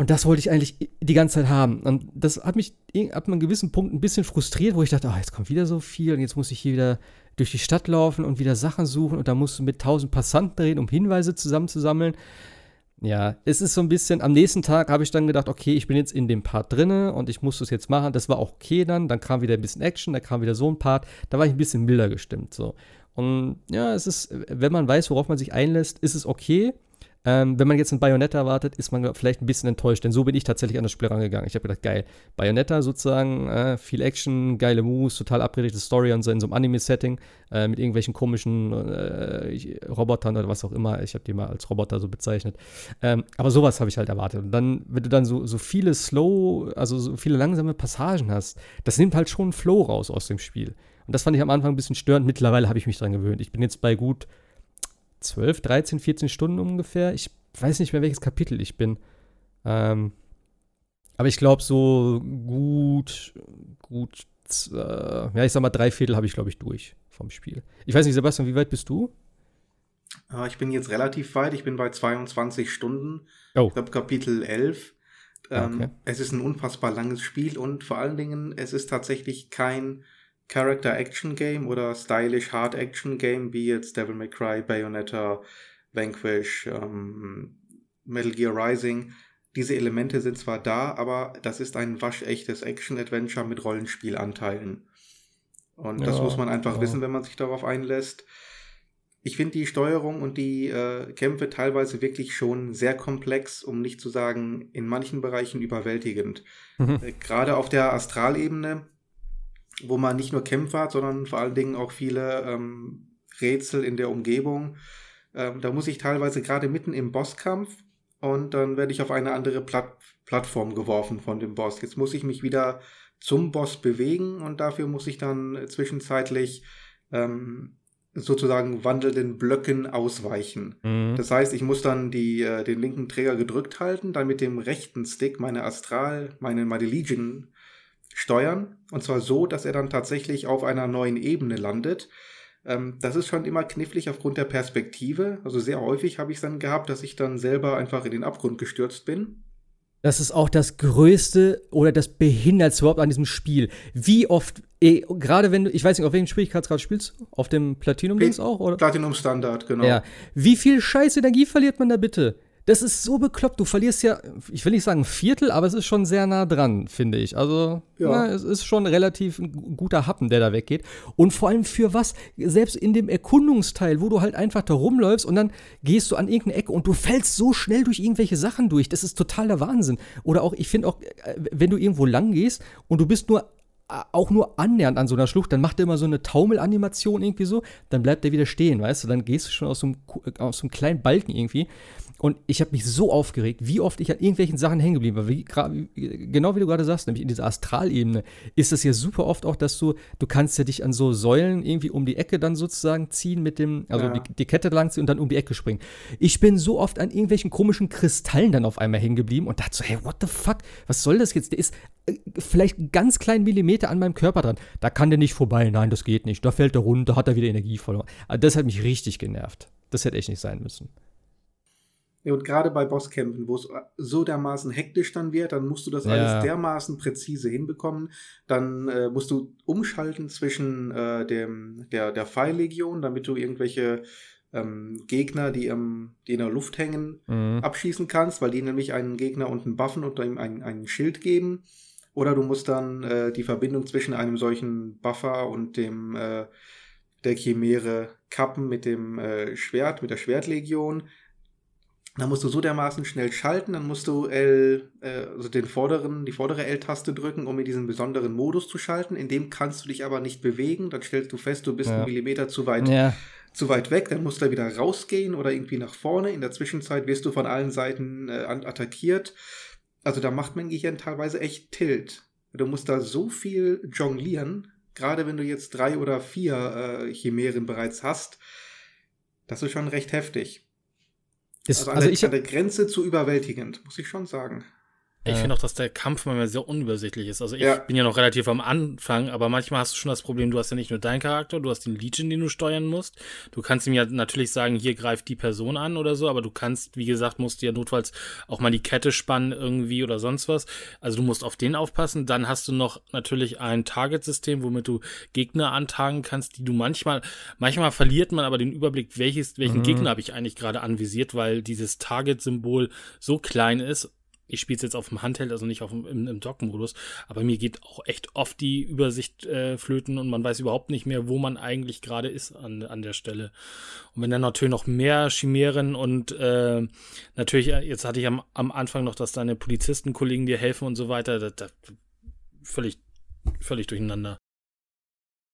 Und das wollte ich eigentlich die ganze Zeit haben. Und das hat mich ab einem gewissen Punkt ein bisschen frustriert, wo ich dachte, oh, jetzt kommt wieder so viel und jetzt muss ich hier wieder durch die Stadt laufen und wieder Sachen suchen und da musst du mit tausend Passanten reden, um Hinweise zusammenzusammeln. Ja, es ist so ein bisschen, am nächsten Tag habe ich dann gedacht, okay, ich bin jetzt in dem Part drinne und ich muss das jetzt machen. Das war auch okay dann. Dann kam wieder ein bisschen Action, da kam wieder so ein Part. Da war ich ein bisschen milder gestimmt. So. Und ja, es ist, wenn man weiß, worauf man sich einlässt, ist es okay. Ähm, wenn man jetzt ein Bayonetta erwartet, ist man vielleicht ein bisschen enttäuscht, denn so bin ich tatsächlich an das Spiel rangegangen. Ich habe gedacht, geil, Bayonetta sozusagen, äh, viel Action, geile Moves, total abgerichtete Story und so in so einem Anime-Setting äh, mit irgendwelchen komischen äh, Robotern oder was auch immer. Ich habe die mal als Roboter so bezeichnet. Ähm, aber sowas habe ich halt erwartet. Und dann, wenn du dann so, so viele slow, also so viele langsame Passagen hast, das nimmt halt schon Flow raus aus dem Spiel. Und das fand ich am Anfang ein bisschen störend. Mittlerweile habe ich mich dran gewöhnt. Ich bin jetzt bei gut 12, 13, 14 Stunden ungefähr. Ich weiß nicht mehr, welches Kapitel ich bin. Ähm, aber ich glaube, so gut, gut, äh, ja, ich sag mal, drei Viertel habe ich, glaube ich, durch vom Spiel. Ich weiß nicht, Sebastian, wie weit bist du? Ah, ich bin jetzt relativ weit. Ich bin bei 22 Stunden. Oh. Ich glaube, Kapitel 11. Ah, ähm, okay. Es ist ein unfassbar langes Spiel und vor allen Dingen, es ist tatsächlich kein Character-Action-Game oder stylish Hard-Action-Game wie jetzt Devil May Cry, Bayonetta, Vanquish, ähm, Metal Gear Rising. Diese Elemente sind zwar da, aber das ist ein waschechtes Action-Adventure mit Rollenspielanteilen. Und ja, das muss man einfach ja. wissen, wenn man sich darauf einlässt. Ich finde die Steuerung und die äh, Kämpfe teilweise wirklich schon sehr komplex, um nicht zu sagen, in manchen Bereichen überwältigend. Mhm. Äh, Gerade auf der Astralebene wo man nicht nur Kämpfe hat, sondern vor allen Dingen auch viele ähm, Rätsel in der Umgebung. Ähm, da muss ich teilweise gerade mitten im Bosskampf und dann werde ich auf eine andere Platt Plattform geworfen von dem Boss. Jetzt muss ich mich wieder zum Boss bewegen und dafür muss ich dann zwischenzeitlich ähm, sozusagen wandelnden Blöcken ausweichen. Mhm. Das heißt, ich muss dann die, äh, den linken Träger gedrückt halten, dann mit dem rechten Stick meine Astral, meine, meine Legion steuern. Und zwar so, dass er dann tatsächlich auf einer neuen Ebene landet. Ähm, das ist schon immer knifflig aufgrund der Perspektive. Also sehr häufig habe ich es dann gehabt, dass ich dann selber einfach in den Abgrund gestürzt bin. Das ist auch das Größte oder das Behindertste überhaupt an diesem Spiel. Wie oft, eh, gerade wenn du, ich weiß nicht, auf welchem Schwierigkeitsgrad spielst du? Auf dem Platinum-Dings auch? Oder? Platinum Standard, genau. Ja. Wie viel scheiß Energie verliert man da bitte? Das ist so bekloppt. Du verlierst ja, ich will nicht sagen ein Viertel, aber es ist schon sehr nah dran, finde ich. Also, ja. na, es ist schon relativ ein guter Happen, der da weggeht. Und vor allem für was? Selbst in dem Erkundungsteil, wo du halt einfach da rumläufst und dann gehst du an irgendeine Ecke und du fällst so schnell durch irgendwelche Sachen durch. Das ist totaler Wahnsinn. Oder auch, ich finde auch, äh, wenn du irgendwo lang gehst und du bist nur äh, auch nur annähernd an so einer Schlucht, dann macht er immer so eine Taumelanimation irgendwie so, dann bleibt er wieder stehen, weißt du, dann gehst du schon aus so einem, aus so einem kleinen Balken irgendwie und ich habe mich so aufgeregt, wie oft ich an irgendwelchen Sachen hängen geblieben war. Wie, genau wie du gerade sagst, nämlich in dieser Astralebene ist das ja super oft auch, dass du, du kannst ja dich an so Säulen irgendwie um die Ecke dann sozusagen ziehen mit dem, also ja. die, die, Kette langziehen und dann um die Ecke springen. Ich bin so oft an irgendwelchen komischen Kristallen dann auf einmal hängen geblieben und dachte so, hey, what the fuck? Was soll das jetzt? Der ist äh, vielleicht einen ganz kleinen Millimeter an meinem Körper dran. Da kann der nicht vorbei. Nein, das geht nicht. Da fällt er runter, hat er wieder Energie verloren. Also das hat mich richtig genervt. Das hätte echt nicht sein müssen. Ja, und gerade bei Bosskämpfen, wo es so dermaßen hektisch dann wird, dann musst du das ja. alles dermaßen präzise hinbekommen. Dann äh, musst du umschalten zwischen äh, dem, der, der Pfeillegion, damit du irgendwelche ähm, Gegner, die, ähm, die in der Luft hängen, mhm. abschießen kannst, weil die nämlich einen Gegner unten buffen und ihm einen, einen Schild geben. Oder du musst dann äh, die Verbindung zwischen einem solchen Buffer und dem äh, der Chimäre kappen mit dem äh, Schwert, mit der Schwertlegion. Dann musst du so dermaßen schnell schalten, dann musst du L, äh, also den vorderen, die vordere L-Taste drücken, um in diesen besonderen Modus zu schalten. In dem kannst du dich aber nicht bewegen. Dann stellst du fest, du bist ja. einen Millimeter zu weit, ja. zu weit weg, dann musst du wieder rausgehen oder irgendwie nach vorne. In der Zwischenzeit wirst du von allen Seiten äh, attackiert. Also da macht mein Gehirn teilweise echt Tilt. Du musst da so viel jonglieren, gerade wenn du jetzt drei oder vier äh, Chimären bereits hast. Das ist schon recht heftig. Ist, also, an, also der, ich, an der Grenze zu überwältigend, muss ich schon sagen. Ich finde auch, dass der Kampf manchmal sehr unübersichtlich ist. Also ich ja. bin ja noch relativ am Anfang, aber manchmal hast du schon das Problem, du hast ja nicht nur deinen Charakter, du hast den Legion, den du steuern musst. Du kannst ihm ja natürlich sagen, hier greift die Person an oder so, aber du kannst, wie gesagt, musst du ja notfalls auch mal die Kette spannen irgendwie oder sonst was. Also du musst auf den aufpassen. Dann hast du noch natürlich ein Target-System, womit du Gegner antagen kannst, die du manchmal, manchmal verliert man aber den Überblick, welches, welchen mhm. Gegner habe ich eigentlich gerade anvisiert, weil dieses Target-Symbol so klein ist ich spiele es jetzt auf dem Handheld, also nicht auf dem, im, im Dock-Modus, aber mir geht auch echt oft die Übersicht äh, flöten und man weiß überhaupt nicht mehr, wo man eigentlich gerade ist an, an der Stelle. Und wenn dann natürlich noch mehr Chimären und äh, natürlich, äh, jetzt hatte ich am, am Anfang noch, dass deine Polizistenkollegen dir helfen und so weiter, das, das völlig, völlig durcheinander.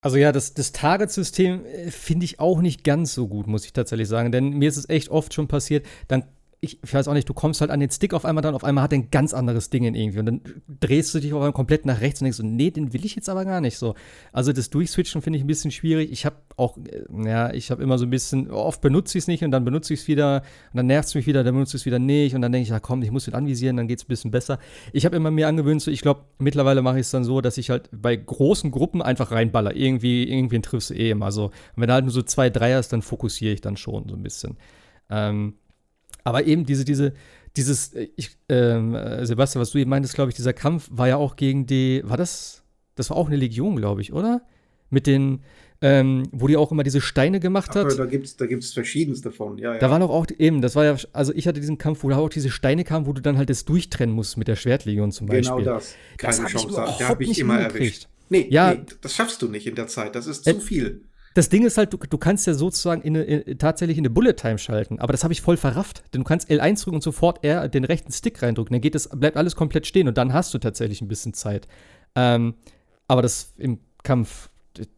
Also ja, das, das Target-System äh, finde ich auch nicht ganz so gut, muss ich tatsächlich sagen. Denn mir ist es echt oft schon passiert, dann ich, ich, weiß auch nicht, du kommst halt an den Stick auf einmal dann, auf einmal hat er ein ganz anderes Ding in irgendwie und dann drehst du dich auf einmal komplett nach rechts und denkst so, nee, den will ich jetzt aber gar nicht so. Also das Durchswitchen finde ich ein bisschen schwierig. Ich habe auch, äh, ja, ich habe immer so ein bisschen, oft benutze ich es nicht und dann benutze ich es wieder und dann nervt es mich wieder, dann benutze ich es wieder nicht und dann denke ich, ja komm, ich muss wieder anvisieren, dann geht es ein bisschen besser. Ich habe immer mir angewöhnt, so, ich glaube, mittlerweile mache ich es dann so, dass ich halt bei großen Gruppen einfach reinballer. Irgendwie, irgendwen triffst du eh immer so. Und wenn da halt nur so zwei, drei hast, dann fokussiere ich dann schon so ein bisschen. Ähm, aber eben diese, diese, dieses, äh, ich, ähm, äh, Sebastian, was du eben meintest, glaube ich, dieser Kampf war ja auch gegen die, war das, das war auch eine Legion, glaube ich, oder? Mit den, ähm, wo die auch immer diese Steine gemacht hat. Ach, da gibt es da gibt's verschiedenste von, ja, ja. Da waren auch, auch eben, das war ja, also ich hatte diesen Kampf, wo da auch diese Steine kamen, wo du dann halt das durchtrennen musst mit der Schwertlegion zum genau Beispiel. Genau das. Keine das Chance. Da habe ich immer erwischt. Nee, ja, nee, das schaffst du nicht in der Zeit. Das ist zu äh, viel das Ding ist halt, du, du kannst ja sozusagen in eine, in, tatsächlich in eine Bullet Time schalten, aber das habe ich voll verrafft. Denn du kannst L1 drücken und sofort R den rechten Stick reindrücken. Dann geht das, bleibt alles komplett stehen und dann hast du tatsächlich ein bisschen Zeit. Ähm, aber das im Kampf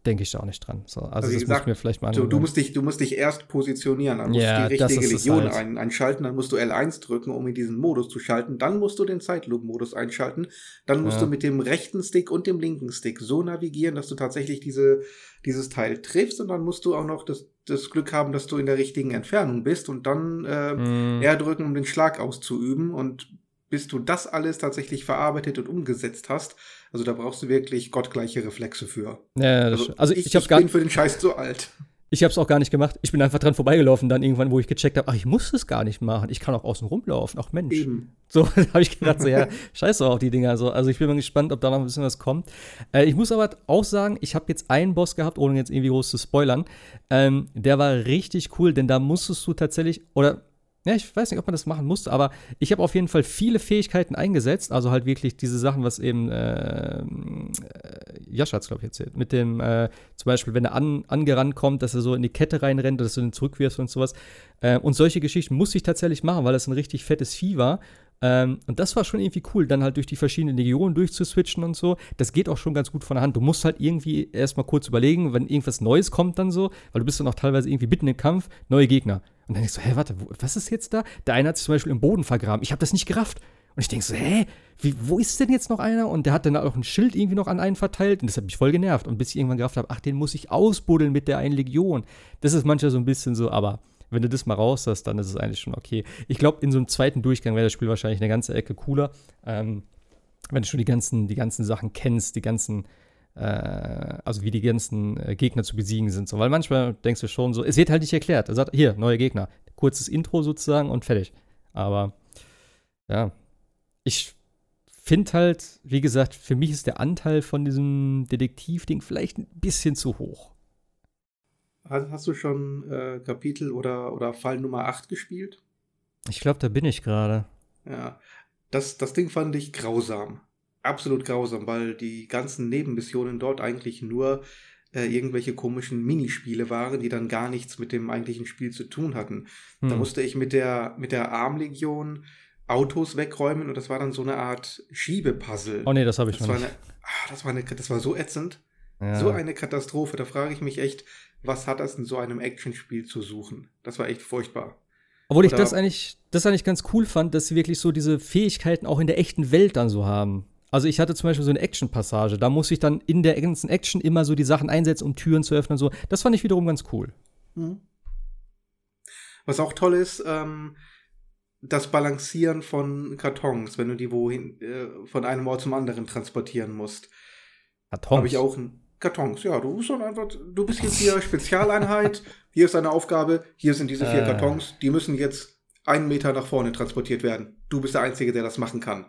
denke ich da auch nicht dran. So, also, also das gesagt, muss mir vielleicht mal du, du, musst dich, du musst dich erst positionieren, dann musst ja, du die richtige Legion halt. ein, einschalten, dann musst du L1 drücken, um in diesen Modus zu schalten, dann musst du den Zeitloop-Modus einschalten, dann musst ja. du mit dem rechten Stick und dem linken Stick so navigieren, dass du tatsächlich diese, dieses Teil triffst und dann musst du auch noch das, das Glück haben, dass du in der richtigen Entfernung bist und dann äh, mm. R drücken, um den Schlag auszuüben und bis du das alles tatsächlich verarbeitet und umgesetzt hast, also da brauchst du wirklich gottgleiche Reflexe für. Ja, also, also, ich, ich, ich bin für den Scheiß zu alt. Ich habe es auch gar nicht gemacht. Ich bin einfach dran vorbeigelaufen, dann irgendwann, wo ich gecheckt habe, ach, ich muss es gar nicht machen. Ich kann auch außen rumlaufen. Ach Mensch. Eben. So <laughs> habe ich gedacht, so ja, <laughs> scheiße auf die Dinger. So. Also ich bin mal gespannt, ob da noch ein bisschen was kommt. Äh, ich muss aber auch sagen, ich habe jetzt einen Boss gehabt, ohne jetzt irgendwie groß zu spoilern. Ähm, der war richtig cool, denn da musstest du tatsächlich, oder ja, ich weiß nicht, ob man das machen musste, aber ich habe auf jeden Fall viele Fähigkeiten eingesetzt. Also halt wirklich diese Sachen, was eben äh, äh Jascha hat glaube ich, erzählt. Mit dem, äh, zum Beispiel, wenn er an, angerannt kommt, dass er so in die Kette reinrennt, dass du den zurückwirfst und sowas. Äh, und solche Geschichten musste ich tatsächlich machen, weil das ein richtig fettes Vieh war. Ähm, und das war schon irgendwie cool, dann halt durch die verschiedenen Legionen durchzuswitchen und so. Das geht auch schon ganz gut von der Hand. Du musst halt irgendwie erstmal kurz überlegen, wenn irgendwas Neues kommt dann so, weil du bist dann auch teilweise irgendwie mitten im Kampf, neue Gegner. Und dann denkst du, hä, warte, wo, was ist jetzt da? Der eine hat sich zum Beispiel im Boden vergraben. Ich habe das nicht gerafft. Und ich denke so, hä, wie, wo ist denn jetzt noch einer? Und der hat dann auch ein Schild irgendwie noch an einen verteilt. Und das hat mich voll genervt. Und bis ich irgendwann gerafft habe, ach, den muss ich ausbuddeln mit der einen Legion. Das ist manchmal so ein bisschen so, aber wenn du das mal raus hast, dann ist es eigentlich schon okay. Ich glaube, in so einem zweiten Durchgang wäre das Spiel wahrscheinlich eine ganze Ecke cooler. Ähm, wenn du schon die ganzen, die ganzen Sachen kennst, die ganzen äh, also wie die ganzen äh, Gegner zu besiegen sind. So, weil manchmal denkst du schon so, es wird halt nicht erklärt. Er sagt, hier, neue Gegner. Kurzes Intro sozusagen und fertig. Aber ja, ich finde halt, wie gesagt, für mich ist der Anteil von diesem Detektivding vielleicht ein bisschen zu hoch. Hast du schon äh, Kapitel oder, oder Fall Nummer 8 gespielt? Ich glaube, da bin ich gerade. Ja, das, das Ding fand ich grausam absolut grausam, weil die ganzen Nebenmissionen dort eigentlich nur äh, irgendwelche komischen Minispiele waren, die dann gar nichts mit dem eigentlichen Spiel zu tun hatten. Hm. Da musste ich mit der, mit der Armlegion Autos wegräumen und das war dann so eine Art Schiebepuzzle. Oh nee, das habe ich das noch nicht. Eine, ah, das, war eine, das war so ätzend. Ja. So eine Katastrophe. Da frage ich mich echt, was hat das in so einem Actionspiel zu suchen? Das war echt furchtbar. Obwohl Oder ich das eigentlich, das eigentlich ganz cool fand, dass sie wirklich so diese Fähigkeiten auch in der echten Welt dann so haben. Also ich hatte zum Beispiel so eine Action-Passage, da musste ich dann in der ganzen Action immer so die Sachen einsetzen, um Türen zu öffnen und so. Das fand ich wiederum ganz cool. Mhm. Was auch toll ist, ähm, das Balancieren von Kartons, wenn du die wohin äh, von einem Ort zum anderen transportieren musst. Kartons? Habe ich auch ein Kartons, ja, du bist einfach, du bist jetzt hier Spezialeinheit, hier ist deine Aufgabe, hier sind diese vier äh. Kartons, die müssen jetzt einen Meter nach vorne transportiert werden. Du bist der Einzige, der das machen kann.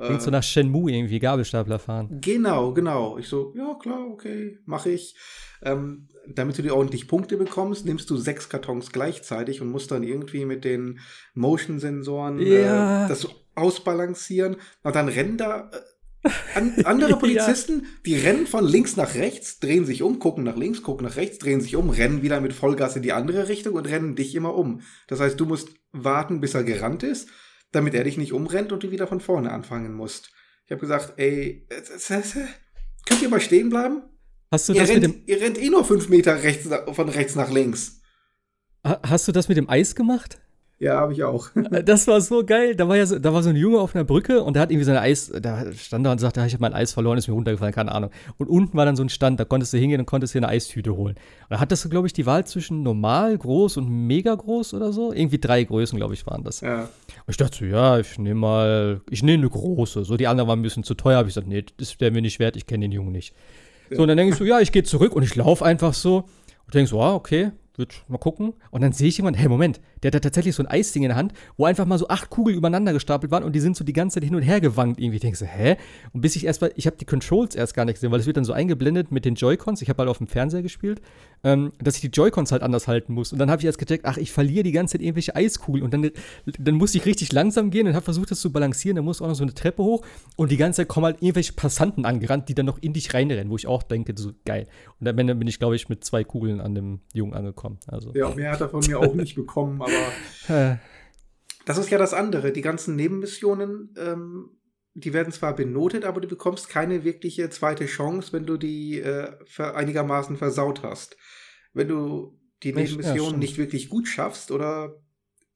Klingt äh, so nach Shenmue irgendwie, Gabelstapler fahren. Genau, genau. Ich so, ja klar, okay, mache ich. Ähm, damit du dir ordentlich Punkte bekommst, nimmst du sechs Kartons gleichzeitig und musst dann irgendwie mit den Motion-Sensoren ja. äh, das ausbalancieren. Und dann rennen da äh, an, andere <laughs> Polizisten, ja. die rennen von links nach rechts, drehen sich um, gucken nach links, gucken nach rechts, drehen sich um, rennen wieder mit Vollgas in die andere Richtung und rennen dich immer um. Das heißt, du musst warten, bis er gerannt ist damit er dich nicht umrennt und du wieder von vorne anfangen musst. Ich habe gesagt, ey, könnt ihr mal stehen bleiben? Hast du ihr das rennt, mit dem Ihr rennt eh nur fünf Meter rechts, von rechts nach links. Hast du das mit dem Eis gemacht? Ja, habe ich auch. <laughs> das war so geil. Da war ja so, da war so ein Junge auf einer Brücke und der hat irgendwie seine Eis, da stand da und sagte, ich habe mein Eis verloren, ist mir runtergefallen, keine Ahnung. Und unten war dann so ein Stand, da konntest du hingehen und konntest dir eine Eistüte holen. Und da hattest du, glaube ich, die Wahl zwischen normal, groß und mega groß oder so. Irgendwie drei Größen, glaube ich, waren das. Ja. Und ich dachte so, ja, ich nehme mal, ich nehme eine große. So, die anderen waren ein bisschen zu teuer. Habe ich gesagt, nee, das wäre mir nicht wert, ich kenne den Jungen nicht. Ja. So, und dann denke ich so, ja, ich gehe zurück und ich laufe einfach so und denke so, ah, okay, wird mal gucken. Und dann sehe ich jemanden, hey, Moment, der hat da tatsächlich so ein Eisding in der Hand, wo einfach mal so acht Kugeln übereinander gestapelt waren und die sind so die ganze Zeit hin und her gewankt irgendwie. Ich denke so, hä? Und bis ich erst mal, ich habe die Controls erst gar nicht gesehen, weil es wird dann so eingeblendet mit den Joy-Cons. Ich habe halt auf dem Fernseher gespielt, ähm, dass ich die Joy-Cons halt anders halten muss. Und dann habe ich erst gecheckt, ach, ich verliere die ganze Zeit irgendwelche Eiskugeln. Und dann, dann musste ich richtig langsam gehen und habe versucht, das zu balancieren. Dann muss auch noch so eine Treppe hoch und die ganze Zeit kommen halt irgendwelche Passanten angerannt, die dann noch in dich reinrennen, wo ich auch denke, so geil. Und am Ende bin ich, glaube ich, mit zwei Kugeln an dem Jungen angekommen. Also. Ja, mehr hat er von mir auch nicht bekommen, aber <laughs> das ist ja das andere. Die ganzen Nebenmissionen, ähm, die werden zwar benotet, aber du bekommst keine wirkliche zweite Chance, wenn du die äh, einigermaßen versaut hast. Wenn du die Nebenmission ja, nicht wirklich gut schaffst oder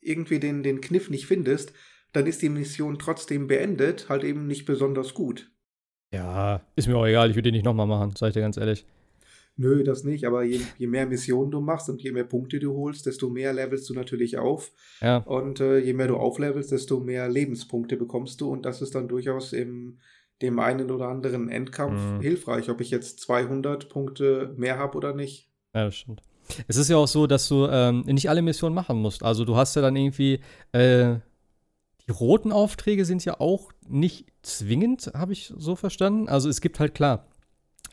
irgendwie den, den Kniff nicht findest, dann ist die Mission trotzdem beendet, halt eben nicht besonders gut. Ja, ist mir auch egal, ich würde die nicht nochmal machen, sag ich dir ganz ehrlich. Nö, das nicht, aber je, je, mehr Missionen du machst und je mehr Punkte du holst, desto mehr levelst du natürlich auf. Ja. Und äh, je mehr du auflevelst, desto mehr Lebenspunkte bekommst du und das ist dann durchaus im dem einen oder anderen Endkampf mhm. hilfreich, ob ich jetzt 200 Punkte mehr habe oder nicht. Ja, das stimmt. Es ist ja auch so, dass du ähm, nicht alle Missionen machen musst. Also du hast ja dann irgendwie äh, die roten Aufträge sind ja auch nicht zwingend, habe ich so verstanden. Also es gibt halt klar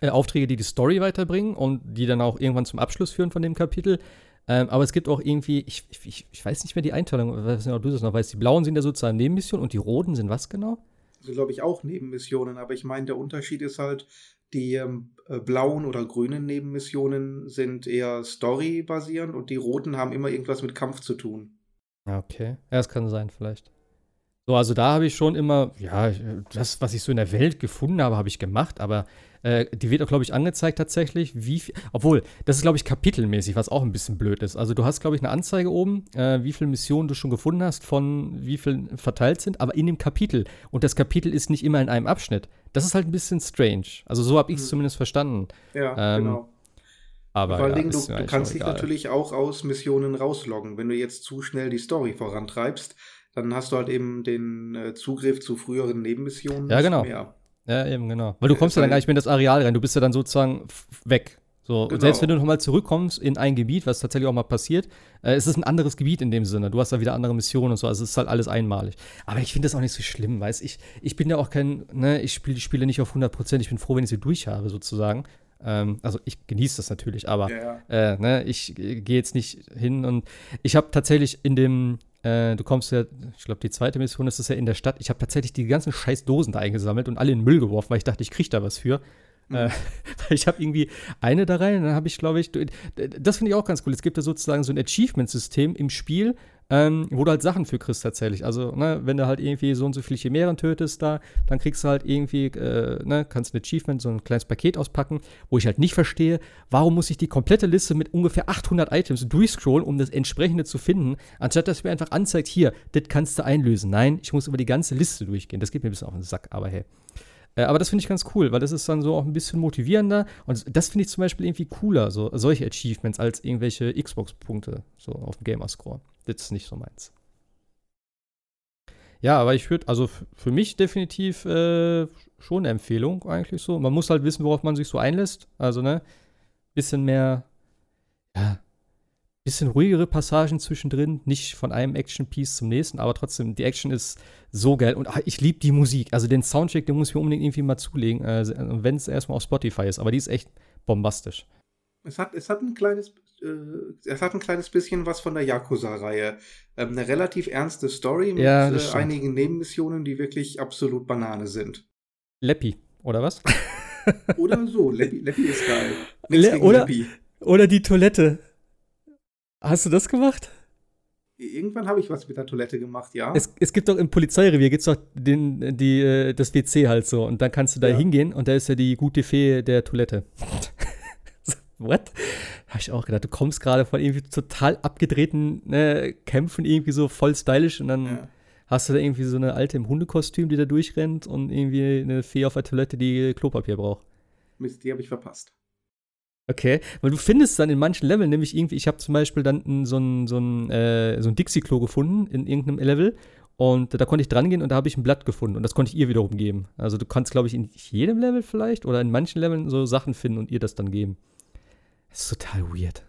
äh, Aufträge, die die Story weiterbringen und die dann auch irgendwann zum Abschluss führen von dem Kapitel. Ähm, aber es gibt auch irgendwie, ich, ich, ich weiß nicht mehr die Einteilung, ich weiß nicht, ob du das noch weißt. Die blauen sind ja sozusagen Nebenmissionen und die roten sind was genau? sind, glaube ich, auch Nebenmissionen, aber ich meine, der Unterschied ist halt, die ähm, äh, blauen oder grünen Nebenmissionen sind eher Story-basierend und die roten haben immer irgendwas mit Kampf zu tun. Okay, ja, das kann sein, vielleicht. So, also da habe ich schon immer, ja, das, was ich so in der Welt gefunden habe, habe ich gemacht, aber äh, die wird auch, glaube ich, angezeigt tatsächlich, wie viel, obwohl, das ist, glaube ich, kapitelmäßig, was auch ein bisschen blöd ist. Also du hast, glaube ich, eine Anzeige oben, äh, wie viele Missionen du schon gefunden hast, von wie viel verteilt sind, aber in dem Kapitel. Und das Kapitel ist nicht immer in einem Abschnitt. Das ist halt ein bisschen strange. Also so habe ich es mhm. zumindest verstanden. Ja, ähm, genau. Aber Vor allen Dingen, du, du kannst dich natürlich auch aus Missionen rausloggen. Wenn du jetzt zu schnell die Story vorantreibst, dann hast du halt eben den äh, Zugriff zu früheren Nebenmissionen. Ja, genau. Mehr. Ja, eben, genau. Weil du kommst ja dann gar nicht mehr in das Areal rein, du bist ja dann sozusagen weg. So, genau. selbst wenn du nochmal zurückkommst in ein Gebiet, was tatsächlich auch mal passiert, äh, ist es ein anderes Gebiet in dem Sinne. Du hast da wieder andere Missionen und so, also es ist halt alles einmalig. Aber ich finde das auch nicht so schlimm, weißt ich, ich bin ja auch kein, ne, ich spiele die Spiele nicht auf 100 Prozent, ich bin froh, wenn ich sie durch habe, sozusagen. Ähm, also ich genieße das natürlich, aber ja. äh, ne, ich äh, gehe jetzt nicht hin und ich habe tatsächlich in dem äh, du kommst ja, ich glaube, die zweite Mission ist es ja in der Stadt. Ich habe tatsächlich die ganzen scheiß Dosen da eingesammelt und alle in den Müll geworfen, weil ich dachte, ich kriege da was für. Mhm. Äh, <laughs> ich habe irgendwie eine da rein, dann habe ich, glaube ich, das finde ich auch ganz cool. Es gibt ja sozusagen so ein Achievement-System im Spiel, ähm, wo du halt Sachen für kriegst tatsächlich. Also, ne, wenn du halt irgendwie so und so viele Chimären tötest da, dann kriegst du halt irgendwie, äh, ne, kannst ein Achievement, so ein kleines Paket auspacken, wo ich halt nicht verstehe, warum muss ich die komplette Liste mit ungefähr 800 Items durchscrollen, um das entsprechende zu finden, anstatt dass mir einfach anzeigt, hier, das kannst du einlösen. Nein, ich muss über die ganze Liste durchgehen. Das geht mir ein bisschen auf den Sack, aber hey. Äh, aber das finde ich ganz cool, weil das ist dann so auch ein bisschen motivierender. Und das finde ich zum Beispiel irgendwie cooler, so solche Achievements, als irgendwelche Xbox-Punkte so auf dem Gamerscore. Das ist nicht so meins. Ja, aber ich würde, also für mich definitiv äh, schon eine Empfehlung eigentlich so. Man muss halt wissen, worauf man sich so einlässt. Also, ne, bisschen mehr, ja, bisschen ruhigere Passagen zwischendrin, nicht von einem Action-Piece zum nächsten, aber trotzdem, die Action ist so geil und ich liebe die Musik. Also den Soundtrack, den muss ich mir unbedingt irgendwie mal zulegen, äh, wenn es erstmal auf Spotify ist, aber die ist echt bombastisch. Es hat, es hat ein kleines, äh, es hat ein kleines bisschen was von der Yakuza-Reihe. Ähm, eine relativ ernste Story mit ja, äh, einigen Nebenmissionen, die wirklich absolut Banane sind. Leppi, oder was? oder so, Leppi, <laughs> Leppi ist geil. Le oder, oder die Toilette. Hast du das gemacht? Irgendwann habe ich was mit der Toilette gemacht, ja. Es, es gibt doch im Polizeirevier gibt's doch den, die, äh, das WC halt so und dann kannst du da ja. hingehen und da ist ja die gute Fee der Toilette. <laughs> What? Habe ich auch gedacht, du kommst gerade von irgendwie total abgedrehten ne, Kämpfen irgendwie so voll stylisch und dann ja. hast du da irgendwie so eine alte im Hundekostüm, die da durchrennt und irgendwie eine Fee auf der Toilette, die Klopapier braucht. Mist, die habe ich verpasst. Okay, weil du findest dann in manchen Leveln nämlich irgendwie, ich habe zum Beispiel dann so ein, so ein, äh, so ein Dixie-Klo gefunden in irgendeinem Level und da konnte ich dran gehen und da habe ich ein Blatt gefunden und das konnte ich ihr wiederum geben. Also du kannst, glaube ich, in jedem Level vielleicht oder in manchen Leveln so Sachen finden und ihr das dann geben. Das ist total weird.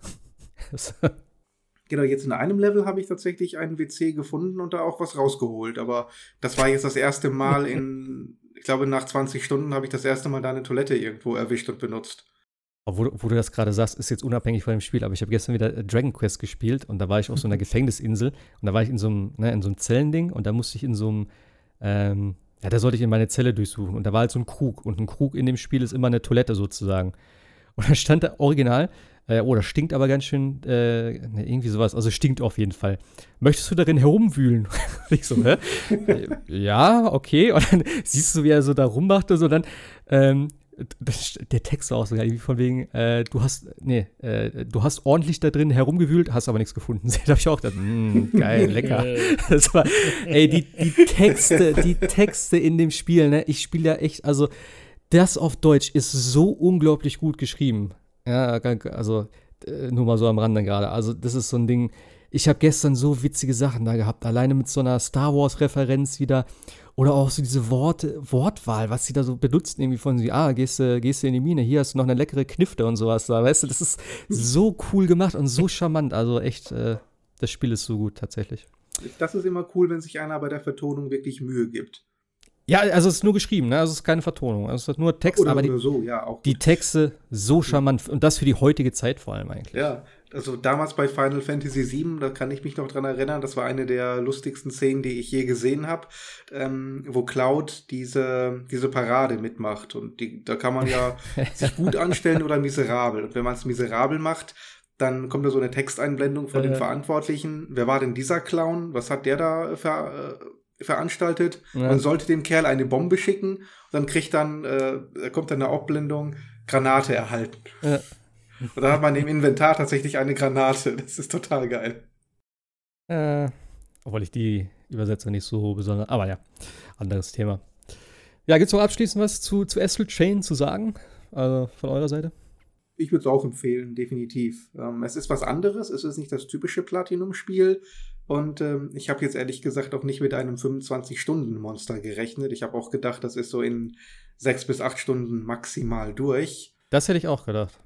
genau, jetzt in einem Level habe ich tatsächlich einen WC gefunden und da auch was rausgeholt, aber das war jetzt das erste Mal in, <laughs> ich glaube, nach 20 Stunden habe ich das erste Mal da eine Toilette irgendwo erwischt und benutzt. Wo, wo, du das gerade sagst, ist jetzt unabhängig von dem Spiel, aber ich habe gestern wieder äh, Dragon Quest gespielt und da war ich auf so einer <laughs> Gefängnisinsel und da war ich in so einem, ne, in so einem Zellending und da musste ich in so einem, ähm, ja, da sollte ich in meine Zelle durchsuchen und da war halt so ein Krug und ein Krug in dem Spiel ist immer eine Toilette sozusagen. <laughs> Und da stand da original, äh, oh, das stinkt aber ganz schön, äh, ne, irgendwie sowas, also stinkt auf jeden Fall. Möchtest du darin herumwühlen? <laughs> ich so, hä? Ja, okay. Und dann siehst du, wie er so da rummacht und so, dann, ähm, das, der Text war auch so geil, wie von wegen, äh, du hast, nee, äh, du hast ordentlich da drin herumgewühlt, hast aber nichts gefunden. <laughs> da habe ich auch gedacht, mh, geil, lecker. <laughs> das war, ey, die, die Texte, die Texte in dem Spiel, ne, ich spiele ja echt, also, das auf Deutsch ist so unglaublich gut geschrieben. Ja, also, äh, nur mal so am Rande gerade. Also, das ist so ein Ding, ich habe gestern so witzige Sachen da gehabt, alleine mit so einer Star Wars-Referenz wieder. Oder auch so diese Worte, Wortwahl, was sie da so benutzen, irgendwie von sie, ah, gehst du, gehst in die Mine, hier hast du noch eine leckere Knifte und sowas da, weißt du, das ist so cool gemacht und so charmant. Also echt, äh, das Spiel ist so gut, tatsächlich. Das ist immer cool, wenn sich einer bei der Vertonung wirklich Mühe gibt. Ja, also es ist nur geschrieben, ne? Also es ist keine Vertonung. Also es ist nur Text, oder, aber die, so, ja, die Texte so charmant und das für die heutige Zeit vor allem eigentlich. Ja, also damals bei Final Fantasy VII, da kann ich mich noch dran erinnern, das war eine der lustigsten Szenen, die ich je gesehen habe, ähm, wo Cloud diese, diese Parade mitmacht. Und die, da kann man ja <laughs> sich gut anstellen oder miserabel. Und wenn man es miserabel macht, dann kommt da so eine Texteinblendung von äh. den Verantwortlichen. Wer war denn dieser Clown? Was hat der da ver, äh, veranstaltet? Ja. Man sollte dem Kerl eine Bombe schicken. Und dann kriegt dann, äh, kommt dann eine Aufblendung, Granate erhalten. Ja. Und dann hat man im Inventar tatsächlich eine Granate. Das ist total geil. Äh, obwohl ich die Übersetzung nicht so besonders. Aber ja, anderes Thema. Ja, gibt es noch abschließend was zu, zu Astral Chain zu sagen? Also von eurer Seite? Ich würde es auch empfehlen, definitiv. Ähm, es ist was anderes, es ist nicht das typische Platinum-Spiel. Und ähm, ich habe jetzt ehrlich gesagt auch nicht mit einem 25-Stunden-Monster gerechnet. Ich habe auch gedacht, das ist so in sechs bis acht Stunden maximal durch. Das hätte ich auch gedacht.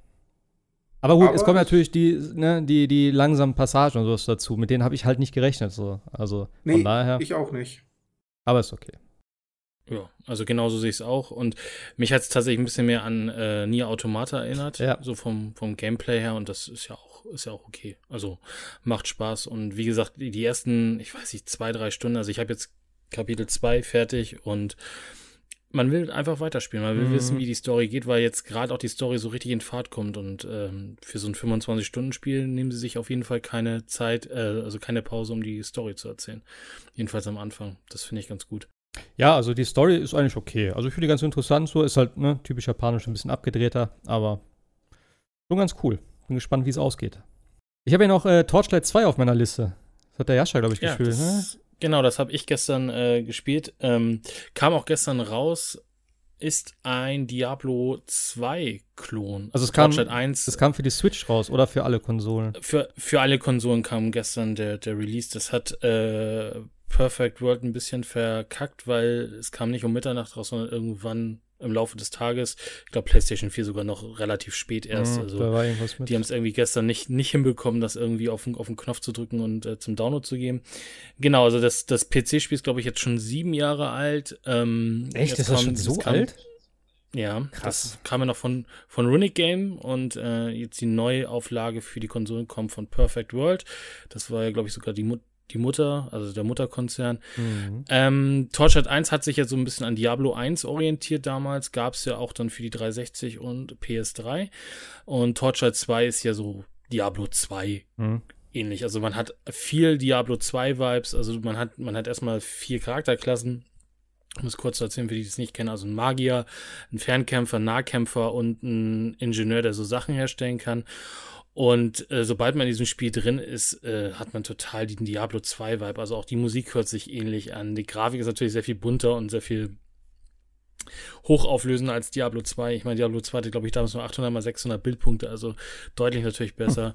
Aber gut, Aber es kommen natürlich die, ne, die, die langsamen Passagen und sowas dazu. Mit denen habe ich halt nicht gerechnet. So. Also nee, von daher. Ich auch nicht. Aber ist okay. Ja, also genauso sehe ich es auch. Und mich hat es tatsächlich ein bisschen mehr an äh, Nier Automata erinnert. Ja. So vom, vom Gameplay her. Und das ist ja auch, ist ja auch okay. Also macht Spaß. Und wie gesagt, die, die ersten, ich weiß nicht, zwei, drei Stunden, also ich habe jetzt Kapitel 2 fertig und man will einfach weiterspielen, man will mhm. wissen, wie die Story geht, weil jetzt gerade auch die Story so richtig in Fahrt kommt und ähm, für so ein 25-Stunden-Spiel nehmen sie sich auf jeden Fall keine Zeit, äh, also keine Pause, um die Story zu erzählen. Jedenfalls am Anfang. Das finde ich ganz gut. Ja, also die Story ist eigentlich okay. Also ich finde die ganz interessant, so ist halt ne, typisch japanisch, ein bisschen abgedrehter, aber schon ganz cool. Bin gespannt, wie es ausgeht. Ich habe ja noch äh, Torchlight 2 auf meiner Liste. Das hat der Jascha, glaube ich, ja, gespielt. Das, ne? Genau, das habe ich gestern äh, gespielt. Ähm, kam auch gestern raus, ist ein Diablo 2 Klon. Also es kam, 1, es kam für die Switch raus oder für alle Konsolen? Für, für alle Konsolen kam gestern der, der Release. Das hat äh, Perfect World ein bisschen verkackt, weil es kam nicht um Mitternacht raus, sondern irgendwann im Laufe des Tages. Ich glaube, PlayStation 4 sogar noch relativ spät erst. Mhm, also, die haben es irgendwie gestern nicht, nicht hinbekommen, das irgendwie auf, auf den Knopf zu drücken und äh, zum Download zu geben. Genau, also das, das PC-Spiel ist, glaube ich, jetzt schon sieben Jahre alt. Ähm, Echt? Ist das schon so kam, alt? Ja, Krass. das kam ja noch von, von Runic Game und äh, jetzt die Neuauflage für die Konsolen kommt von Perfect World. Das war ja, glaube ich, sogar die Mut die Mutter, also der Mutterkonzern. Mhm. Ähm, Torchlight 1 hat sich ja so ein bisschen an Diablo 1 orientiert damals, gab es ja auch dann für die 360 und PS3. Und Torchlight 2 ist ja so Diablo 2 mhm. ähnlich. Also man hat viel Diablo 2 Vibes, also man hat, man hat erstmal vier Charakterklassen. Um es kurz zu erzählen, für die, die es nicht kennen, also ein Magier, ein Fernkämpfer, ein Nahkämpfer und ein Ingenieur, der so Sachen herstellen kann. Und äh, sobald man in diesem Spiel drin ist, äh, hat man total den Diablo 2 Vibe. Also auch die Musik hört sich ähnlich an. Die Grafik ist natürlich sehr viel bunter und sehr viel hochauflösender als Diablo 2. Ich meine, Diablo 2 hatte, glaube ich, damals nur 800 mal 600 Bildpunkte, also deutlich natürlich besser.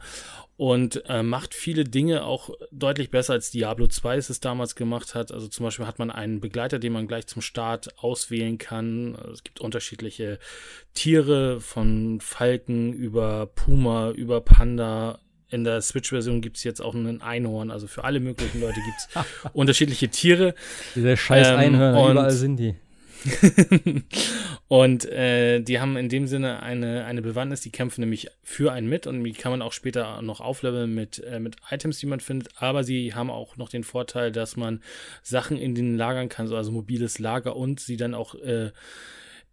Und äh, macht viele Dinge auch deutlich besser, als Diablo 2 es damals gemacht hat. Also zum Beispiel hat man einen Begleiter, den man gleich zum Start auswählen kann. Also es gibt unterschiedliche Tiere, von Falken über Puma, über Panda, in der Switch-Version gibt es jetzt auch einen Einhorn. Also für alle möglichen Leute gibt es <laughs> unterschiedliche Tiere. Diese scheiß ähm, Einhörner, ähm, überall sind die. <laughs> und äh, die haben in dem Sinne eine, eine Bewandtnis, die kämpfen nämlich für einen mit und die kann man auch später noch aufleveln mit, äh, mit Items, die man findet. Aber sie haben auch noch den Vorteil, dass man Sachen in den lagern kann, also mobiles Lager und sie dann auch äh,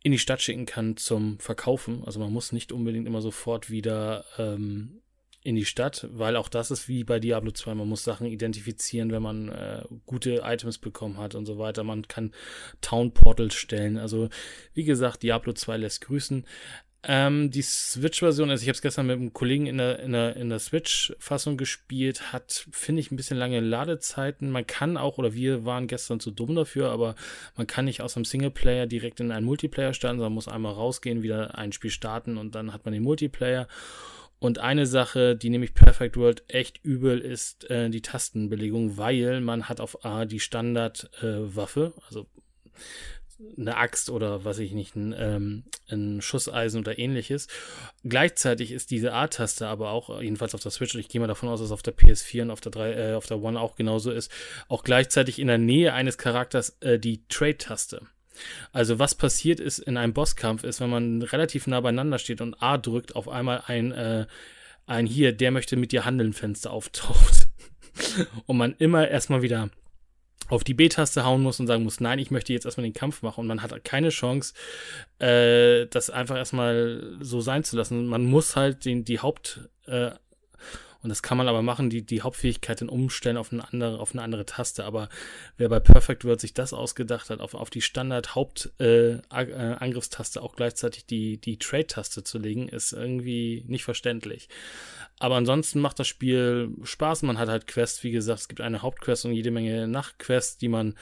in die Stadt schicken kann zum Verkaufen. Also man muss nicht unbedingt immer sofort wieder ähm, in die Stadt, weil auch das ist wie bei Diablo 2. Man muss Sachen identifizieren, wenn man äh, gute Items bekommen hat und so weiter. Man kann Town Portals stellen. Also, wie gesagt, Diablo 2 lässt grüßen. Ähm, die Switch-Version, also ich habe es gestern mit einem Kollegen in der, in der, in der Switch-Fassung gespielt, hat, finde ich, ein bisschen lange Ladezeiten. Man kann auch, oder wir waren gestern zu dumm dafür, aber man kann nicht aus einem Singleplayer direkt in einen Multiplayer starten, sondern muss einmal rausgehen, wieder ein Spiel starten und dann hat man den Multiplayer. Und eine Sache, die nämlich Perfect World echt übel ist, äh, die Tastenbelegung, weil man hat auf A die Standardwaffe, äh, also eine Axt oder was ich nicht, ein, ähm, ein Schusseisen oder ähnliches. Gleichzeitig ist diese A-Taste aber auch, jedenfalls auf der Switch, und ich gehe mal davon aus, dass auf der PS4 und auf der, 3, äh, auf der One auch genauso ist, auch gleichzeitig in der Nähe eines Charakters äh, die Trade-Taste. Also was passiert ist in einem Bosskampf ist, wenn man relativ nah beieinander steht und A drückt, auf einmal ein, äh, ein hier, der möchte mit dir handeln Fenster auftaucht. <laughs> und man immer erstmal wieder auf die B-Taste hauen muss und sagen muss, nein, ich möchte jetzt erstmal den Kampf machen und man hat keine Chance, äh, das einfach erstmal so sein zu lassen. Man muss halt den, die Haupt, äh, und das kann man aber machen, die, die Hauptfähigkeit dann umstellen auf eine andere, auf eine andere Taste. Aber wer bei Perfect World sich das ausgedacht hat, auf, auf die Standard-Hauptangriffstaste äh, äh auch gleichzeitig die, die Trade-Taste zu legen, ist irgendwie nicht verständlich. Aber ansonsten macht das Spiel Spaß. Man hat halt Quests, wie gesagt, es gibt eine Hauptquest und jede Menge Nachtquests, die man,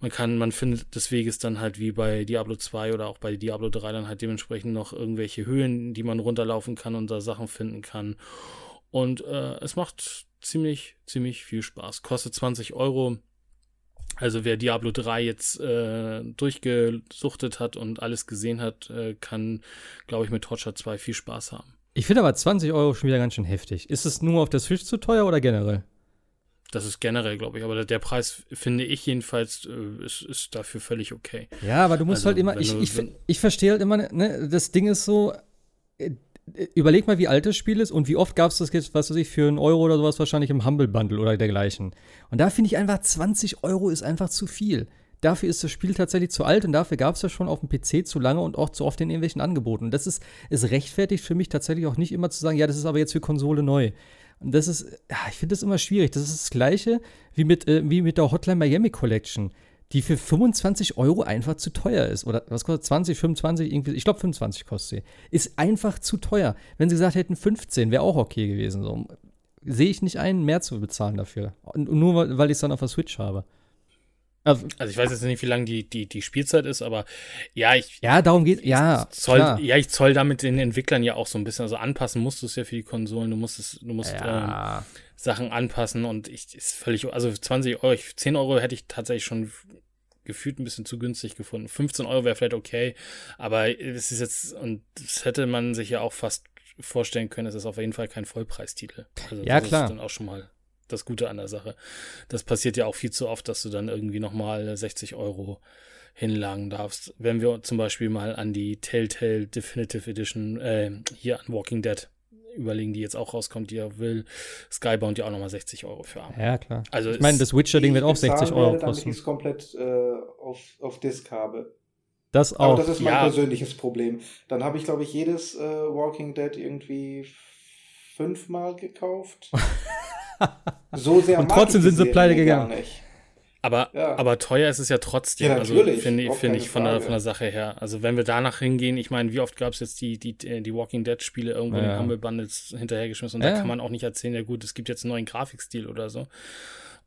man kann, man findet des Weges dann halt wie bei Diablo 2 oder auch bei Diablo 3 dann halt dementsprechend noch irgendwelche Höhen, die man runterlaufen kann und da Sachen finden kann. Und äh, es macht ziemlich, ziemlich viel Spaß. Kostet 20 Euro. Also wer Diablo 3 jetzt äh, durchgesuchtet hat und alles gesehen hat, äh, kann, glaube ich, mit Torture 2 viel Spaß haben. Ich finde aber 20 Euro schon wieder ganz schön heftig. Ist es nur auf der Switch zu teuer oder generell? Das ist generell, glaube ich. Aber der Preis, finde ich jedenfalls, äh, ist, ist dafür völlig okay. Ja, aber du musst also, halt immer, ich, ich, ich verstehe halt immer, ne, das Ding ist so, äh, überleg mal, wie alt das Spiel ist und wie oft gab es das jetzt, was weiß ich, für einen Euro oder sowas wahrscheinlich im Humble Bundle oder dergleichen. Und da finde ich einfach, 20 Euro ist einfach zu viel. dafür ist das Spiel tatsächlich zu alt und dafür gab es ja schon auf dem PC zu lange und auch zu oft in irgendwelchen Angeboten. Und das ist, ist rechtfertigt für mich tatsächlich auch nicht immer zu sagen, ja, das ist aber jetzt für Konsole neu. Und das ist, ja, ich finde das immer schwierig. Das ist das Gleiche wie mit, äh, wie mit der Hotline Miami Collection, die für 25 Euro einfach zu teuer ist. Oder was kostet 20, 25, irgendwie, ich glaube 25 kostet sie. Ist einfach zu teuer. Wenn sie gesagt hätten 15, wäre auch okay gewesen. So. Sehe ich nicht ein, mehr zu bezahlen dafür. Nur weil ich es dann auf der Switch habe. Also, also, ich weiß jetzt nicht, wie lang die, die, die Spielzeit ist, aber ja, ich. Ja, darum geht Ja, zoll, ja, ich zoll damit den Entwicklern ja auch so ein bisschen. Also anpassen musst du es ja für die Konsolen. Du musst es, du musst ja. ähm, Sachen anpassen und ich ist völlig. Also 20 Euro, 10 Euro hätte ich tatsächlich schon gefühlt ein bisschen zu günstig gefunden. 15 Euro wäre vielleicht okay, aber es ist jetzt, und das hätte man sich ja auch fast vorstellen können, es ist auf jeden Fall kein Vollpreistitel. Also ja, klar. ist dann auch schon mal das Gute an der Sache. Das passiert ja auch viel zu oft, dass du dann irgendwie nochmal 60 Euro hinlangen darfst. Wenn wir zum Beispiel mal an die Telltale Definitive Edition äh, hier an Walking Dead überlegen, die jetzt auch rauskommt, die ja will, Skybound ja auch nochmal 60 Euro für haben. Ja, klar. Also ich meine, das Witcher-Ding wird auch 60 Euro kosten. Damit ich es komplett äh, auf, auf Disk habe. Das auch. Aber das ist mein ja. persönliches Problem. Dann habe ich, glaube ich, jedes äh, Walking Dead irgendwie fünfmal gekauft. <laughs> so sehr Und trotzdem sind sie pleite gegangen. Aber, ja. aber teuer ist es ja trotzdem. Ja, also finde find ich von der, von der Sache her. Also wenn wir danach hingehen, ich meine, wie oft gab es jetzt die, die, die Walking Dead Spiele irgendwo ja. in Humble Bundles hinterhergeschmissen und da kann man auch nicht erzählen, ja gut, es gibt jetzt einen neuen Grafikstil oder so.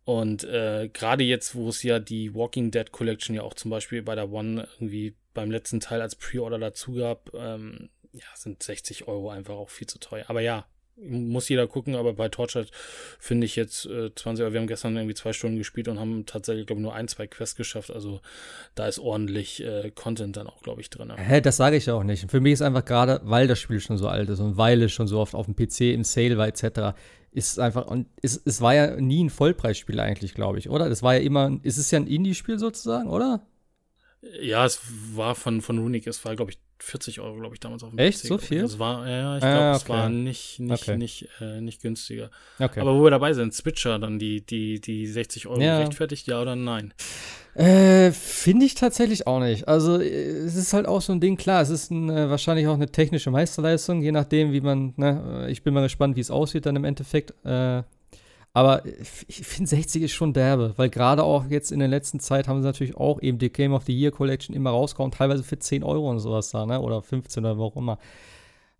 Und äh, gerade jetzt, wo es ja die Walking Dead Collection ja auch zum Beispiel bei der One irgendwie beim letzten Teil als Pre-Order dazu gab, ähm, ja, sind 60 Euro einfach auch viel zu teuer. Aber ja, muss jeder gucken, aber bei Torchlight finde ich jetzt äh, 20 Euro. Wir haben gestern irgendwie zwei Stunden gespielt und haben tatsächlich, glaube ich, nur ein, zwei Quests geschafft. Also da ist ordentlich äh, Content dann auch, glaube ich, drin. Hä, das sage ich ja auch nicht. Für mich ist einfach gerade, weil das Spiel schon so alt ist und weil es schon so oft auf dem PC im Sale war, etc., ist einfach, und es, es war ja nie ein Vollpreisspiel eigentlich, glaube ich, oder? Das war ja immer, ist es ja ein Indie-Spiel sozusagen, oder? Ja, es war von, von Runic, es war, glaube ich, 40 Euro, glaube ich, damals auf dem Echt? PC. So viel? Es war, ja, ich glaube, ah, okay. es war nicht, nicht, okay. nicht, äh, nicht günstiger. Okay. Aber wo wir dabei sind, Switcher, dann die, die, die 60 Euro ja. rechtfertigt, ja oder nein? Äh, finde ich tatsächlich auch nicht. Also, äh, es ist halt auch so ein Ding, klar, es ist ein, äh, wahrscheinlich auch eine technische Meisterleistung, je nachdem, wie man, ne, ich bin mal gespannt, wie es aussieht dann im Endeffekt. Äh, aber ich finde 60 ist schon derbe, weil gerade auch jetzt in der letzten Zeit haben sie natürlich auch eben die Game of the Year Collection immer rausgehauen, teilweise für 10 Euro und sowas da, ne? Oder 15 oder wo auch immer.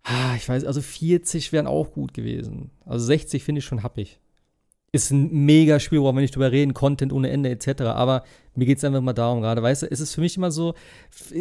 Ah, ich weiß, also 40 wären auch gut gewesen. Also 60 finde ich schon happig. Ist ein mega Spiel, wo wir nicht drüber reden, Content ohne Ende etc. Aber mir geht es einfach mal darum, gerade, weißt du, es ist für mich immer so,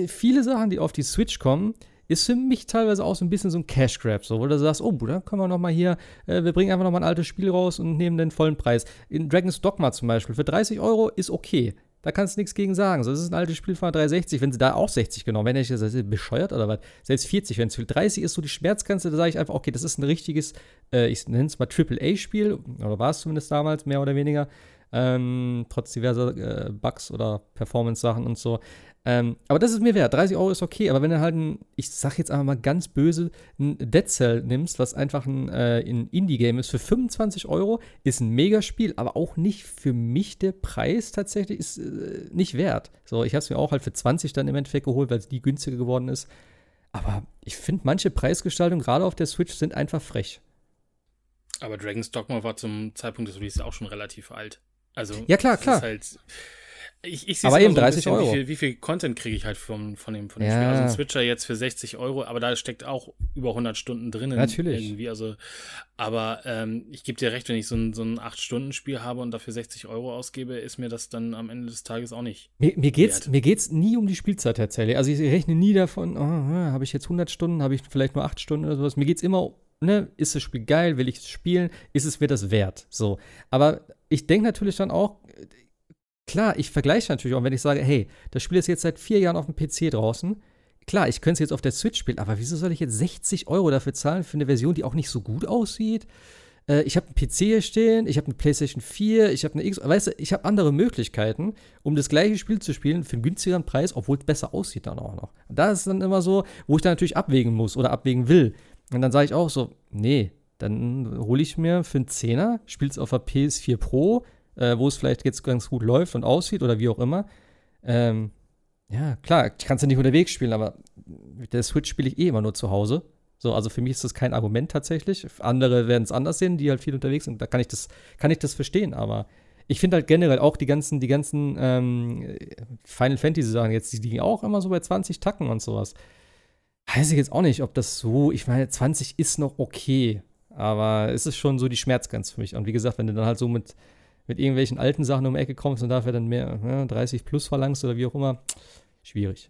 viele Sachen, die auf die Switch kommen, ist für mich teilweise auch so ein bisschen so ein Cash Grab, so, wo du sagst, oh Bruder, können wir noch mal hier, äh, wir bringen einfach noch mal ein altes Spiel raus und nehmen den vollen Preis. In Dragon's Dogma zum Beispiel, für 30 Euro ist okay. Da kannst du nichts gegen sagen. So, das ist ein altes Spiel von 360. Wenn sie da auch 60 genommen, wenn ich das ist bescheuert oder was? Selbst 40, wenn es für 30 ist, so die Schmerzgrenze, da sage ich einfach, okay, das ist ein richtiges, äh, ich nenne es mal AAA-Spiel, oder war es zumindest damals, mehr oder weniger. Ähm, trotz diverser äh, Bugs oder Performance-Sachen und so. Ähm, aber das ist mir wert. 30 Euro ist okay, aber wenn du halt ein, ich sag jetzt einfach mal ganz böse, ein Dead Cell nimmst, was einfach ein, äh, ein Indie-Game ist, für 25 Euro, ist ein Megaspiel, aber auch nicht für mich der Preis tatsächlich ist äh, nicht wert. So, ich habe es mir auch halt für 20 dann im Endeffekt geholt, weil es die günstiger geworden ist. Aber ich finde, manche Preisgestaltungen, gerade auf der Switch, sind einfach frech. Aber Dragon's Dogma war zum Zeitpunkt des Releases auch schon relativ alt. Also, ja, klar, klar. Halt, ich, ich aber eben so 30 bisschen, Euro. Wie viel, wie viel Content kriege ich halt vom, von dem, von dem ja. Spiel? Also ein Switcher jetzt für 60 Euro, aber da steckt auch über 100 Stunden drin. Natürlich. Irgendwie. Also, aber ähm, ich gebe dir recht, wenn ich so ein, so ein 8-Stunden-Spiel habe und dafür 60 Euro ausgebe, ist mir das dann am Ende des Tages auch nicht. Mir, mir geht's, mir geht's nie um die Spielzeit tatsächlich. Also ich rechne nie davon, oh, habe ich jetzt 100 Stunden, habe ich vielleicht nur 8 Stunden oder sowas. Mir geht's immer Ne, ist das Spiel geil, will ich es spielen, ist es mir das wert? So. Aber ich denke natürlich dann auch, Klar, ich vergleiche natürlich auch, wenn ich sage, hey, das Spiel ist jetzt seit vier Jahren auf dem PC draußen. Klar, ich könnte es jetzt auf der Switch spielen, aber wieso soll ich jetzt 60 Euro dafür zahlen für eine Version, die auch nicht so gut aussieht? Äh, ich habe einen PC hier stehen, ich habe eine PlayStation 4, ich habe eine X, weißt du, ich habe andere Möglichkeiten, um das gleiche Spiel zu spielen für einen günstigeren Preis, obwohl es besser aussieht dann auch noch. Und da ist dann immer so, wo ich dann natürlich abwägen muss oder abwägen will. Und dann sage ich auch so, nee, dann hole ich mir für einen Zehner, spiele es auf der PS4 Pro, äh, wo es vielleicht jetzt ganz gut läuft und aussieht oder wie auch immer. Ähm, ja, klar, ich kann es ja nicht unterwegs spielen, aber mit der Switch spiele ich eh immer nur zu Hause. So, also für mich ist das kein Argument tatsächlich. Andere werden es anders sehen, die halt viel unterwegs sind. Da kann ich das, kann ich das verstehen, aber ich finde halt generell auch die ganzen, die ganzen ähm, Final Fantasy Sachen jetzt, die liegen auch immer so bei 20 Tacken und sowas. Weiß ich jetzt auch nicht, ob das so, ich meine, 20 ist noch okay, aber es ist schon so die Schmerzgrenze für mich. Und wie gesagt, wenn du dann halt so mit, mit irgendwelchen alten Sachen um die Ecke kommst und dafür dann mehr ja, 30 plus verlangst oder wie auch immer, schwierig.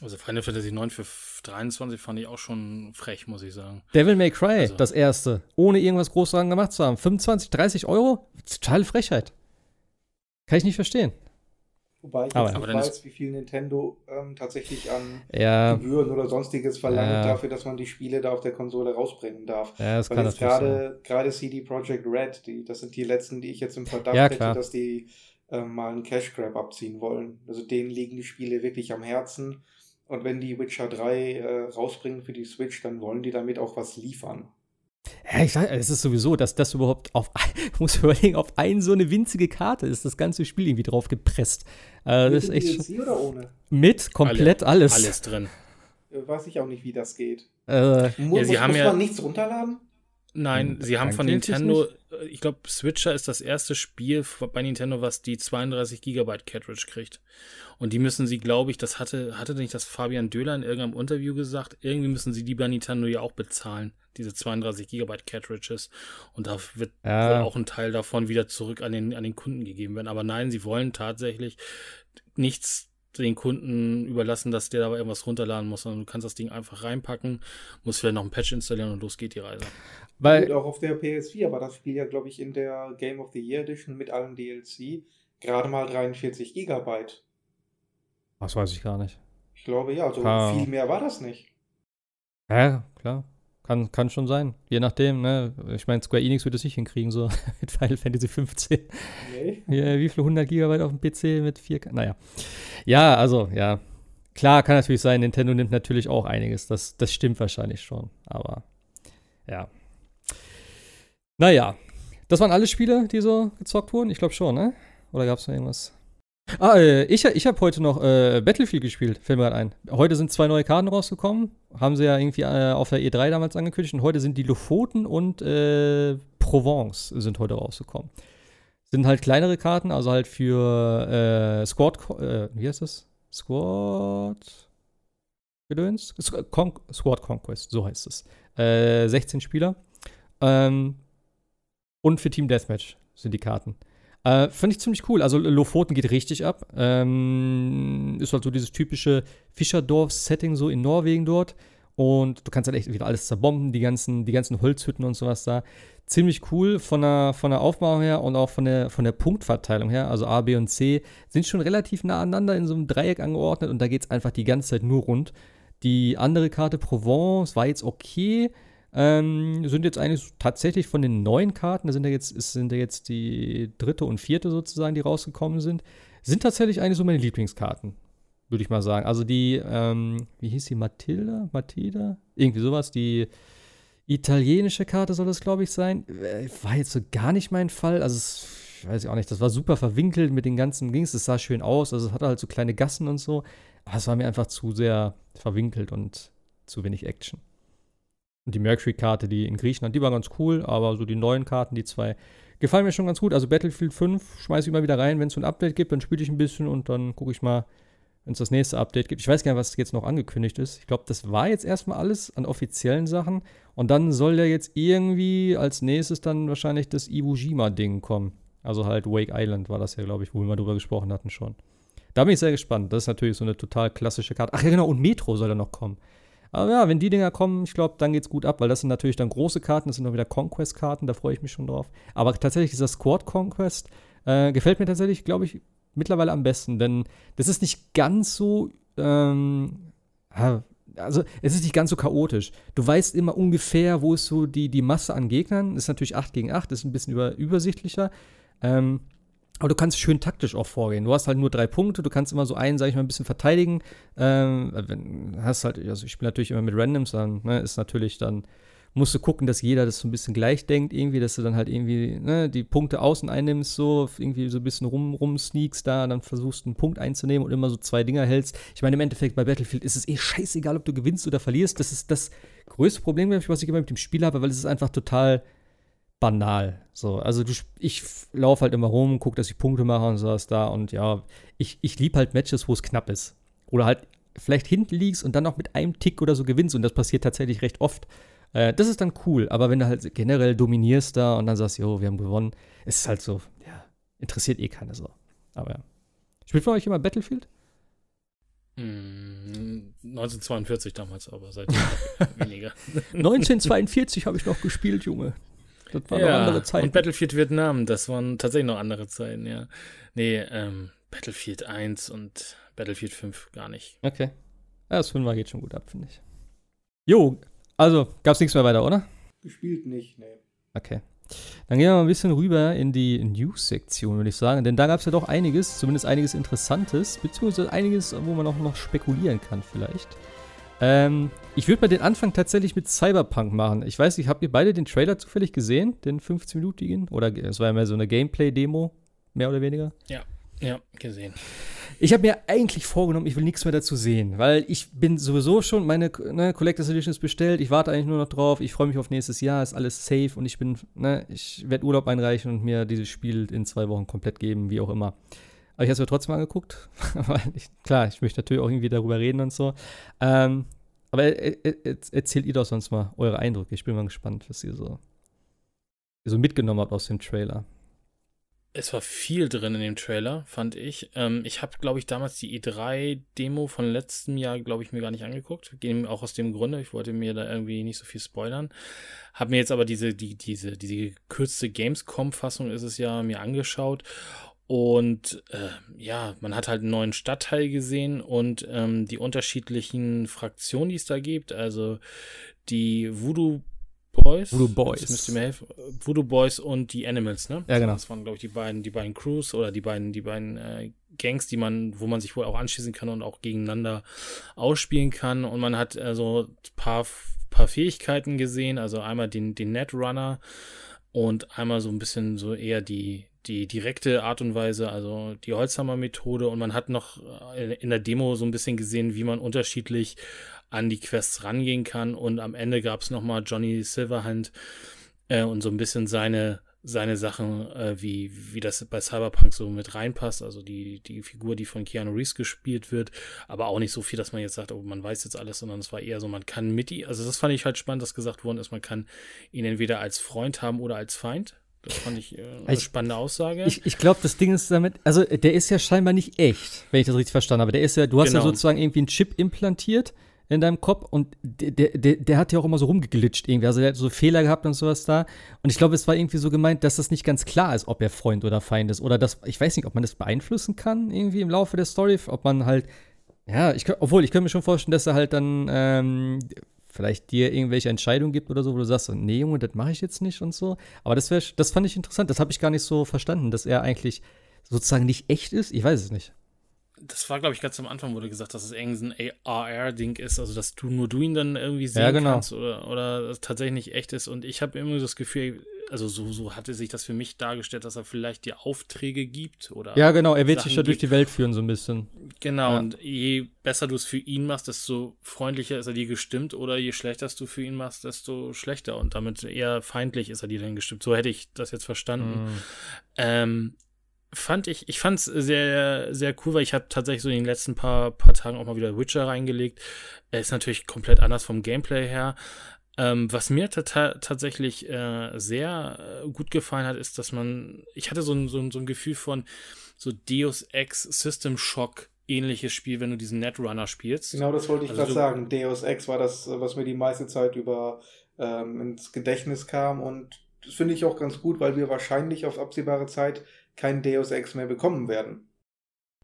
Also Final Fantasy 9 für 23 fand ich auch schon frech, muss ich sagen. Devil May Cry, also. das erste, ohne irgendwas groß dran gemacht zu haben. 25, 30 Euro? Totale Frechheit. Kann ich nicht verstehen. Wobei ich aber, nicht weiß, wie viel Nintendo ähm, tatsächlich an ja, Gebühren oder sonstiges verlangt ja, dafür, dass man die Spiele da auf der Konsole rausbringen darf. Ja, das Weil kann jetzt gerade gerade CD Projekt Red, die, das sind die letzten, die ich jetzt im Verdacht ja, hätte, dass die ähm, mal einen Cash Grab abziehen wollen. Also denen liegen die Spiele wirklich am Herzen. Und wenn die Witcher 3 äh, rausbringen für die Switch, dann wollen die damit auch was liefern. Ja, ich sag, es ist sowieso, dass das überhaupt auf, <laughs> muss überlegen, auf ein so eine winzige Karte ist das ganze Spiel irgendwie drauf gepresst. Äh, mit das ist echt DLC oder ohne? Mit, komplett Alle, alles. Alles drin. Äh, weiß ich auch nicht, wie das geht. Äh, muss, ja, sie muss, haben muss ja, man nichts runterladen? Nein, sie haben von Nintendo, äh, ich glaube, Switcher ist das erste Spiel bei Nintendo, was die 32 Gigabyte Cartridge kriegt. Und die müssen sie, glaube ich, das hatte, hatte nicht das Fabian Döhler in irgendeinem Interview gesagt, irgendwie müssen sie die bei Nintendo ja auch bezahlen, diese 32 Gigabyte Cartridges. Und da wird ja. auch ein Teil davon wieder zurück an den, an den Kunden gegeben werden. Aber nein, sie wollen tatsächlich nichts den Kunden überlassen, dass der da irgendwas runterladen muss, sondern du kannst das Ding einfach reinpacken, musst vielleicht noch ein Patch installieren und los geht die Reise. Weil und auch auf der PS4 war das Spiel ja, glaube ich, in der Game of the Year Edition mit allen DLC gerade mal 43 Gigabyte. Das weiß ich gar nicht. Ich glaube ja, also ah. viel mehr war das nicht. Ja, klar. Kann, kann schon sein. Je nachdem, ne? Ich meine, Square Enix wird es nicht hinkriegen, so <laughs> mit Final Fantasy 15. Nee. Ja, wie viele 100 Gigabyte auf dem PC mit 4K? Naja. Ja, also, ja. Klar, kann natürlich sein, Nintendo nimmt natürlich auch einiges. Das, das stimmt wahrscheinlich schon. Aber, ja. Naja. Das waren alle Spiele, die so gezockt wurden? Ich glaube schon, ne? Oder gab es noch irgendwas? Ah, äh, ich, ich habe heute noch äh, Battlefield gespielt, fällt mir gerade ein. Heute sind zwei neue Karten rausgekommen. Haben sie ja irgendwie äh, auf der E3 damals angekündigt. Und heute sind die Lofoten und äh, Provence sind heute rausgekommen. Sind halt kleinere Karten, also halt für äh, Squad, wie heißt das? Squad. Gedöns? Con Squad Conquest, so heißt es. 16 Spieler. Ähm, und für Team Deathmatch sind die Karten. Äh, Fand ich ziemlich cool. Also Lofoten geht richtig ab. Ähm, ist halt so dieses typische Fischerdorf-Setting so in Norwegen dort. Und du kannst halt echt wieder alles zerbomben, die ganzen, die ganzen Holzhütten und sowas da. Ziemlich cool von der, von der Aufmachung her und auch von der, von der Punktverteilung her. Also A, B und C sind schon relativ nah aneinander in so einem Dreieck angeordnet und da geht es einfach die ganze Zeit nur rund. Die andere Karte Provence war jetzt okay. Ähm, sind jetzt eigentlich tatsächlich von den neuen Karten, da sind ja jetzt, sind ja jetzt die dritte und vierte sozusagen, die rausgekommen sind, sind tatsächlich eigentlich so meine Lieblingskarten, würde ich mal sagen. Also die, ähm, wie hieß die, Matilda? Matilda? Irgendwie sowas, die italienische Karte soll das, glaube ich, sein. Äh, war jetzt so gar nicht mein Fall. Also, es, ich weiß auch nicht, das war super verwinkelt mit den ganzen Dings. Es sah schön aus. Also, es hatte halt so kleine Gassen und so. Aber es war mir einfach zu sehr verwinkelt und zu wenig Action. Und die Mercury-Karte, die in Griechenland, die war ganz cool, aber so die neuen Karten, die zwei, gefallen mir schon ganz gut. Also Battlefield 5 schmeiße ich immer wieder rein, wenn es so ein Update gibt, dann spiele ich ein bisschen und dann gucke ich mal, wenn es das nächste Update gibt. Ich weiß gar nicht, was jetzt noch angekündigt ist. Ich glaube, das war jetzt erstmal alles an offiziellen Sachen. Und dann soll ja jetzt irgendwie als nächstes dann wahrscheinlich das Iwo Jima-Ding kommen. Also halt Wake Island war das ja, glaube ich, wo wir mal drüber gesprochen hatten schon. Da bin ich sehr gespannt. Das ist natürlich so eine total klassische Karte. Ach ja, genau, und Metro soll ja noch kommen. Aber ja, wenn die Dinger kommen, ich glaube, dann geht's gut ab, weil das sind natürlich dann große Karten, das sind auch wieder Conquest-Karten, da freue ich mich schon drauf. Aber tatsächlich dieser Squad Conquest äh, gefällt mir tatsächlich, glaube ich, mittlerweile am besten, denn das ist nicht ganz so, ähm, also es ist nicht ganz so chaotisch. Du weißt immer ungefähr, wo ist so die, die Masse an Gegnern. Ist natürlich 8 gegen 8, das ist ein bisschen über, übersichtlicher. Ähm, aber du kannst schön taktisch auch vorgehen. Du hast halt nur drei Punkte, du kannst immer so einen, sag ich mal, ein bisschen verteidigen. Ähm, hast halt, also ich spiele natürlich immer mit Randoms, dann ne, ist natürlich dann musst du gucken, dass jeder das so ein bisschen gleich denkt, irgendwie, dass du dann halt irgendwie ne, die Punkte außen einnimmst, so irgendwie so ein bisschen rum, rumsneakst da, dann versuchst einen Punkt einzunehmen und immer so zwei Dinger hältst. Ich meine, im Endeffekt bei Battlefield ist es eh scheißegal, ob du gewinnst oder verlierst. Das ist das größte Problem, was ich immer mit dem Spiel habe, weil es ist einfach total banal. So, also du, ich laufe halt immer rum, gucke, dass ich Punkte mache und sowas da. Und ja, ich, ich liebe halt Matches, wo es knapp ist. Oder halt vielleicht hinten liegst und dann noch mit einem Tick oder so gewinnst. Und das passiert tatsächlich recht oft. Äh, das ist dann cool. Aber wenn du halt generell dominierst da und dann sagst, jo, wir haben gewonnen, ist es halt so, ja, interessiert eh keiner so. Aber ja. Spielt von euch immer Battlefield? 1942 hm, damals, aber seit <laughs> weniger. 1942 habe ich noch gespielt, Junge. Das waren ja, noch andere Zeiten. Und Battlefield Vietnam, das waren tatsächlich noch andere Zeiten, ja. Nee, ähm, Battlefield 1 und Battlefield 5 gar nicht. Okay. Ja, das 5 geht schon gut ab, finde ich. Jo, also gab's nichts mehr weiter, oder? Gespielt nicht, nee. Okay. Dann gehen wir mal ein bisschen rüber in die News-Sektion, würde ich sagen. Denn da gab es ja doch einiges, zumindest einiges Interessantes, beziehungsweise einiges, wo man auch noch spekulieren kann, vielleicht. Ähm, ich würde mal den Anfang tatsächlich mit Cyberpunk machen. Ich weiß nicht, habt ihr beide den Trailer zufällig gesehen? Den 15-minütigen? Oder es war ja mehr so eine Gameplay-Demo, mehr oder weniger? Ja, ja, gesehen. Ich habe mir eigentlich vorgenommen, ich will nichts mehr dazu sehen, weil ich bin sowieso schon, meine ne, Collectors Edition ist bestellt, ich warte eigentlich nur noch drauf, ich freue mich auf nächstes Jahr, ist alles safe und ich bin, ne, ich werde Urlaub einreichen und mir dieses Spiel in zwei Wochen komplett geben, wie auch immer. Aber ich habe es mir trotzdem angeguckt, <laughs> weil ich, klar, ich möchte natürlich auch irgendwie darüber reden und so. Ähm, aber erzählt ihr doch sonst mal eure Eindrücke. Ich bin mal gespannt, was ihr so, so mitgenommen habt aus dem Trailer. Es war viel drin in dem Trailer, fand ich. Ähm, ich habe, glaube ich, damals die E3-Demo von letztem Jahr, glaube ich, mir gar nicht angeguckt. Auch aus dem Grunde, ich wollte mir da irgendwie nicht so viel spoilern. Habe mir jetzt aber diese, die, diese, diese gekürzte Gamescom-Fassung ist es ja mir angeschaut. Und äh, ja, man hat halt einen neuen Stadtteil gesehen und ähm, die unterschiedlichen Fraktionen, die es da gibt. Also die Voodoo Boys. Voodoo Boys. Das müsste mir helfen. Voodoo Boys und die Animals, ne? Ja, genau. Das waren, glaube ich, die beiden, die beiden Crews oder die beiden, die beiden äh, Gangs, die man, wo man sich wohl auch anschließen kann und auch gegeneinander ausspielen kann. Und man hat äh, so ein paar, paar Fähigkeiten gesehen. Also einmal den, den Netrunner und einmal so ein bisschen so eher die, die direkte Art und Weise, also die Holzhammer-Methode. Und man hat noch äh, in der Demo so ein bisschen gesehen, wie man unterschiedlich an die Quests rangehen kann. Und am Ende gab es nochmal Johnny Silverhand äh, und so ein bisschen seine, seine Sachen, äh, wie, wie das bei Cyberpunk so mit reinpasst. Also die, die Figur, die von Keanu Reeves gespielt wird, aber auch nicht so viel, dass man jetzt sagt, oh, man weiß jetzt alles, sondern es war eher so, man kann mit ihm, also das fand ich halt spannend, dass gesagt worden ist, man kann ihn entweder als Freund haben oder als Feind. Das fand ich äh, eine ich, spannende Aussage. Ich, ich glaube, das Ding ist damit, also der ist ja scheinbar nicht echt, wenn ich das richtig verstanden habe. Der ist ja, du hast genau. ja sozusagen irgendwie einen Chip implantiert in deinem Kopf und der, der, der hat ja auch immer so rumgeglitscht irgendwie. Also der hat so Fehler gehabt und sowas da. Und ich glaube, es war irgendwie so gemeint, dass das nicht ganz klar ist, ob er Freund oder Feind ist. Oder das, ich weiß nicht, ob man das beeinflussen kann irgendwie im Laufe der Story, ob man halt, ja, ich, obwohl ich könnte mir schon vorstellen, dass er halt dann ähm, vielleicht dir irgendwelche Entscheidungen gibt oder so, wo du sagst, nee, Junge, das mache ich jetzt nicht und so. Aber das, wär, das fand ich interessant. Das habe ich gar nicht so verstanden, dass er eigentlich sozusagen nicht echt ist. Ich weiß es nicht das war, glaube ich, ganz am Anfang wurde gesagt, dass es irgendwie ein AR-Ding ist, also dass du nur du ihn dann irgendwie sehen ja, genau. kannst oder, oder tatsächlich nicht echt ist. Und ich habe immer das Gefühl, also so, so hatte sich das für mich dargestellt, dass er vielleicht dir Aufträge gibt oder. Ja, genau, er wird Sachen sich ja durch die Welt führen, so ein bisschen. Genau, ja. und je besser du es für ihn machst, desto freundlicher ist er dir gestimmt oder je schlechter du für ihn machst, desto schlechter und damit eher feindlich ist er dir dann gestimmt. So hätte ich das jetzt verstanden. Mhm. Ähm, fand ich, ich fand es sehr, sehr cool, weil ich habe tatsächlich so in den letzten paar, paar Tagen auch mal wieder Witcher reingelegt. Er ist natürlich komplett anders vom Gameplay her. Ähm, was mir tatsächlich äh, sehr äh, gut gefallen hat, ist, dass man, ich hatte so ein, so, ein, so ein Gefühl von so Deus Ex System Shock ähnliches Spiel, wenn du diesen Netrunner spielst. Genau, das wollte ich also gerade sagen. Deus Ex war das, was mir die meiste Zeit über ähm, ins Gedächtnis kam und das finde ich auch ganz gut, weil wir wahrscheinlich auf absehbare Zeit kein Deus Ex mehr bekommen werden.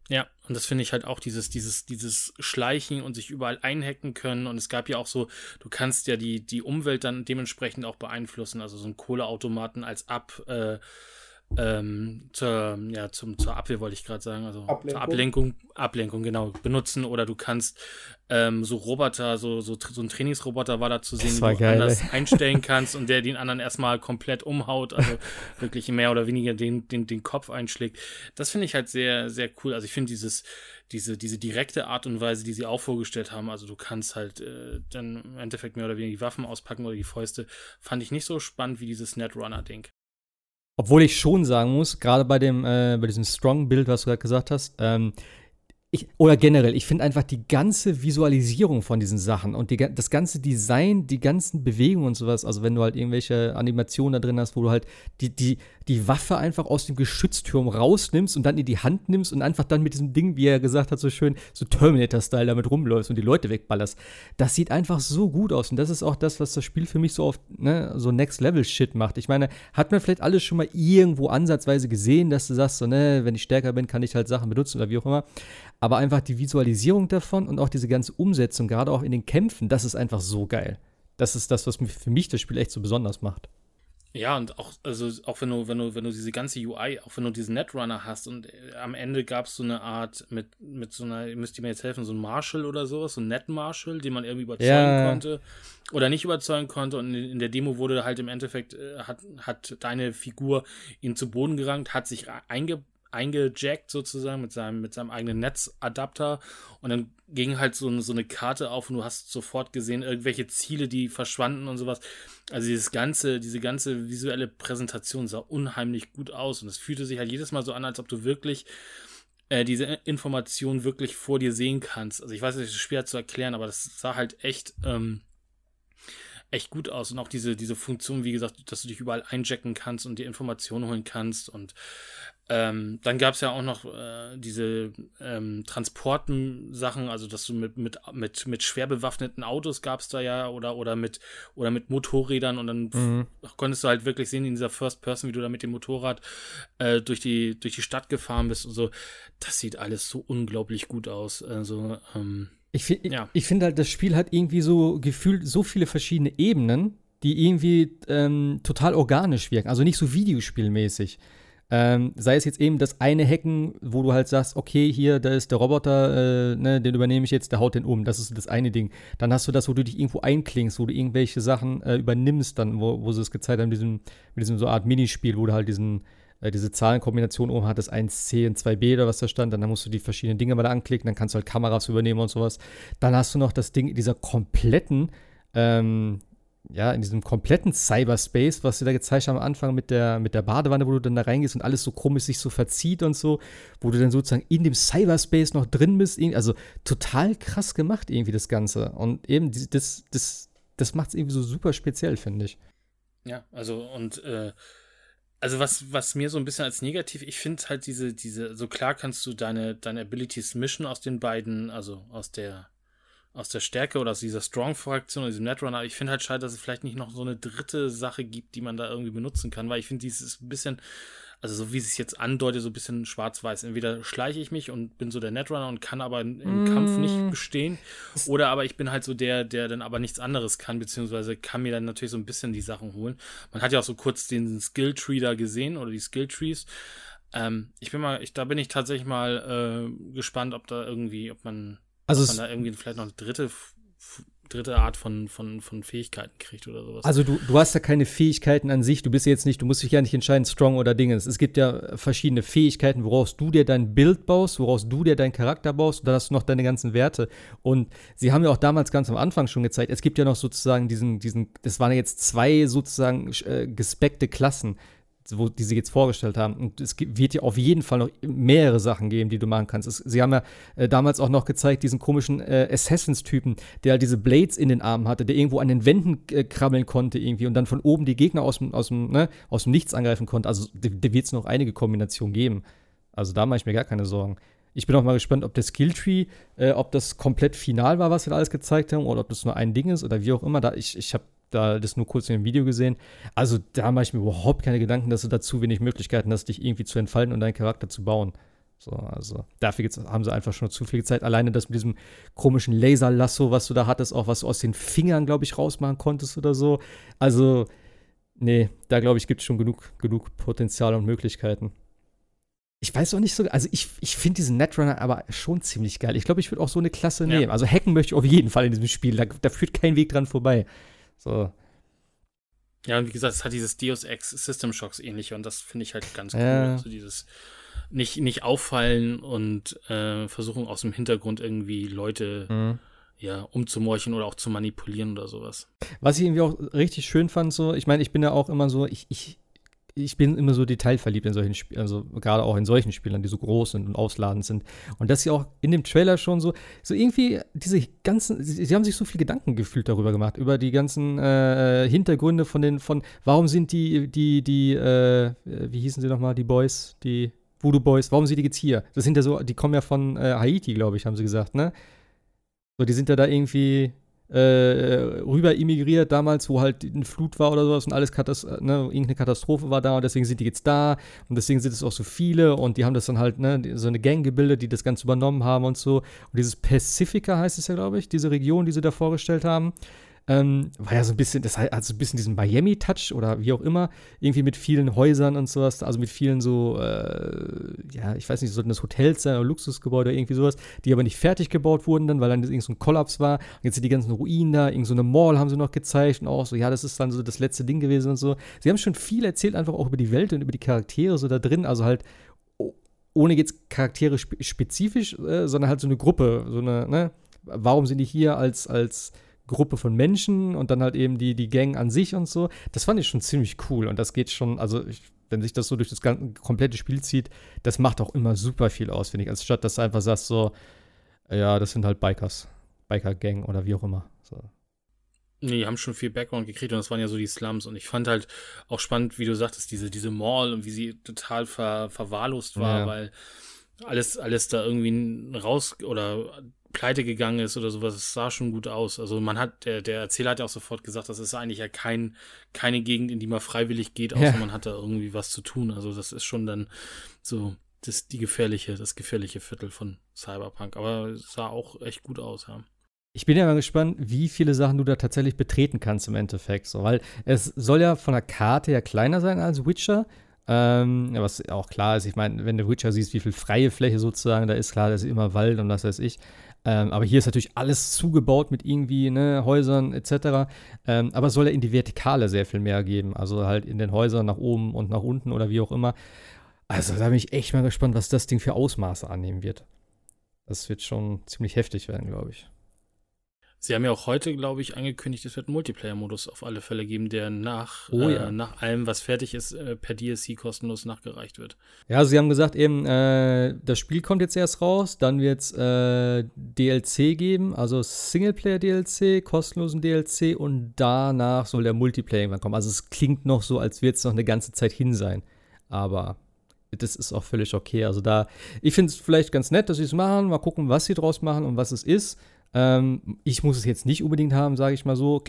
Ja, und das finde ich halt auch dieses, dieses, dieses Schleichen und sich überall einhacken können. Und es gab ja auch so, du kannst ja die, die Umwelt dann dementsprechend auch beeinflussen. Also so ein Kohleautomaten als Ab, äh, ähm, zur, ja, zum, zur Abwehr wollte ich gerade sagen, also Ablenkung. zur Ablenkung, Ablenkung, genau, benutzen oder du kannst ähm, so Roboter, so, so, so ein Trainingsroboter war da zu sehen, den du geil, anders ey. einstellen <laughs> kannst und der den anderen erstmal komplett umhaut, also <laughs> wirklich mehr oder weniger den, den, den Kopf einschlägt. Das finde ich halt sehr, sehr cool. Also ich finde dieses, diese, diese direkte Art und Weise, die sie auch vorgestellt haben, also du kannst halt äh, dann im Endeffekt mehr oder weniger die Waffen auspacken oder die Fäuste, fand ich nicht so spannend wie dieses Netrunner-Ding. Obwohl ich schon sagen muss, gerade bei dem, äh, bei diesem Strong-Bild, was du gerade gesagt hast, ähm, ich, oder generell, ich finde einfach die ganze Visualisierung von diesen Sachen und die, das ganze Design, die ganzen Bewegungen und sowas, also wenn du halt irgendwelche Animationen da drin hast, wo du halt die, die, die Waffe einfach aus dem Geschützturm rausnimmst und dann in die Hand nimmst und einfach dann mit diesem Ding, wie er gesagt hat, so schön, so Terminator-Style damit rumläufst und die Leute wegballerst. Das sieht einfach so gut aus und das ist auch das, was das Spiel für mich so oft, ne, so Next-Level-Shit macht. Ich meine, hat man vielleicht alles schon mal irgendwo ansatzweise gesehen, dass du sagst, so, ne, wenn ich stärker bin, kann ich halt Sachen benutzen oder wie auch immer. Aber einfach die Visualisierung davon und auch diese ganze Umsetzung, gerade auch in den Kämpfen, das ist einfach so geil. Das ist das, was für mich das Spiel echt so besonders macht. Ja, und auch, also auch wenn du, wenn du, wenn du diese ganze UI, auch wenn du diesen Netrunner hast und äh, am Ende gab es so eine Art mit, mit so einer, müsst ihr mir jetzt helfen, so ein Marshall oder sowas, so ein Net-Marshall, den man irgendwie überzeugen ja. konnte oder nicht überzeugen konnte. Und in, der Demo wurde halt im Endeffekt, äh, hat, hat deine Figur ihn zu Boden gerankt, hat sich einge, eingejackt sozusagen mit seinem, mit seinem eigenen Netzadapter und dann ging halt so, so eine Karte auf und du hast sofort gesehen, irgendwelche Ziele, die verschwanden und sowas. Also dieses ganze, diese ganze visuelle Präsentation sah unheimlich gut aus und es fühlte sich halt jedes Mal so an, als ob du wirklich äh, diese Information wirklich vor dir sehen kannst. Also ich weiß, es ist schwer zu erklären, aber das sah halt echt, ähm, echt gut aus und auch diese, diese Funktion, wie gesagt, dass du dich überall einjacken kannst und die Informationen holen kannst und ähm, dann gab es ja auch noch äh, diese ähm, Transporten-Sachen, also dass du mit, mit, mit, mit schwer bewaffneten Autos gab es da ja oder, oder, mit, oder mit Motorrädern und dann mhm. konntest du halt wirklich sehen in dieser First Person, wie du da mit dem Motorrad äh, durch, die, durch die Stadt gefahren bist und so. Das sieht alles so unglaublich gut aus. Also, ähm, ich, ja. ich finde halt, das Spiel hat irgendwie so gefühlt so viele verschiedene Ebenen, die irgendwie ähm, total organisch wirken, also nicht so videospielmäßig. Ähm, sei es jetzt eben das eine Hacken, wo du halt sagst, okay, hier, da ist der Roboter, äh, ne, den übernehme ich jetzt, der haut den um. Das ist das eine Ding. Dann hast du das, wo du dich irgendwo einklingst, wo du irgendwelche Sachen äh, übernimmst, dann, wo, wo sie es gezeigt haben, diesem, mit diesem so Art Minispiel, wo du halt diesen, äh, diese Zahlenkombination oben hattest, 1C und 2B oder was da stand, dann musst du die verschiedenen Dinge mal da anklicken, dann kannst du halt Kameras übernehmen und sowas. Dann hast du noch das Ding dieser kompletten, ähm, ja, in diesem kompletten Cyberspace, was sie da gezeigt haben am Anfang mit der, mit der Badewanne, wo du dann da reingehst und alles so komisch sich so verzieht und so, wo du dann sozusagen in dem Cyberspace noch drin bist. Also total krass gemacht irgendwie das Ganze. Und eben das, das, das macht es irgendwie so super speziell, finde ich. Ja, also und äh, also was, was mir so ein bisschen als negativ, ich finde halt diese, diese, so klar kannst du deine, deine Abilities mischen aus den beiden, also aus der aus der Stärke oder aus dieser Strong-Fraktion, diesem Netrunner. Ich finde halt schade, dass es vielleicht nicht noch so eine dritte Sache gibt, die man da irgendwie benutzen kann, weil ich finde, dieses ein bisschen, also so wie es sich jetzt andeutet, so ein bisschen schwarz-weiß. Entweder schleiche ich mich und bin so der Netrunner und kann aber im mm. Kampf nicht bestehen, oder aber ich bin halt so der, der dann aber nichts anderes kann, beziehungsweise kann mir dann natürlich so ein bisschen die Sachen holen. Man hat ja auch so kurz den Skill-Tree da gesehen oder die Skill-Trees. Ähm, ich bin mal, ich, da bin ich tatsächlich mal äh, gespannt, ob da irgendwie, ob man also dass man da irgendwie vielleicht noch eine dritte, dritte Art von, von, von Fähigkeiten kriegt oder sowas. Also du, du hast ja keine Fähigkeiten an sich, du bist jetzt nicht, du musst dich ja nicht entscheiden, strong oder Dingens. Es gibt ja verschiedene Fähigkeiten, woraus du dir dein Bild baust, woraus du dir deinen Charakter baust und dann hast du noch deine ganzen Werte. Und sie haben ja auch damals ganz am Anfang schon gezeigt, es gibt ja noch sozusagen diesen, diesen, das waren jetzt zwei sozusagen äh, gespeckte Klassen wo, die sie jetzt vorgestellt haben. Und es wird ja auf jeden Fall noch mehrere Sachen geben, die du machen kannst. Es, sie haben ja äh, damals auch noch gezeigt, diesen komischen äh, Assassins-Typen, der halt diese Blades in den Armen hatte, der irgendwo an den Wänden äh, krabbeln konnte irgendwie und dann von oben die Gegner aus dem, ne, Nichts angreifen konnte. Also da wird es noch einige Kombinationen geben. Also da mache ich mir gar keine Sorgen. Ich bin auch mal gespannt, ob der Skilltree, äh, ob das komplett final war, was wir da alles gezeigt haben, oder ob das nur ein Ding ist oder wie auch immer. Da, ich ich habe da das nur kurz in dem Video gesehen. Also da mache ich mir überhaupt keine Gedanken, dass du da zu wenig Möglichkeiten hast, dich irgendwie zu entfalten und deinen Charakter zu bauen. So, also dafür haben sie einfach schon zu viel Zeit. Alleine das mit diesem komischen Laserlasso, was du da hattest, auch was du aus den Fingern, glaube ich, rausmachen konntest oder so. Also Nee, da glaube ich, gibt es schon genug, genug Potenzial und Möglichkeiten. Ich weiß auch nicht so, also ich, ich finde diesen Netrunner aber schon ziemlich geil. Ich glaube, ich würde auch so eine Klasse ja. nehmen. Also hacken möchte ich auf jeden Fall in diesem Spiel. Da, da führt kein Weg dran vorbei. So. Ja, und wie gesagt, es hat dieses Deus Ex System Shocks ähnlich und das finde ich halt ganz cool. Ja. Also dieses nicht, nicht auffallen und äh, versuchen aus dem Hintergrund irgendwie Leute mhm. ja, umzumorchen oder auch zu manipulieren oder sowas. Was ich irgendwie auch richtig schön fand, so, ich meine, ich bin ja auch immer so, ich, ich ich bin immer so detailverliebt in solchen Spielen, also gerade auch in solchen Spielern, die so groß sind und ausladend sind. Und dass sie auch in dem Trailer schon so, so irgendwie diese ganzen, sie, sie haben sich so viel Gedanken gefühlt darüber gemacht, über die ganzen äh, Hintergründe von den, von, warum sind die, die, die, äh, wie hießen sie nochmal, die Boys, die Voodoo Boys, warum sind die jetzt hier? Das sind ja so, die kommen ja von äh, Haiti, glaube ich, haben sie gesagt, ne? So, die sind ja da irgendwie äh, rüber emigriert damals, wo halt eine Flut war oder sowas und alles Katast ne, irgendeine Katastrophe war da und deswegen sind die jetzt da und deswegen sind es auch so viele und die haben das dann halt, ne, so eine Gang gebildet, die das Ganze übernommen haben und so. Und dieses Pacifica heißt es ja, glaube ich, diese Region, die sie da vorgestellt haben. Ähm, war ja so ein bisschen, das hat so ein bisschen diesen Miami-Touch oder wie auch immer, irgendwie mit vielen Häusern und sowas, also mit vielen so, äh, ja, ich weiß nicht, sollten das Hotels sein oder Luxusgebäude oder irgendwie sowas, die aber nicht fertig gebaut wurden dann, weil dann irgend so ein Kollaps war. Und jetzt sind die ganzen Ruinen da, irgend so eine Mall haben sie noch gezeigt und auch so, ja, das ist dann so das letzte Ding gewesen und so. Sie haben schon viel erzählt, einfach auch über die Welt und über die Charaktere so da drin, also halt ohne jetzt Charaktere spezifisch, äh, sondern halt so eine Gruppe, so eine, ne, warum sind die hier als, als Gruppe von Menschen und dann halt eben die, die Gang an sich und so. Das fand ich schon ziemlich cool und das geht schon, also ich, wenn sich das so durch das ganze, komplette Spiel zieht, das macht auch immer super viel aus, finde ich, als statt dass du einfach sagst so, ja, das sind halt Bikers, Biker-Gang oder wie auch immer. So. Nee, die haben schon viel Background gekriegt und das waren ja so die Slums. Und ich fand halt auch spannend, wie du sagtest, diese, diese Mall und wie sie total ver, verwahrlost war, ja. weil alles, alles da irgendwie raus oder pleite gegangen ist oder sowas, es sah schon gut aus. Also man hat, der, der Erzähler hat ja auch sofort gesagt, das ist eigentlich ja kein, keine Gegend, in die man freiwillig geht, außer ja. man hat da irgendwie was zu tun. Also das ist schon dann so das, die gefährliche, das gefährliche Viertel von Cyberpunk. Aber es sah auch echt gut aus, ja. Ich bin ja mal gespannt, wie viele Sachen du da tatsächlich betreten kannst im Endeffekt. So, weil es soll ja von der Karte ja kleiner sein als Witcher. Ähm, was auch klar ist, ich meine, wenn du Witcher siehst, wie viel freie Fläche sozusagen da ist, klar, da ist immer Wald und was weiß ich. Ähm, aber hier ist natürlich alles zugebaut mit irgendwie ne, Häusern etc. Ähm, aber es soll ja in die Vertikale sehr viel mehr geben. Also halt in den Häusern nach oben und nach unten oder wie auch immer. Also da bin ich echt mal gespannt, was das Ding für Ausmaße annehmen wird. Das wird schon ziemlich heftig werden, glaube ich. Sie haben ja auch heute, glaube ich, angekündigt, es wird einen Multiplayer-Modus auf alle Fälle geben, der nach, oh, ja. äh, nach allem, was fertig ist, äh, per DLC kostenlos nachgereicht wird. Ja, sie haben gesagt eben, äh, das Spiel kommt jetzt erst raus, dann wird es äh, DLC geben, also Singleplayer-DLC, kostenlosen DLC und danach soll der Multiplayer irgendwann kommen. Also es klingt noch so, als wird es noch eine ganze Zeit hin sein. Aber das ist auch völlig okay. Also da, ich finde es vielleicht ganz nett, dass sie es machen. Mal gucken, was sie draus machen und was es ist. Ähm, ich muss es jetzt nicht unbedingt haben, sage ich mal so.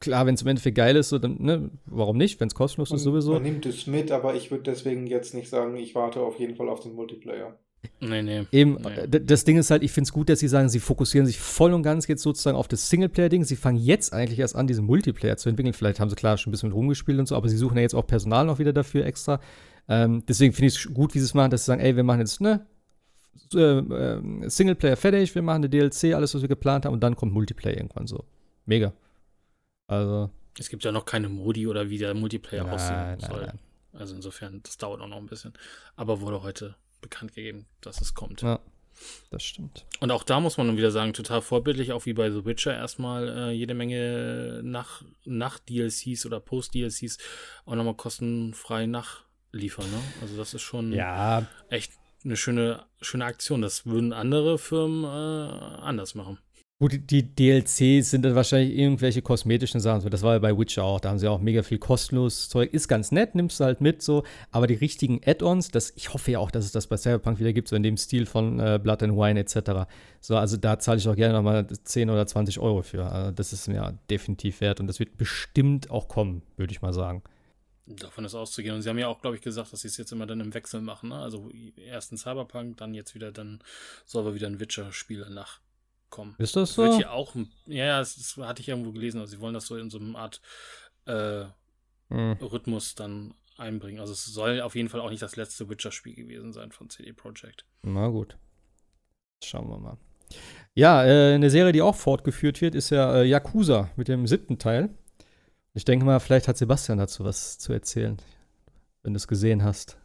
Klar, wenn es im Endeffekt geil ist, so, dann, ne, warum nicht? Wenn es kostenlos man, ist, sowieso. Man nimmt es mit, aber ich würde deswegen jetzt nicht sagen, ich warte auf jeden Fall auf den Multiplayer. Nee, nee. Eben, nee. das Ding ist halt, ich finde es gut, dass sie sagen, sie fokussieren sich voll und ganz jetzt sozusagen auf das Singleplayer-Ding. Sie fangen jetzt eigentlich erst an, diesen Multiplayer zu entwickeln. Vielleicht haben sie klar schon ein bisschen mit rumgespielt und so, aber sie suchen ja jetzt auch Personal noch wieder dafür extra. Ähm, deswegen finde ich es gut, wie sie es machen, dass sie sagen, ey, wir machen jetzt, ne, äh, äh, Singleplayer fertig, wir machen eine DLC, alles, was wir geplant haben, und dann kommt Multiplayer irgendwann so. Mega. Also. Es gibt ja noch keine Modi oder wie der Multiplayer nein, aussehen nein, soll. Nein. Also insofern, das dauert auch noch ein bisschen. Aber wurde heute bekannt gegeben, dass es kommt. Ja, das stimmt. Und auch da muss man nun wieder sagen, total vorbildlich, auch wie bei The Witcher erstmal äh, jede Menge nach, nach DLCs oder Post-DLCs auch nochmal kostenfrei nachliefern. Ne? Also das ist schon ja. echt eine schöne, schöne Aktion. Das würden andere Firmen äh, anders machen. Gut, die DLCs sind dann wahrscheinlich irgendwelche kosmetischen Sachen. Das war ja bei Witcher auch. Da haben sie auch mega viel kostenloses Zeug. Ist ganz nett, nimmst du halt mit so. Aber die richtigen Add-ons, ich hoffe ja auch, dass es das bei Cyberpunk wieder gibt, so in dem Stil von äh, Blood and Wine etc. So, also da zahle ich auch gerne nochmal 10 oder 20 Euro für. Also das ist mir definitiv wert und das wird bestimmt auch kommen, würde ich mal sagen. Davon ist auszugehen. Und sie haben ja auch, glaube ich, gesagt, dass sie es jetzt immer dann im Wechsel machen. Ne? Also erst ein Cyberpunk, dann jetzt wieder, dann soll aber wieder ein Witcher-Spiel danach kommen. Ist das so? Wird hier auch, ja, ja, das, das, hatte ich irgendwo gelesen. Also sie wollen das so in so einer Art äh, mhm. Rhythmus dann einbringen. Also es soll auf jeden Fall auch nicht das letzte Witcher-Spiel gewesen sein von CD Projekt. Na gut. Schauen wir mal. Ja, äh, eine Serie, die auch fortgeführt wird, ist ja äh, Yakuza mit dem siebten Teil. Ich denke mal, vielleicht hat Sebastian dazu was zu erzählen, wenn du es gesehen hast.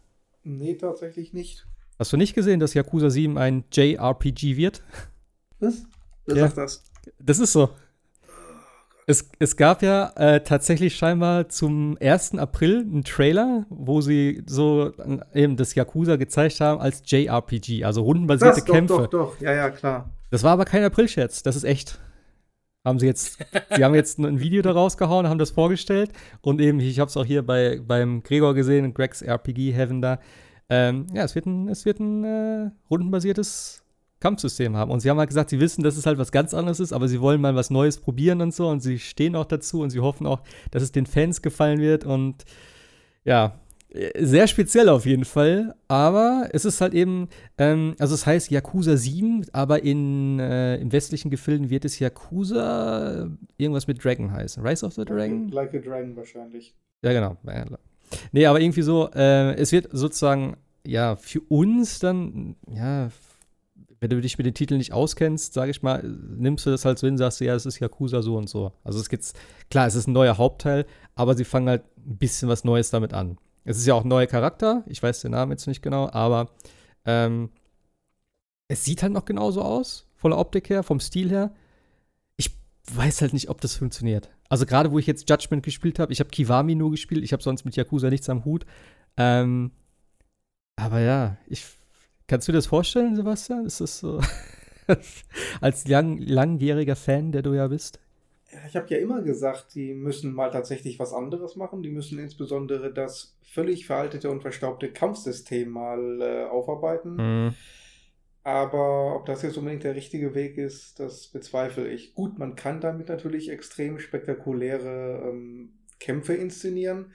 Nee, tatsächlich nicht. Hast du nicht gesehen, dass Yakuza 7 ein JRPG wird? Was? Wer ja. sagt das? Das ist so. Es, es gab ja äh, tatsächlich scheinbar zum 1. April einen Trailer, wo sie so äh, eben das Yakuza gezeigt haben als JRPG, also rundenbasierte das, doch, Kämpfe. Doch, doch, ja, ja, klar. Das war aber kein April-Scherz, das ist echt. Haben sie jetzt, sie haben jetzt ein Video daraus gehauen, haben das vorgestellt und eben, ich habe es auch hier bei, beim Gregor gesehen, Gregs RPG Heaven da. Ähm, ja, es wird ein, es wird ein äh, rundenbasiertes Kampfsystem haben. Und sie haben halt gesagt, sie wissen, dass es halt was ganz anderes ist, aber sie wollen mal was Neues probieren und so. Und sie stehen auch dazu und sie hoffen auch, dass es den Fans gefallen wird. Und ja, sehr speziell auf jeden Fall. Aber es ist halt eben, ähm, also es heißt Yakuza 7, aber in, äh, im westlichen Gefilden wird es Yakuza irgendwas mit Dragon heißen. Rise of the Dragon? Like, like a Dragon wahrscheinlich. Ja, genau. Nee, aber irgendwie so, äh, es wird sozusagen, ja, für uns dann, ja, wenn du dich mit den Titeln nicht auskennst, sage ich mal, nimmst du das halt so hin, sagst du, ja, es ist Yakuza so und so. Also es gibt's, klar, es ist ein neuer Hauptteil, aber sie fangen halt ein bisschen was Neues damit an. Es ist ja auch ein neuer Charakter, ich weiß den Namen jetzt nicht genau, aber ähm, es sieht halt noch genauso aus, von der Optik her, vom Stil her. Ich weiß halt nicht, ob das funktioniert. Also gerade wo ich jetzt Judgment gespielt habe, ich habe Kiwami nur gespielt, ich habe sonst mit Yakuza nichts am Hut. Ähm, aber ja, ich Kannst du dir das vorstellen, Sebastian? Ist das so <laughs> als lang, langjähriger Fan, der du ja bist? Ich habe ja immer gesagt, die müssen mal tatsächlich was anderes machen. Die müssen insbesondere das völlig veraltete und verstaubte Kampfsystem mal äh, aufarbeiten. Mhm. Aber ob das jetzt unbedingt der richtige Weg ist, das bezweifle ich. Gut, man kann damit natürlich extrem spektakuläre ähm, Kämpfe inszenieren.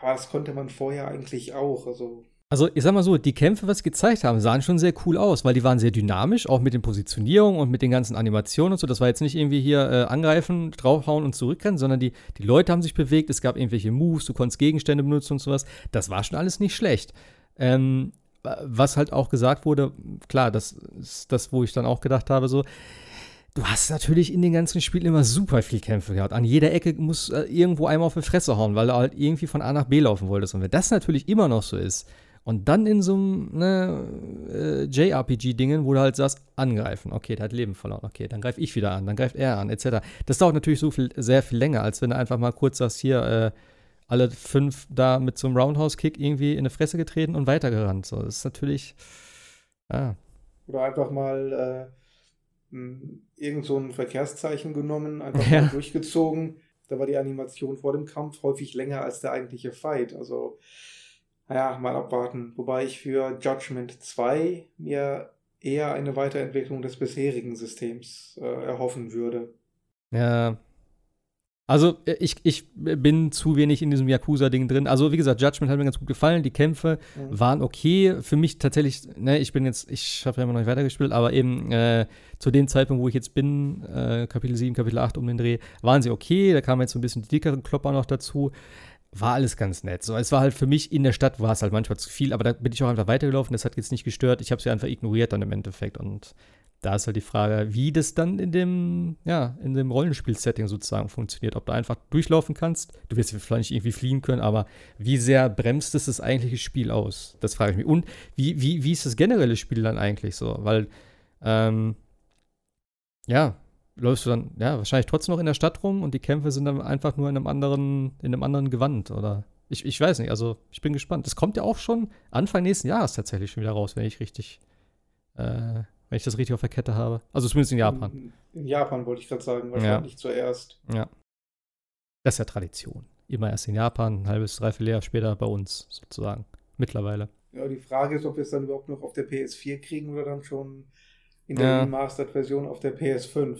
Aber das konnte man vorher eigentlich auch. Also also, ich sag mal so, die Kämpfe, was sie gezeigt haben, sahen schon sehr cool aus, weil die waren sehr dynamisch, auch mit den Positionierungen und mit den ganzen Animationen und so. Das war jetzt nicht irgendwie hier äh, angreifen, draufhauen und zurückrennen, sondern die, die Leute haben sich bewegt, es gab irgendwelche Moves, du konntest Gegenstände benutzen und sowas. Das war schon alles nicht schlecht. Ähm, was halt auch gesagt wurde, klar, das ist das, wo ich dann auch gedacht habe, so, du hast natürlich in den ganzen Spielen immer super viel Kämpfe gehabt. An jeder Ecke muss äh, irgendwo einmal auf die Fresse hauen, weil du halt irgendwie von A nach B laufen wolltest. Und wenn das natürlich immer noch so ist, und dann in so einem ne, äh, JRPG-Dingen, wo du halt sagst, angreifen. Okay, der hat Leben verloren. Okay, dann greife ich wieder an, dann greift er an, etc. Das dauert natürlich so viel, sehr viel länger, als wenn du einfach mal kurz sagst, hier, äh, alle fünf da mit so einem Roundhouse-Kick irgendwie in eine Fresse getreten und weitergerannt. So, das ist natürlich. Ja. Oder einfach mal äh, irgend so ein Verkehrszeichen genommen, einfach ja. mal durchgezogen. Da war die Animation vor dem Kampf häufig länger als der eigentliche Fight. Also naja, mal abwarten. Wobei ich für Judgment 2 mir eher eine Weiterentwicklung des bisherigen Systems äh, erhoffen würde. Ja. Also, äh, ich, ich bin zu wenig in diesem Yakuza-Ding drin. Also, wie gesagt, Judgment hat mir ganz gut gefallen. Die Kämpfe mhm. waren okay. Für mich tatsächlich, ne, ich bin jetzt, ich habe ja immer noch nicht weitergespielt, aber eben äh, zu dem Zeitpunkt, wo ich jetzt bin, äh, Kapitel 7, Kapitel 8 um den Dreh, waren sie okay. Da kamen jetzt so ein bisschen die dickeren Klopper noch dazu war alles ganz nett. So, es war halt für mich in der Stadt war es halt manchmal zu viel, aber da bin ich auch einfach weitergelaufen. Das hat jetzt nicht gestört. Ich habe sie einfach ignoriert dann im Endeffekt. Und da ist halt die Frage, wie das dann in dem, ja, in dem Rollenspiel-Setting sozusagen funktioniert. Ob du einfach durchlaufen kannst. Du wirst vielleicht irgendwie fliehen können, aber wie sehr bremst es das eigentliche Spiel aus? Das frage ich mich. Und wie, wie, wie ist das generelle Spiel dann eigentlich so? Weil, ähm, ja, läufst du dann, ja, wahrscheinlich trotzdem noch in der Stadt rum und die Kämpfe sind dann einfach nur in einem anderen, in einem anderen Gewand oder ich, ich weiß nicht, also ich bin gespannt. Das kommt ja auch schon Anfang nächsten Jahres tatsächlich schon wieder raus, wenn ich richtig, äh, wenn ich das richtig auf der Kette habe. Also zumindest in Japan. In, in Japan wollte ich gerade sagen, wahrscheinlich ja. zuerst. Ja. Das ist ja Tradition. Immer erst in Japan, ein halbes, dreiviertel Jahr später bei uns sozusagen. Mittlerweile. Ja, die Frage ist, ob wir es dann überhaupt noch auf der PS4 kriegen oder dann schon in der ja. Remastered-Version auf der PS5.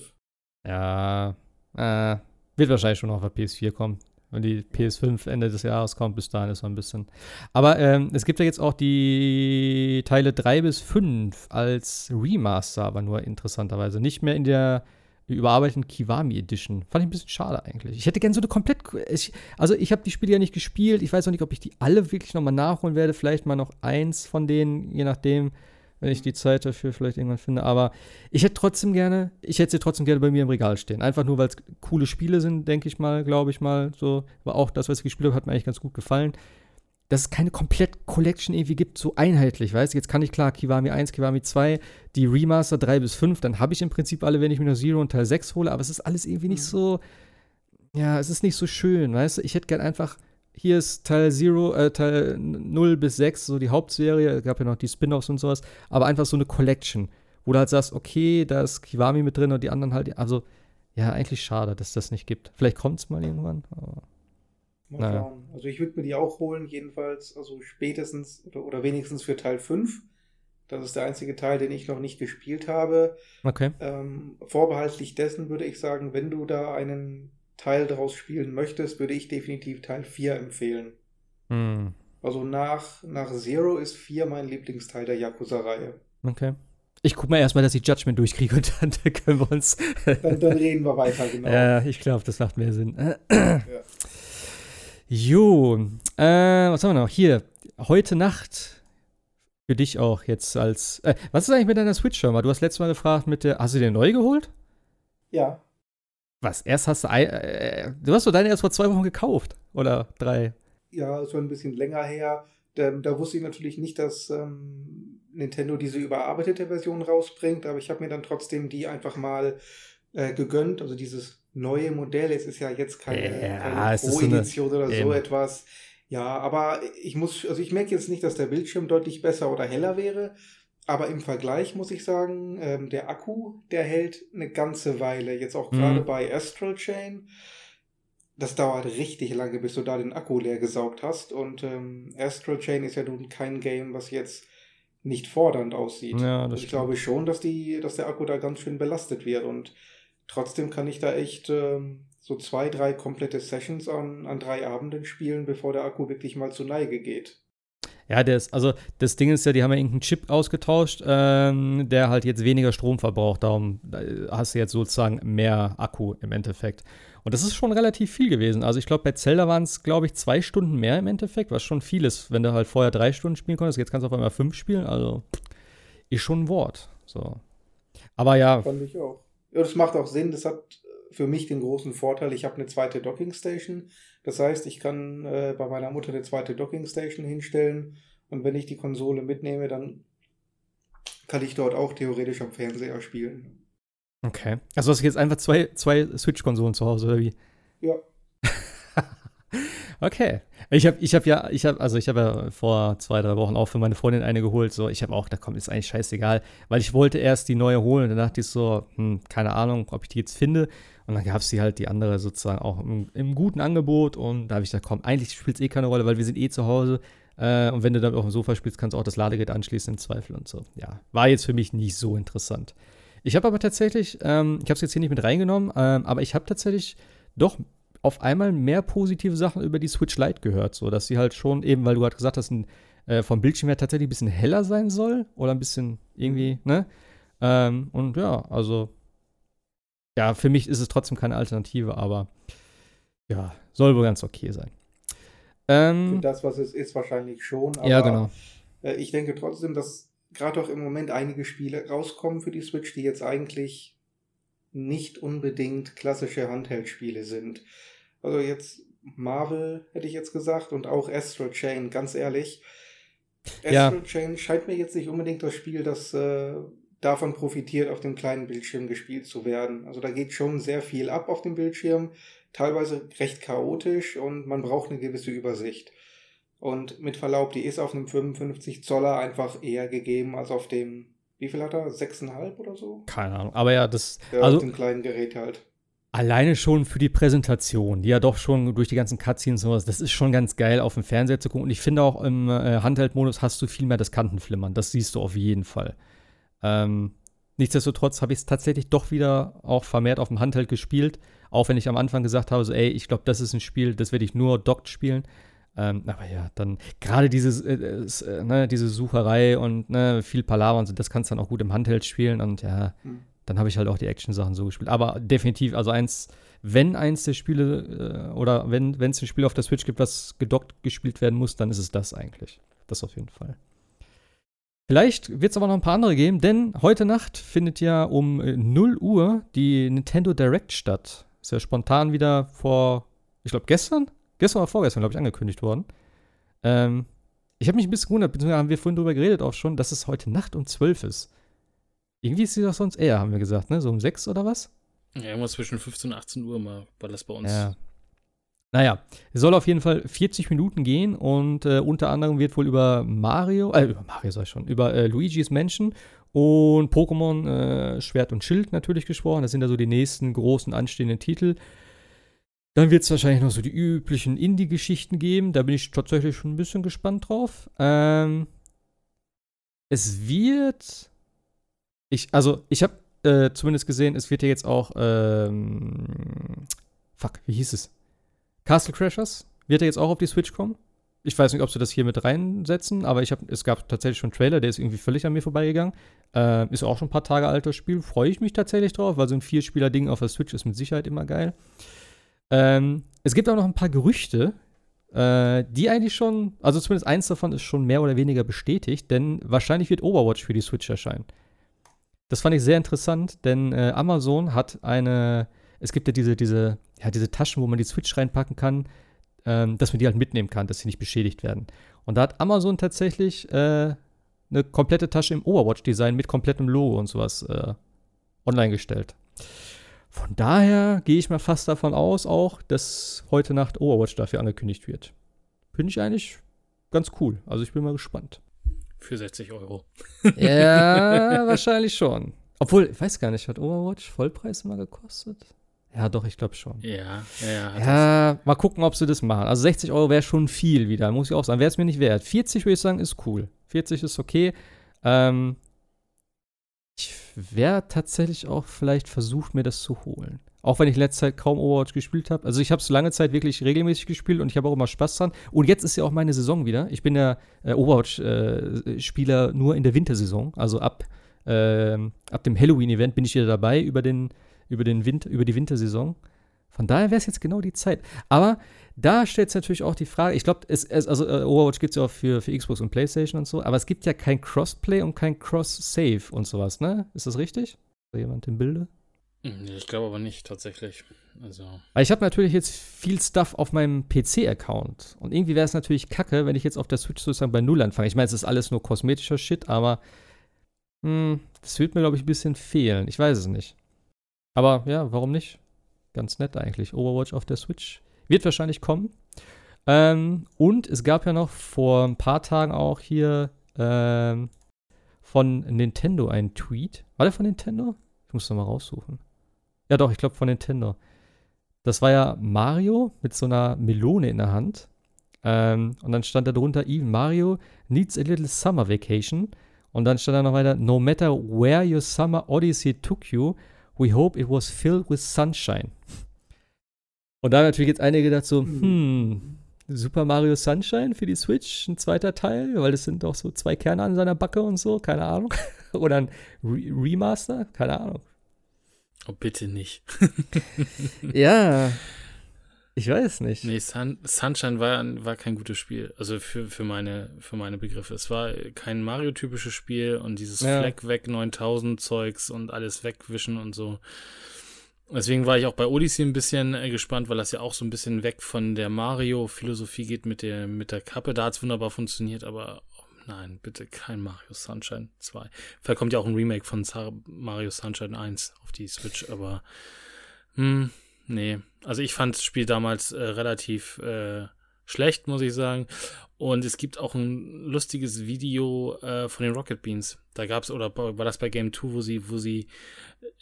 Ja, äh, wird wahrscheinlich schon auf der PS4 kommen. Wenn die PS5 Ende des Jahres kommt, bis dahin ist noch ein bisschen. Aber ähm, es gibt ja jetzt auch die Teile 3 bis 5 als Remaster, aber nur interessanterweise. Nicht mehr in der überarbeiteten Kiwami Edition. Fand ich ein bisschen schade eigentlich. Ich hätte gerne so eine komplett. Ich, also, ich habe die Spiele ja nicht gespielt. Ich weiß auch nicht, ob ich die alle wirklich nochmal nachholen werde. Vielleicht mal noch eins von denen, je nachdem, wenn ich die Zeit dafür vielleicht irgendwann finde. Aber ich hätte trotzdem gerne, ich hätte sie trotzdem gerne bei mir im Regal stehen. Einfach nur, weil es coole Spiele sind, denke ich mal, glaube ich mal. So, aber auch das, was ich gespielt habe, hat mir eigentlich ganz gut gefallen dass es keine komplett Collection irgendwie gibt, so einheitlich, weißt du? Jetzt kann ich klar Kiwami 1, Kiwami 2, die Remaster 3 bis 5, dann habe ich im Prinzip alle, wenn ich mir nur Zero und Teil 6 hole, aber es ist alles irgendwie nicht mhm. so, ja, es ist nicht so schön, weißt du? Ich hätte gern einfach, hier ist Teil 0, äh, Teil 0 bis 6, so die Hauptserie, es gab ja noch die Spin-Offs und sowas, aber einfach so eine Collection, wo du halt sagst, okay, da ist Kiwami mit drin und die anderen halt, also, ja, eigentlich schade, dass das nicht gibt. Vielleicht kommt es mal irgendwann, aber Mal naja. schauen. Also ich würde mir die auch holen, jedenfalls, also spätestens oder, oder, wenigstens für Teil 5. Das ist der einzige Teil, den ich noch nicht gespielt habe. Okay. Ähm, vorbehaltlich dessen würde ich sagen, wenn du da einen Teil daraus spielen möchtest, würde ich definitiv Teil 4 empfehlen. Hm. Also nach, nach Zero ist 4 mein Lieblingsteil der Yakuza-Reihe. Okay. Ich guck mal erstmal, dass ich Judgment durchkriege und dann können wir uns. <laughs> dann, dann reden wir weiter, genau. Ja, ich glaube, das macht mehr Sinn. ja. Jo, äh, was haben wir noch? Hier, heute Nacht für dich auch jetzt als. Äh, was ist eigentlich mit deiner Switch schon mal? Du hast letztes Mal gefragt mit der. Hast du dir neu geholt? Ja. Was? Erst hast du. Äh, du hast doch deine erst vor zwei Wochen gekauft. Oder drei? Ja, schon ein bisschen länger her. Da, da wusste ich natürlich nicht, dass ähm, Nintendo diese überarbeitete Version rausbringt, aber ich habe mir dann trotzdem die einfach mal äh, gegönnt. Also dieses neue Modell. Es ist ja jetzt keine, ja, keine Pro-Edition so oder so etwas. Ja, aber ich muss, also ich merke jetzt nicht, dass der Bildschirm deutlich besser oder heller wäre. Aber im Vergleich muss ich sagen, ähm, der Akku, der hält eine ganze Weile. Jetzt auch gerade mhm. bei Astral Chain. Das dauert richtig lange, bis du da den Akku leer gesaugt hast. Und ähm, Astral Chain ist ja nun kein Game, was jetzt nicht fordernd aussieht. Ja, ich stimmt. glaube schon, dass, die, dass der Akku da ganz schön belastet wird. Und Trotzdem kann ich da echt ähm, so zwei, drei komplette Sessions an, an drei Abenden spielen, bevor der Akku wirklich mal zur Neige geht. Ja, das, also das Ding ist ja, die haben ja irgendeinen Chip ausgetauscht, ähm, der halt jetzt weniger Strom verbraucht. Darum hast du jetzt sozusagen mehr Akku im Endeffekt. Und das ist schon relativ viel gewesen. Also ich glaube, bei Zelda waren es, glaube ich, zwei Stunden mehr im Endeffekt, was schon viel ist, wenn du halt vorher drei Stunden spielen konntest. Jetzt kannst du auf einmal fünf spielen. Also ist schon ein Wort. So. Aber ja. Fand ich auch. Ja, das macht auch Sinn. Das hat für mich den großen Vorteil, ich habe eine zweite Docking Station. Das heißt, ich kann äh, bei meiner Mutter eine zweite Docking Station hinstellen und wenn ich die Konsole mitnehme, dann kann ich dort auch theoretisch am Fernseher spielen. Okay. Also hast du jetzt einfach zwei, zwei Switch-Konsolen zu Hause, oder wie? Ja. <laughs> okay. Ich habe ich hab ja, ich habe, also ich habe ja vor zwei, drei Wochen auch für meine Freundin eine geholt. So, ich habe auch, da kommt, ist eigentlich scheißegal, weil ich wollte erst die neue holen. Dann dachte ich so, hm, keine Ahnung, ob ich die jetzt finde. Und dann gab es die halt die andere sozusagen auch im, im guten Angebot. Und da habe ich gesagt, komm, eigentlich spielt es eh keine Rolle, weil wir sind eh zu Hause. Äh, und wenn du dann auf dem Sofa spielst, kannst du auch das Ladegerät anschließen im Zweifel und so. Ja, war jetzt für mich nicht so interessant. Ich habe aber tatsächlich, ähm, ich habe es jetzt hier nicht mit reingenommen, ähm, aber ich habe tatsächlich doch auf einmal mehr positive Sachen über die Switch Lite gehört, so dass sie halt schon eben, weil du halt gesagt hast, ein, äh, vom Bildschirm her tatsächlich ein bisschen heller sein soll oder ein bisschen irgendwie, ne? Ähm, und ja, also ja, für mich ist es trotzdem keine Alternative, aber ja, soll wohl ganz okay sein. Ähm, Für das, was es ist, wahrscheinlich schon. Aber, ja, genau. Äh, ich denke trotzdem, dass gerade auch im Moment einige Spiele rauskommen für die Switch, die jetzt eigentlich nicht unbedingt klassische Handheld-Spiele sind. Also jetzt Marvel hätte ich jetzt gesagt und auch Astral Chain, ganz ehrlich. Astral ja. Chain scheint mir jetzt nicht unbedingt das Spiel, das äh, davon profitiert, auf dem kleinen Bildschirm gespielt zu werden. Also da geht schon sehr viel ab auf dem Bildschirm, teilweise recht chaotisch und man braucht eine gewisse Übersicht. Und mit Verlaub, die ist auf einem 55 Zoller einfach eher gegeben als auf dem wie viel hat er? 6,5 oder so? Keine Ahnung. Aber ja, das. Ja, also, auf dem kleinen Gerät halt. Alleine schon für die Präsentation, die ja doch schon durch die ganzen Cutscenes und sowas, das ist schon ganz geil auf dem Fernseher zu gucken. Und ich finde auch im äh, Handheld-Modus hast du viel mehr das Kantenflimmern. Das siehst du auf jeden Fall. Ähm, nichtsdestotrotz habe ich es tatsächlich doch wieder auch vermehrt auf dem Handheld gespielt. Auch wenn ich am Anfang gesagt habe, so, ey, ich glaube, das ist ein Spiel, das werde ich nur dockt spielen. Ähm, aber ja, dann gerade dieses, äh, äh, ne, diese Sucherei und ne, viel Palaver und so, das kannst du dann auch gut im Handheld spielen und ja, hm. dann habe ich halt auch die Action-Sachen so gespielt. Aber definitiv, also eins, wenn eins der Spiele äh, oder wenn es ein Spiel auf der Switch gibt, was gedockt gespielt werden muss, dann ist es das eigentlich. Das auf jeden Fall. Vielleicht wird es aber noch ein paar andere geben, denn heute Nacht findet ja um 0 äh, Uhr die Nintendo Direct statt. Ist ja spontan wieder vor, ich glaube gestern? Gestern oder vorgestern, glaube ich, angekündigt worden. Ähm, ich habe mich ein bisschen gewundert, beziehungsweise haben wir vorhin drüber geredet auch schon, dass es heute Nacht um 12 ist. Irgendwie ist sie doch sonst eher, haben wir gesagt, ne? So um 6 oder was? Ja, irgendwas zwischen 15 und 18 Uhr mal war das bei uns. Ja. Naja, es soll auf jeden Fall 40 Minuten gehen und äh, unter anderem wird wohl über Mario, äh, über Mario sag ich schon, über äh, Luigi's Mansion und Pokémon äh, Schwert und Schild natürlich gesprochen. Das sind ja so die nächsten großen anstehenden Titel. Dann wird es wahrscheinlich noch so die üblichen Indie-Geschichten geben. Da bin ich tatsächlich schon ein bisschen gespannt drauf. Ähm, es wird. Ich, also, ich habe äh, zumindest gesehen, es wird ja jetzt auch. Ähm, fuck, wie hieß es? Castle Crashers wird ja jetzt auch auf die Switch kommen. Ich weiß nicht, ob sie das hier mit reinsetzen, aber ich hab, es gab tatsächlich schon einen Trailer, der ist irgendwie völlig an mir vorbeigegangen. Äh, ist auch schon ein paar Tage altes Spiel. Freue ich mich tatsächlich drauf, weil so ein Vierspieler-Ding auf der Switch ist mit Sicherheit immer geil. Ähm, es gibt auch noch ein paar Gerüchte, äh, die eigentlich schon, also zumindest eins davon ist schon mehr oder weniger bestätigt, denn wahrscheinlich wird Overwatch für die Switch erscheinen. Das fand ich sehr interessant, denn äh, Amazon hat eine, es gibt ja diese, diese, ja, diese Taschen, wo man die Switch reinpacken kann, ähm, dass man die halt mitnehmen kann, dass sie nicht beschädigt werden. Und da hat Amazon tatsächlich äh, eine komplette Tasche im Overwatch-Design mit komplettem Logo und sowas äh, online gestellt. Von daher gehe ich mal fast davon aus, auch, dass heute Nacht Overwatch dafür angekündigt wird. Finde ich eigentlich ganz cool. Also ich bin mal gespannt. Für 60 Euro. ja, <laughs> wahrscheinlich schon. Obwohl, ich weiß gar nicht, hat Overwatch Vollpreis mal gekostet? Ja, doch, ich glaube schon. Ja, ja. Ja, mal gucken, ob sie das machen. Also 60 Euro wäre schon viel wieder, muss ich auch sagen. Wäre es mir nicht wert. 40 würde ich sagen, ist cool. 40 ist okay. Ähm, ich wäre tatsächlich auch vielleicht versucht, mir das zu holen. Auch wenn ich letzte Zeit kaum Overwatch gespielt habe. Also ich habe es lange Zeit wirklich regelmäßig gespielt und ich habe auch immer Spaß dran. Und jetzt ist ja auch meine Saison wieder. Ich bin ja äh, Overwatch-Spieler äh, nur in der Wintersaison. Also ab, äh, ab dem Halloween-Event bin ich wieder dabei über den über, den Winter, über die Wintersaison. Von daher wäre es jetzt genau die Zeit. Aber da stellt sich natürlich auch die Frage, ich glaube, es, es, also uh, Overwatch gibt es ja auch für, für Xbox und Playstation und so, aber es gibt ja kein Crossplay und kein Cross-Save und sowas, ne? Ist das richtig? Ist jemand im Bilde? Hm, ich glaube aber nicht, tatsächlich. Also. Weil ich habe natürlich jetzt viel Stuff auf meinem PC-Account. Und irgendwie wäre es natürlich kacke, wenn ich jetzt auf der Switch sozusagen bei Null anfange. Ich meine, es ist alles nur kosmetischer Shit, aber mh, hm, das wird mir, glaube ich, ein bisschen fehlen. Ich weiß es nicht. Aber ja, warum nicht? Ganz nett eigentlich. Overwatch auf der Switch. Wird wahrscheinlich kommen. Ähm, und es gab ja noch vor ein paar Tagen auch hier ähm, von Nintendo einen Tweet. War der von Nintendo? Ich muss noch mal raussuchen. Ja, doch, ich glaube von Nintendo. Das war ja Mario mit so einer Melone in der Hand. Ähm, und dann stand da drunter, even Mario needs a little summer vacation. Und dann stand da noch weiter, no matter where your summer odyssey took you, We hope it was filled with sunshine. Und da haben natürlich jetzt einige gedacht so, hm. hm, Super Mario Sunshine für die Switch, ein zweiter Teil, weil es sind doch so zwei Kerne an seiner Backe und so, keine Ahnung. <laughs> Oder ein Re Remaster, keine Ahnung. Oh, bitte nicht. ja, <laughs> ich weiß nicht. Nee, Sun, Sunshine war, war kein gutes Spiel. Also für, für, meine, für meine Begriffe. Es war kein Mario-typisches Spiel und dieses ja. Fleck weg 9000 Zeugs und alles wegwischen und so. Deswegen war ich auch bei Odyssey ein bisschen äh, gespannt, weil das ja auch so ein bisschen weg von der Mario-Philosophie geht mit der, mit der Kappe. Da hat es wunderbar funktioniert, aber oh nein, bitte kein Mario Sunshine 2. Vielleicht kommt ja auch ein Remake von Mario Sunshine 1 auf die Switch, aber hm, Nee, also ich fand das Spiel damals äh, relativ äh, schlecht, muss ich sagen. Und es gibt auch ein lustiges Video äh, von den Rocket Beans. Da gab es, oder war das bei Game 2, wo sie, wo sie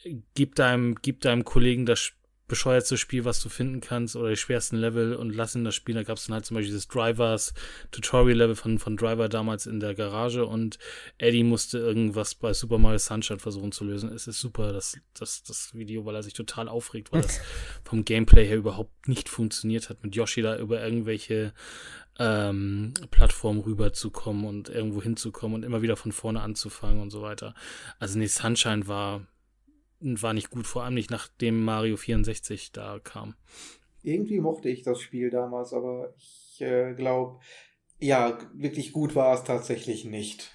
äh, gibt deinem, gibt deinem Kollegen das bescheuertste Spiel, was du finden kannst, oder die schwersten Level und lass ihn das spielen. Da gab es dann halt zum Beispiel dieses Drivers Tutorial Level von, von Driver damals in der Garage und Eddie musste irgendwas bei Super Mario Sunshine versuchen zu lösen. Es ist super, das, das, das Video, weil er sich total aufregt, weil das <laughs> vom Gameplay her überhaupt nicht funktioniert hat, mit Yoshi da über irgendwelche ähm, Plattformen rüberzukommen und irgendwo hinzukommen und immer wieder von vorne anzufangen und so weiter. Also nee, Sunshine war war nicht gut, vor allem nicht nachdem Mario 64 da kam. Irgendwie mochte ich das Spiel damals, aber ich äh, glaube, ja, wirklich gut war es tatsächlich nicht.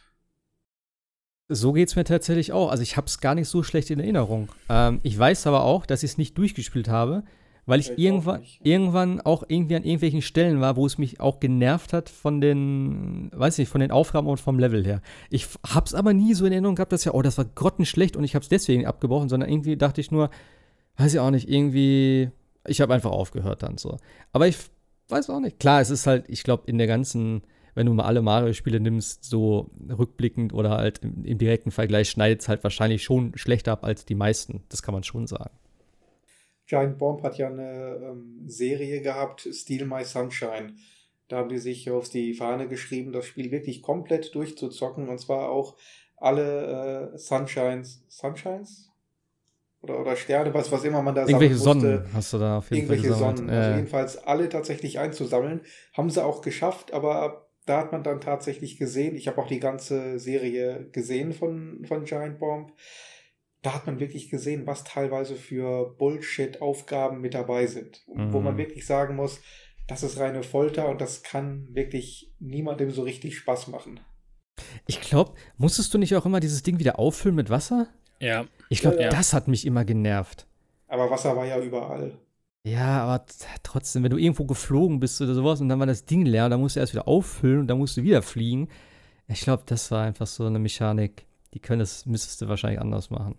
So geht es mir tatsächlich auch. Also ich habe es gar nicht so schlecht in Erinnerung. Ähm, ich weiß aber auch, dass ich es nicht durchgespielt habe, weil ich, irgendwann, auch irgendwann auch irgendwie an irgendwelchen Stellen war, wo es mich auch genervt hat von den, weiß nicht, von den Aufgaben und vom Level her. Ich habe es aber nie so in Erinnerung gehabt, dass ja, oh, das war grottenschlecht und ich habe es deswegen abgebrochen, sondern irgendwie dachte ich nur, weiß ich auch nicht, irgendwie, ich habe einfach aufgehört dann so. Aber ich weiß auch nicht. Klar, es ist halt, ich glaube, in der ganzen wenn du mal alle Mario-Spiele nimmst, so rückblickend oder halt im, im direkten Vergleich, schneidet es halt wahrscheinlich schon schlechter ab als die meisten. Das kann man schon sagen. Giant Bomb hat ja eine ähm, Serie gehabt, Steal My Sunshine. Da haben die sich auf die Fahne geschrieben, das Spiel wirklich komplett durchzuzocken und zwar auch alle äh, Sunshines. Sunshines? Oder, oder Sterne, was, was immer man da Irgendwelche Sonnen hast du da auf jeden Fall Irgendwelche Sonnen. Also jedenfalls alle tatsächlich einzusammeln. Haben sie auch geschafft, aber da hat man dann tatsächlich gesehen, ich habe auch die ganze Serie gesehen von, von Giant Bomb, da hat man wirklich gesehen, was teilweise für Bullshit-Aufgaben mit dabei sind. Mhm. Wo man mhm. wirklich sagen muss, das ist reine Folter und das kann wirklich niemandem so richtig Spaß machen. Ich glaube, musstest du nicht auch immer dieses Ding wieder auffüllen mit Wasser? Ja. Ich glaube, ja, ja. das hat mich immer genervt. Aber Wasser war ja überall. Ja, aber trotzdem, wenn du irgendwo geflogen bist oder sowas und dann war das Ding leer dann musst du erst wieder auffüllen und dann musst du wieder fliegen. Ich glaube, das war einfach so eine Mechanik. Die können das, müsstest du wahrscheinlich anders machen.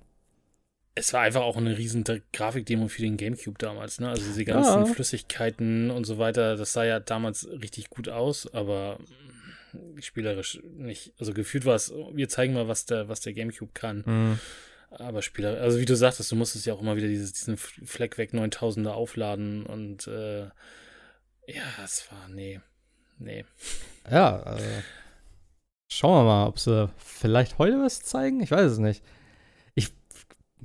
Es war einfach auch eine riesen Grafikdemo für den Gamecube damals, ne? Also diese ganzen ja. Flüssigkeiten und so weiter, das sah ja damals richtig gut aus, aber spielerisch nicht. Also gefühlt war es, wir zeigen mal, was der, was der Gamecube kann. Mhm. Aber Spieler, also wie du sagtest, du musstest ja auch immer wieder dieses, diesen Fleck weg 9000er aufladen und äh, ja, es war, nee, nee. Ja, also, schauen wir mal, ob sie vielleicht heute was zeigen. Ich weiß es nicht.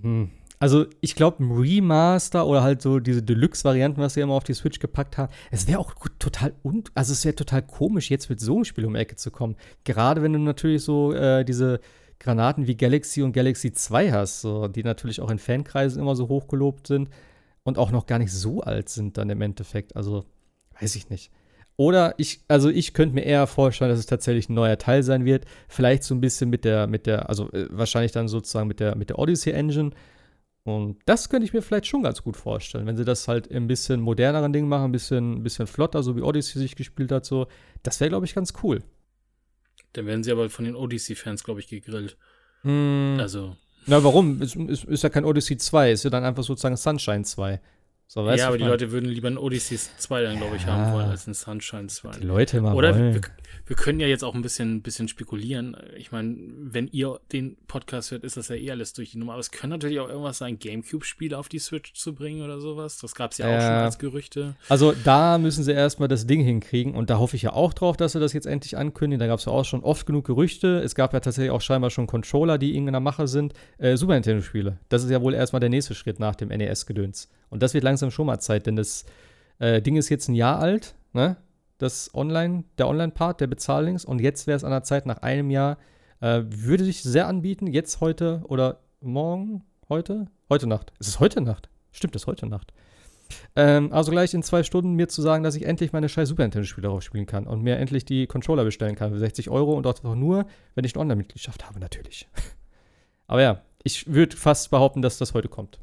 Hm. Also, ich glaube, ein Remaster oder halt so diese Deluxe-Varianten, was sie immer auf die Switch gepackt haben, es wäre auch total un also es wäre total komisch, jetzt mit so einem Spiel um die Ecke zu kommen. Gerade wenn du natürlich so äh, diese Granaten wie Galaxy und Galaxy 2 hast, so, die natürlich auch in Fankreisen immer so hochgelobt sind und auch noch gar nicht so alt sind dann im Endeffekt. Also, weiß ich nicht. Oder ich, also ich könnte mir eher vorstellen, dass es tatsächlich ein neuer Teil sein wird. Vielleicht so ein bisschen mit der, mit der, also äh, wahrscheinlich dann sozusagen mit der, mit der Odyssey Engine. Und das könnte ich mir vielleicht schon ganz gut vorstellen, wenn sie das halt ein bisschen moderneren Ding machen, ein bisschen, ein bisschen flotter, so wie Odyssey sich gespielt hat, so. Das wäre, glaube ich, ganz cool. Dann werden sie aber von den Odyssey-Fans, glaube ich, gegrillt. Hm. Also. Na, warum? Es ist, ist, ja kein Odyssey 2, ist ja dann einfach sozusagen Sunshine 2. So, ja, aber die Leute würden lieber ein Odyssey 2 dann, glaube ich, ja. haben wollen, als ein Sunshine 2. Die Leute mal Oder wollen. Wir, wir können ja jetzt auch ein bisschen, bisschen spekulieren. Ich meine, wenn ihr den Podcast hört, ist das ja eh alles durch die Nummer. Aber es könnte natürlich auch irgendwas sein, Gamecube-Spiele auf die Switch zu bringen oder sowas. Das gab es ja, ja auch schon als Gerüchte. Also da müssen sie erstmal das Ding hinkriegen und da hoffe ich ja auch drauf, dass sie das jetzt endlich ankündigen. Da gab es ja auch schon oft genug Gerüchte. Es gab ja tatsächlich auch scheinbar schon Controller, die in der Mache sind. Äh, Super Nintendo-Spiele. Das ist ja wohl erstmal der nächste Schritt nach dem NES-Gedöns. Und das wird langsam schon mal Zeit, denn das äh, Ding ist jetzt ein Jahr alt, ne? das Online, der Online-Part, der Bezahllinks. Und jetzt wäre es an der Zeit, nach einem Jahr, äh, würde sich sehr anbieten, jetzt heute oder morgen, heute? Heute Nacht. Es ist heute Nacht. Stimmt, es ist heute Nacht. Ähm, also gleich in zwei Stunden mir zu sagen, dass ich endlich meine scheiß Super Nintendo-Spiele darauf spielen kann und mir endlich die Controller bestellen kann für 60 Euro und auch nur, wenn ich eine Online-Mitgliedschaft habe, natürlich. <laughs> Aber ja, ich würde fast behaupten, dass das heute kommt.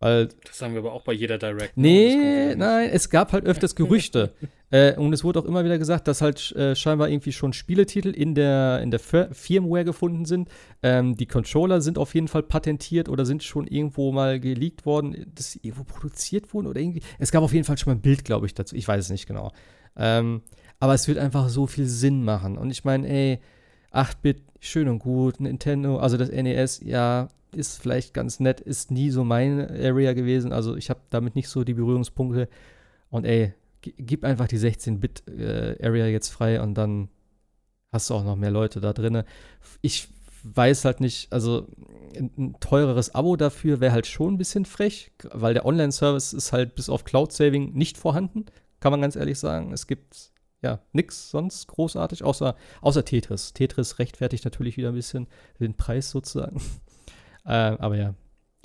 Weil, das sagen wir aber auch bei jeder Direct. Nee, nein, es gab halt öfters Gerüchte. <laughs> äh, und es wurde auch immer wieder gesagt, dass halt äh, scheinbar irgendwie schon Spieletitel in der, in der Firmware gefunden sind. Ähm, die Controller sind auf jeden Fall patentiert oder sind schon irgendwo mal geleakt worden, dass sie irgendwo produziert wurden oder irgendwie. Es gab auf jeden Fall schon mal ein Bild, glaube ich, dazu. Ich weiß es nicht genau. Ähm, aber es wird einfach so viel Sinn machen. Und ich meine, ey, 8-Bit, schön und gut, Nintendo, also das NES, ja, ist vielleicht ganz nett, ist nie so mein Area gewesen. Also ich habe damit nicht so die Berührungspunkte. Und ey, gib einfach die 16-Bit-Area äh, jetzt frei und dann hast du auch noch mehr Leute da drin. Ich weiß halt nicht, also ein, teureres Abo dafür wäre halt schon ein bisschen frech, weil der Online-Service ist halt bis auf Cloud-Saving nicht vorhanden, kann man ganz ehrlich sagen. Es gibt ja nichts sonst großartig, außer, außer Tetris. Tetris rechtfertigt natürlich wieder ein bisschen den Preis sozusagen. <laughs> Äh, aber ja,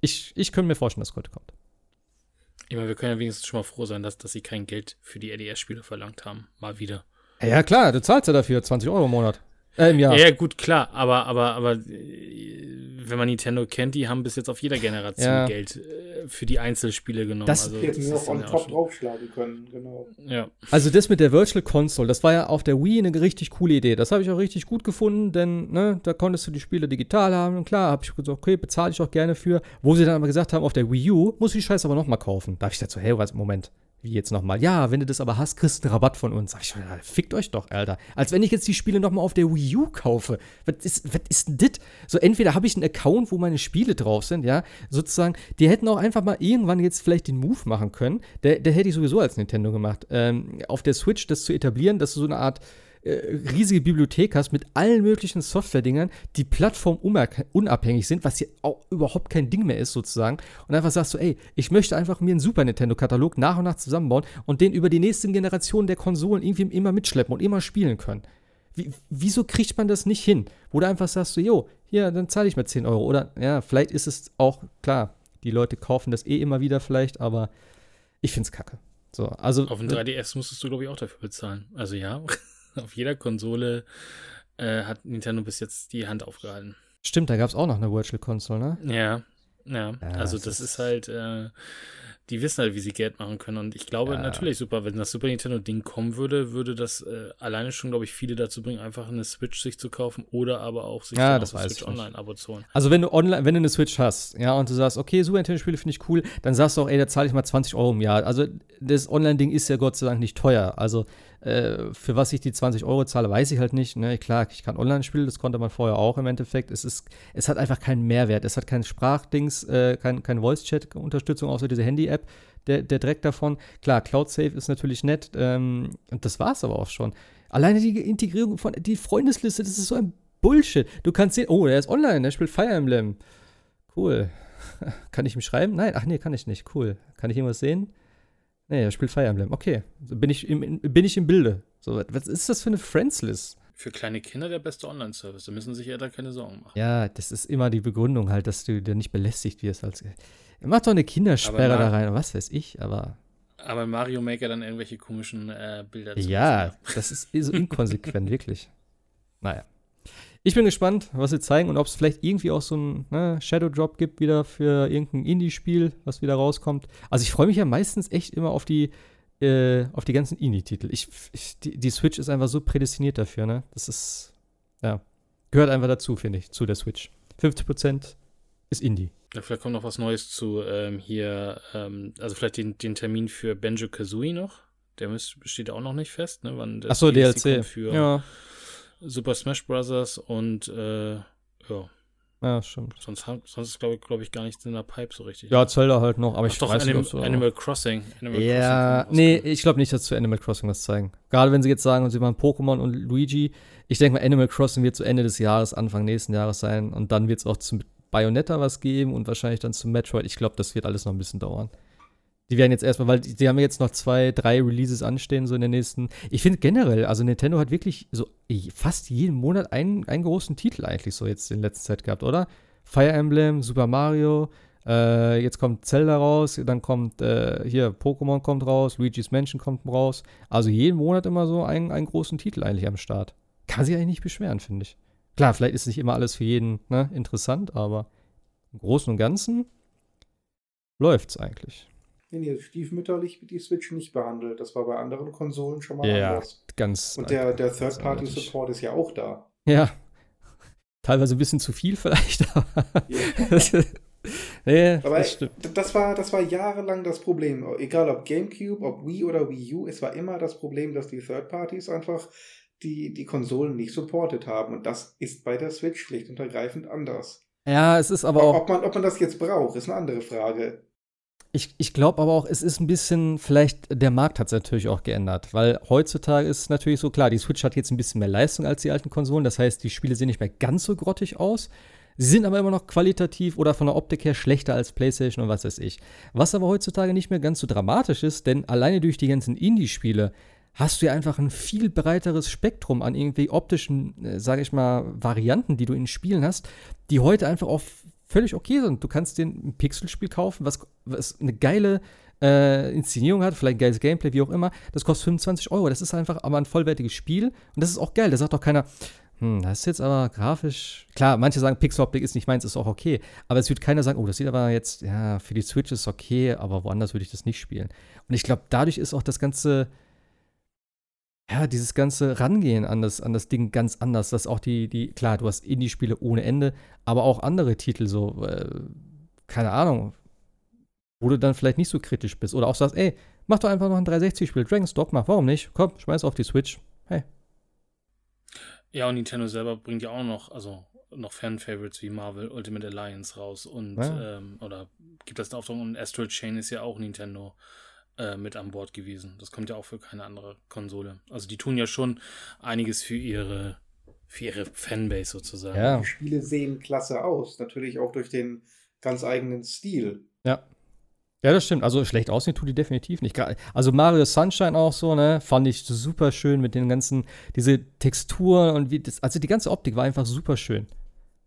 Ich, ich könnte mir vorstellen, dass es heute kommt. Ich meine, wir können ja wenigstens schon mal froh sein, dass, dass sie kein Geld für die RDS-Spiele verlangt haben. Mal wieder. Ja, klar, du zahlst ja dafür 20 Euro im Monat. Äh, im Jahr. Ja, gut, klar, aber, aber, aber äh, wenn man Nintendo kennt, die haben bis jetzt auf jeder Generation ja. Geld äh, für die Einzelspiele genommen. Das also, hätten wir auch on top draufschlagen können, genau. Ja. Also das mit der Virtual Console, das war ja auf der Wii eine richtig coole Idee. Das habe ich auch richtig gut gefunden, denn ne, da konntest du die Spiele digital haben. Und klar, habe ich gesagt, okay, bezahle ich auch gerne für. Wo sie dann aber gesagt haben, auf der Wii U muss ich die Scheiße aber nochmal kaufen. Da habe ich gesagt so, hey, was, Moment, wie jetzt nochmal? Ja, wenn du das aber hast, kriegst du einen Rabatt von uns. Sag ich, fickt euch doch, Alter. Als wenn ich jetzt die Spiele nochmal auf der Wii U kaufe. Was ist, was ist denn das? So, entweder habe ich einen Account, wo meine Spiele drauf sind, ja, sozusagen. Die hätten auch einfach mal irgendwann jetzt vielleicht den Move machen können. Der, der hätte ich sowieso als Nintendo gemacht. Ähm, auf der Switch das zu etablieren, dass du so eine Art äh, riesige Bibliothek hast mit allen möglichen Software-Dingern, die plattformunabhängig sind, was hier auch überhaupt kein Ding mehr ist, sozusagen. Und einfach sagst du, ey, ich möchte einfach mir einen Super Nintendo-Katalog nach und nach zusammenbauen und den über die nächsten Generationen der Konsolen irgendwie immer mitschleppen und immer spielen können. Wie, wieso kriegt man das nicht hin? Wo du einfach sagst, so, jo, hier, dann zahle ich mal 10 Euro. Oder, ja, vielleicht ist es auch, klar, die Leute kaufen das eh immer wieder vielleicht, aber ich find's kacke. So, also, Auf dem 3DS musstest du, glaube ich, auch dafür bezahlen. Also ja. <laughs> auf jeder Konsole äh, hat Nintendo bis jetzt die Hand aufgehalten. Stimmt, da gab es auch noch eine Virtual Console, ne? Ja, ja. ja also das, das ist halt, äh, die wissen halt, wie sie Geld machen können. Und ich glaube ja. natürlich super, wenn das Super Nintendo-Ding kommen würde, würde das äh, alleine schon, glaube ich, viele dazu bringen, einfach eine Switch sich zu kaufen oder aber auch sich ja, das ein Switch Online-Abo zu holen. Also wenn du online, wenn du eine Switch hast, ja, und du sagst, okay, Super Nintendo-Spiele finde ich cool, dann sagst du auch, ey, da zahle ich mal 20 Euro im Jahr. Also das Online-Ding ist ja Gott sei Dank nicht teuer. Also äh, für was ich die 20 Euro zahle, weiß ich halt nicht. Ne? Klar, ich kann online spielen, das konnte man vorher auch im Endeffekt. Es, ist, es hat einfach keinen Mehrwert. Es hat kein Sprachdings, äh, kein, kein Voice-Chat-Unterstützung, außer diese Handy-App, der, der Dreck davon. Klar, Cloud Save ist natürlich nett. Ähm, und das war es aber auch schon. Alleine die Integrierung von die Freundesliste, das ist so ein Bullshit. Du kannst sehen, oh, der ist online, der spielt Fire Emblem. Cool. <laughs> kann ich ihm schreiben? Nein, ach nee, kann ich nicht. Cool. Kann ich irgendwas sehen? Nee, er spielt Fire Emblem. Okay, bin ich im, bin ich im Bilde. So, was ist das für eine Friends-List? Für kleine Kinder der beste Online-Service. Da müssen sich ja da keine Sorgen machen. Ja, das ist immer die Begründung halt, dass du dir nicht belästigt wirst. Als, mach doch eine Kindersperre da rein, was weiß ich, aber. Aber Mario Maker dann irgendwelche komischen äh, Bilder zu Ja, das ist so inkonsequent, <laughs> wirklich. Naja. Ich bin gespannt, was sie zeigen und ob es vielleicht irgendwie auch so ein ne, Shadow Drop gibt wieder für irgendein Indie-Spiel, was wieder rauskommt. Also ich freue mich ja meistens echt immer auf die, äh, auf die ganzen Indie-Titel. Ich, ich, die, die, Switch ist einfach so prädestiniert dafür, ne? Das ist, ja, gehört einfach dazu, finde ich, zu der Switch. 50% ist Indie. Ja, vielleicht kommt noch was Neues zu ähm, hier, ähm, also vielleicht den, den Termin für Benjo Kazooie noch. Der steht auch noch nicht fest, ne? Wann das Achso, DLC. Für, ja Super Smash Bros. und äh, ja. Ja, stimmt. Sonst, sonst ist, glaube ich, glaub ich, gar nichts in der Pipe so richtig. Ja, Zelda halt noch, aber Ach ich doch, weiß Anim nicht, so Animal Crossing. Animal ja, Crossing nee, ich glaube nicht, dass zu Animal Crossing was zeigen. Gerade wenn sie jetzt sagen, sie machen Pokémon und Luigi. Ich denke mal, Animal Crossing wird zu Ende des Jahres, Anfang nächsten Jahres sein. Und dann wird es auch zu Bayonetta was geben und wahrscheinlich dann zu Metroid. Ich glaube, das wird alles noch ein bisschen dauern. Die werden jetzt erstmal, weil die, haben jetzt noch zwei, drei Releases anstehen, so in den nächsten. Ich finde generell, also Nintendo hat wirklich so fast jeden Monat einen, einen großen Titel eigentlich so jetzt in letzter Zeit gehabt, oder? Fire Emblem, Super Mario, äh, jetzt kommt Zelda raus, dann kommt äh, hier Pokémon kommt raus, Luigi's Mansion kommt raus. Also jeden Monat immer so einen, einen großen Titel eigentlich am Start. Kann sich eigentlich nicht beschweren, finde ich. Klar, vielleicht ist nicht immer alles für jeden ne, interessant, aber im Großen und Ganzen läuft's eigentlich. Nee, nee, stiefmütterlich wird die Switch nicht behandelt. Das war bei anderen Konsolen schon mal ja, anders. ganz. Und der, der Third-Party-Support ist ja auch da. Ja. Teilweise ein bisschen zu viel vielleicht, aber. Ja. <laughs> nee, aber das, das, war, das war jahrelang das Problem. Egal ob GameCube, ob Wii oder Wii U, es war immer das Problem, dass die Third-Parties einfach die, die Konsolen nicht supportet haben. Und das ist bei der Switch schlicht und ergreifend anders. Ja, es ist aber auch. Ob man, ob man das jetzt braucht, ist eine andere Frage. Ich, ich glaube aber auch, es ist ein bisschen, vielleicht, der Markt hat es natürlich auch geändert, weil heutzutage ist es natürlich so, klar, die Switch hat jetzt ein bisschen mehr Leistung als die alten Konsolen, das heißt, die Spiele sehen nicht mehr ganz so grottig aus. Sie sind aber immer noch qualitativ oder von der Optik her schlechter als PlayStation und was weiß ich. Was aber heutzutage nicht mehr ganz so dramatisch ist, denn alleine durch die ganzen Indie-Spiele hast du ja einfach ein viel breiteres Spektrum an irgendwie optischen, äh, sage ich mal, Varianten, die du in Spielen hast, die heute einfach auf völlig okay sind. Du kannst dir ein Pixelspiel kaufen, was, was eine geile äh, Inszenierung hat, vielleicht ein geiles Gameplay, wie auch immer. Das kostet 25 Euro. Das ist einfach aber ein vollwertiges Spiel. Und das ist auch geil. Da sagt doch keiner, hm, das ist jetzt aber grafisch. Klar, manche sagen, Pixel-Optik ist nicht meins, ist auch okay. Aber es wird keiner sagen, oh, das sieht aber jetzt, ja, für die Switch ist okay, aber woanders würde ich das nicht spielen. Und ich glaube, dadurch ist auch das ganze, ja, dieses ganze Rangehen an das, an das Ding ganz anders. Dass auch die, die, klar, du hast Indie-Spiele ohne Ende, aber auch andere Titel, so, äh, keine Ahnung, wo du dann vielleicht nicht so kritisch bist. Oder auch sagst, ey, mach doch einfach noch ein 360-Spiel. Dragon's Dogma, warum nicht? Komm, schmeiß auf die Switch. Hey, ja, und Nintendo selber bringt ja auch noch, also noch Fan-Favorites wie Marvel Ultimate Alliance raus und ja. ähm, oder gibt das eine Auftrag und Astral Chain ist ja auch Nintendo äh, mit an Bord gewesen. Das kommt ja auch für keine andere Konsole. Also die tun ja schon einiges für ihre für ihre Fanbase sozusagen. Ja. Die Spiele sehen klasse aus, natürlich auch durch den ganz eigenen Stil. Ja. Ja, das stimmt. Also schlecht aussehen tut die definitiv nicht. Also Mario Sunshine auch so, ne? Fand ich super schön mit den ganzen, diese Texturen und wie das, also die ganze Optik war einfach super schön.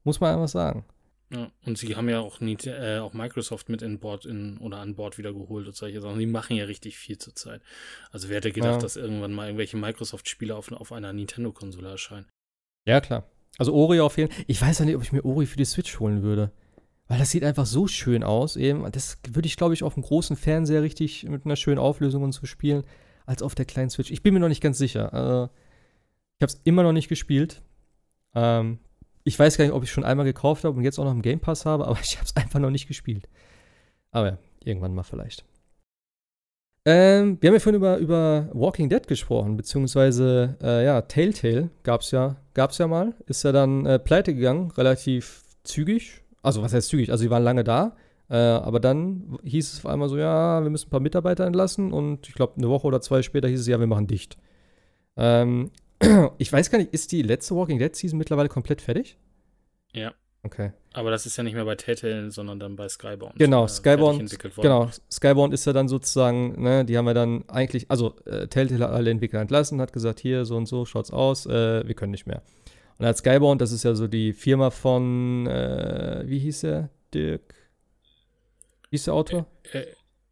Muss man einfach sagen. Ja, und sie haben ja auch, nie, äh, auch Microsoft mit in Bord in, oder an Bord wieder geholt und solche Sachen. Die machen ja richtig viel zurzeit. Also wer hätte gedacht, ja. dass irgendwann mal irgendwelche Microsoft-Spiele auf, auf einer Nintendo-Konsole erscheinen? Ja, klar. Also Ori auf jeden Fall. Ich weiß ja nicht, ob ich mir Ori für die Switch holen würde. Weil das sieht einfach so schön aus. Eben. Das würde ich, glaube ich, auf einem großen Fernseher richtig mit einer schönen Auflösung und so spielen, als auf der kleinen Switch. Ich bin mir noch nicht ganz sicher. Also, ich habe es immer noch nicht gespielt. Ähm, ich weiß gar nicht, ob ich schon einmal gekauft habe und jetzt auch noch im Game Pass habe, aber <laughs> ich habe es einfach noch nicht gespielt. Aber ja, irgendwann mal vielleicht. Ähm, wir haben ja vorhin über, über Walking Dead gesprochen, beziehungsweise, äh, ja, Telltale gab es ja, gab's ja mal. Ist ja dann äh, pleite gegangen, relativ zügig. Also, was heißt zügig? Also, sie waren lange da. Äh, aber dann hieß es auf einmal so: Ja, wir müssen ein paar Mitarbeiter entlassen. Und ich glaube, eine Woche oder zwei später hieß es: Ja, wir machen dicht. Ähm, <clears throat> ich weiß gar nicht, ist die letzte Walking Dead Season mittlerweile komplett fertig? Ja. Okay. Aber das ist ja nicht mehr bei Telltale, sondern dann bei Skybound. Genau, äh, Skybound, genau, Skybound ist ja dann sozusagen, ne, die haben ja dann eigentlich, also äh, Telltale hat alle Entwickler entlassen, hat gesagt, hier, so und so schaut's aus, äh, wir können nicht mehr. Und als Skybound, das ist ja so die Firma von, äh, wie hieß er? Dirk. Wie hieß der Autor? Ä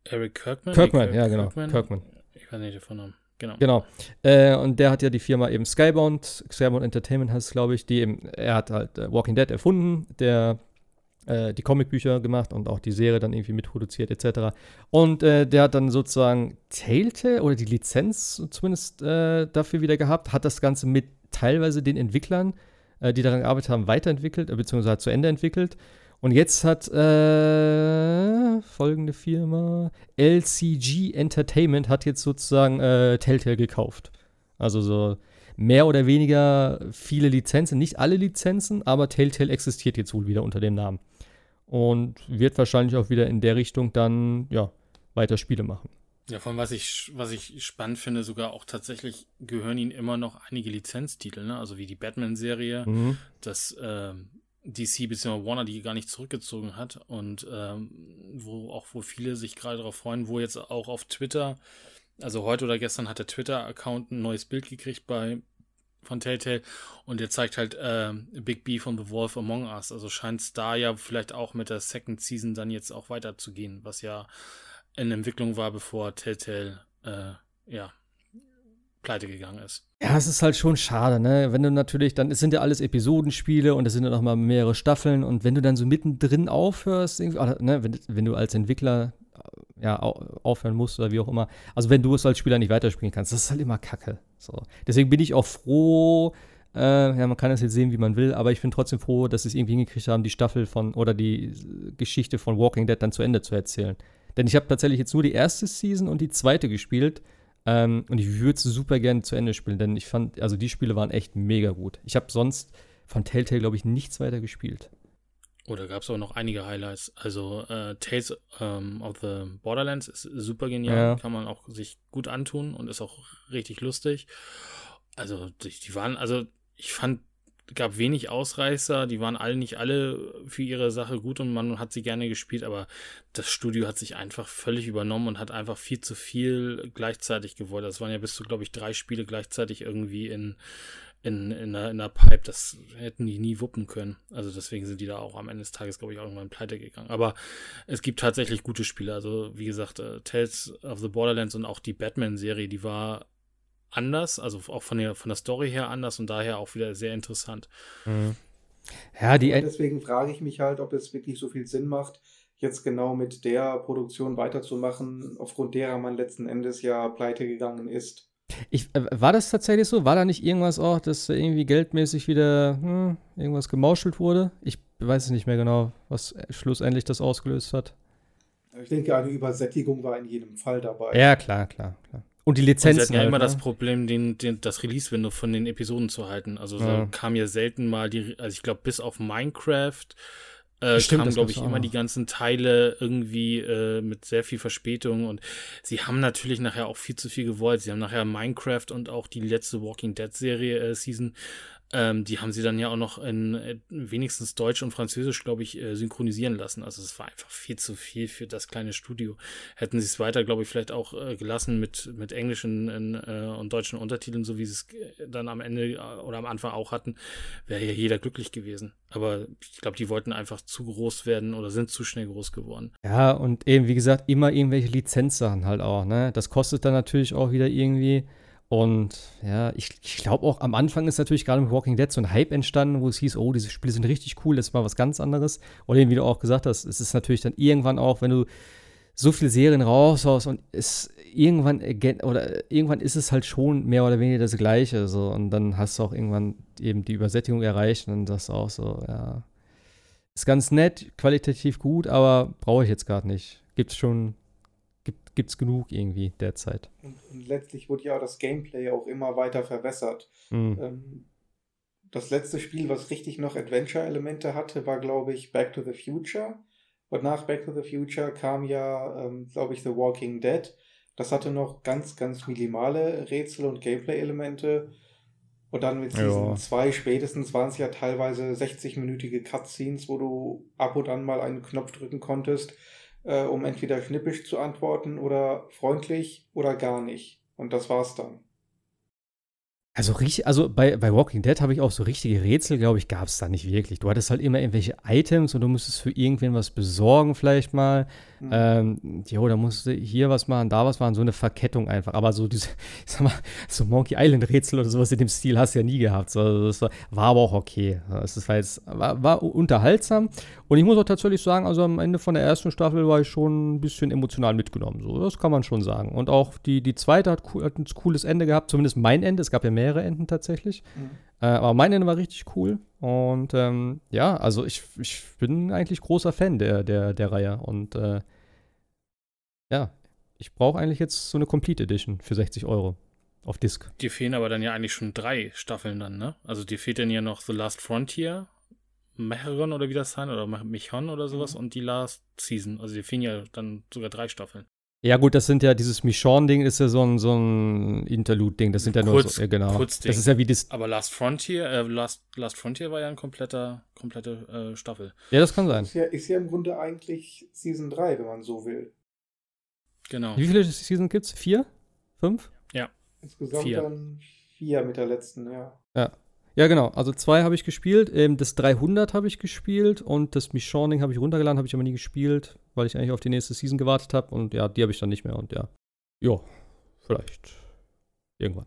Eric Kirkman? Kirkman, ja, genau. Kirkman? Kirkman. Ich weiß nicht der Vornamen. Genau. Genau. Äh, und der hat ja die Firma eben Skybound, Skybound Entertainment heißt es, glaube ich, die eben, er hat halt äh, Walking Dead erfunden, der äh, die Comicbücher gemacht und auch die Serie dann irgendwie mitproduziert, etc. Und äh, der hat dann sozusagen Telltale oder die Lizenz zumindest äh, dafür wieder gehabt, hat das Ganze mit teilweise den Entwicklern, äh, die daran gearbeitet haben, weiterentwickelt, beziehungsweise zu Ende entwickelt. Und jetzt hat äh, folgende Firma, LCG Entertainment, hat jetzt sozusagen äh, Telltale gekauft. Also so mehr oder weniger viele Lizenzen, nicht alle Lizenzen, aber Telltale existiert jetzt wohl wieder unter dem Namen. Und wird wahrscheinlich auch wieder in der Richtung dann, ja, weiter Spiele machen. Ja, von was ich, was ich spannend finde, sogar auch tatsächlich gehören ihnen immer noch einige Lizenztitel, ne? Also wie die Batman-Serie, mhm. das ähm, DC bzw. Warner die gar nicht zurückgezogen hat und ähm, wo auch wo viele sich gerade darauf freuen, wo jetzt auch auf Twitter, also heute oder gestern hat der Twitter-Account ein neues Bild gekriegt bei von Telltale und der zeigt halt äh, Big B von The Wolf Among Us. Also scheint es da ja vielleicht auch mit der Second Season dann jetzt auch weiterzugehen, was ja in Entwicklung war, bevor Telltale äh, ja, pleite gegangen ist. Ja, es ist halt schon schade, ne? Wenn du natürlich, dann es sind ja alles Episodenspiele und es sind ja noch mal mehrere Staffeln und wenn du dann so mittendrin aufhörst, oder, ne, wenn, wenn du als Entwickler ja, aufhören musst oder wie auch immer. Also wenn du es als Spieler nicht weiterspielen kannst, das ist halt immer Kacke. So. Deswegen bin ich auch froh, äh, ja, man kann das jetzt sehen, wie man will, aber ich bin trotzdem froh, dass sie es irgendwie hingekriegt haben, die Staffel von oder die Geschichte von Walking Dead dann zu Ende zu erzählen. Denn ich habe tatsächlich jetzt nur die erste Season und die zweite gespielt. Ähm, und ich würde es super gerne zu Ende spielen, denn ich fand, also die Spiele waren echt mega gut. Ich habe sonst von Telltale, glaube ich, nichts weiter gespielt. Oder oh, gab es auch noch einige Highlights. Also äh, Tales ähm, of the Borderlands ist super genial, ja. kann man auch sich gut antun und ist auch richtig lustig. Also die, die waren, also ich fand gab wenig Ausreißer, die waren alle nicht alle für ihre Sache gut und man hat sie gerne gespielt, aber das Studio hat sich einfach völlig übernommen und hat einfach viel zu viel gleichzeitig gewollt. Das waren ja bis zu, glaube ich, drei Spiele gleichzeitig irgendwie in, in, in, einer, in einer Pipe. Das hätten die nie wuppen können. Also deswegen sind die da auch am Ende des Tages, glaube ich, irgendwann pleite gegangen. Aber es gibt tatsächlich gute Spiele. Also wie gesagt, äh, Tales of the Borderlands und auch die Batman-Serie, die war anders, also auch von der, von der Story her anders und daher auch wieder sehr interessant. Mhm. Ja, die und deswegen frage ich mich halt, ob es wirklich so viel Sinn macht, jetzt genau mit der Produktion weiterzumachen, aufgrund derer man letzten Endes ja pleite gegangen ist. Ich, äh, war das tatsächlich so? War da nicht irgendwas auch, dass irgendwie geldmäßig wieder hm, irgendwas gemauschelt wurde? Ich weiß es nicht mehr genau, was schlussendlich das ausgelöst hat. Ich denke, eine Übersättigung war in jedem Fall dabei. Ja, klar, klar, klar. Und die Lizenzen. Und sie hatten ja halt, immer ne? das Problem, den, den, das Release-Window von den Episoden zu halten. Also ja. da kam ja selten mal die, also ich glaube, bis auf Minecraft äh, Stimmt, kamen, glaube ich, immer die ganzen Teile irgendwie äh, mit sehr viel Verspätung und sie haben natürlich nachher auch viel zu viel gewollt. Sie haben nachher Minecraft und auch die letzte Walking Dead Serie äh, Season ähm, die haben sie dann ja auch noch in äh, wenigstens Deutsch und Französisch, glaube ich, äh, synchronisieren lassen. Also es war einfach viel zu viel für das kleine Studio. Hätten sie es weiter, glaube ich, vielleicht auch äh, gelassen mit, mit englischen äh, und deutschen Untertiteln, so wie sie es äh, dann am Ende äh, oder am Anfang auch hatten, wäre ja jeder glücklich gewesen. Aber ich glaube, die wollten einfach zu groß werden oder sind zu schnell groß geworden. Ja, und eben, wie gesagt, immer irgendwelche Lizenzsachen halt auch, ne? Das kostet dann natürlich auch wieder irgendwie und ja, ich, ich glaube auch am Anfang ist natürlich gerade mit Walking Dead so ein Hype entstanden, wo es hieß, oh, diese Spiele sind richtig cool, das ist mal was ganz anderes. Und eben, wie du auch gesagt hast, es ist natürlich dann irgendwann auch, wenn du so viele Serien raushaust und es irgendwann oder irgendwann ist es halt schon mehr oder weniger das Gleiche. So, und dann hast du auch irgendwann eben die Übersättigung erreicht und dann sagst du auch so, ja, ist ganz nett, qualitativ gut, aber brauche ich jetzt gerade nicht. Gibt es schon gibt es genug irgendwie derzeit. Und, und, letztlich wurde ja das Gameplay auch immer weiter verwässert. Mhm. Ähm, das letzte Spiel, was richtig noch Adventure-Elemente hatte, war, glaube ich, Back to the Future. Und nach Back to the Future kam ja, ähm, glaube ich, The Walking Dead. Das hatte noch ganz, ganz minimale Rätsel und Gameplay-Elemente. Und dann mit Season 2 spätestens waren es ja teilweise 60-minütige Cutscenes, wo du ab und an mal einen Knopf drücken konntest äh, um entweder schnippisch zu antworten oder freundlich oder gar nicht. Und das war's dann. Also, also bei, bei Walking Dead habe ich auch so richtige Rätsel, glaube ich, gab es da nicht wirklich. Du hattest halt immer irgendwelche Items und du musstest für irgendwen was besorgen, vielleicht mal. Mhm. Ähm, jo, da musst du hier was machen, da was machen, so eine Verkettung einfach. Aber so diese, <laughs> ich sag mal, so Monkey Island Rätsel oder sowas in dem Stil hast du ja nie gehabt. So, das war, war, aber auch okay. Das war jetzt, war, war unterhaltsam. Und ich muss auch tatsächlich sagen, also am Ende von der ersten Staffel war ich schon ein bisschen emotional mitgenommen. So, das kann man schon sagen. Und auch die, die zweite hat, hat ein cooles Ende gehabt, zumindest mein Ende. Es gab ja mehrere Enden tatsächlich. Mhm. Äh, aber mein Ende war richtig cool. Und ähm, ja, also ich, ich bin eigentlich großer Fan der, der, der Reihe. Und äh, ja, ich brauche eigentlich jetzt so eine Complete Edition für 60 Euro auf Disc. Dir fehlen aber dann ja eigentlich schon drei Staffeln dann, ne? Also dir fehlt dann ja noch The Last Frontier, Mecheron oder wie das sein, oder Michon oder sowas mhm. und die Last Season. Also dir fehlen ja dann sogar drei Staffeln. Ja, gut, das sind ja, dieses Michon-Ding ist ja so ein, so ein Interlude-Ding. Das sind ja nur so, ja, genau. Kurzding. Das ist ja wie das. Aber Last Frontier, äh, Last, Last Frontier war ja ein kompletter, komplette äh, Staffel. Ja, das kann sein. Ist ja, ist ja im Grunde eigentlich Season 3, wenn man so will. Genau. Wie viele Season gibt's? Vier? Fünf? Ja. Insgesamt vier. dann vier mit der letzten, ja. Ja. Ja, genau. Also zwei habe ich gespielt. Ähm, das 300 habe ich gespielt und das Michon-Ding habe ich runtergeladen, habe ich aber nie gespielt, weil ich eigentlich auf die nächste Season gewartet habe. Und ja, die habe ich dann nicht mehr. Und ja, ja, vielleicht irgendwann.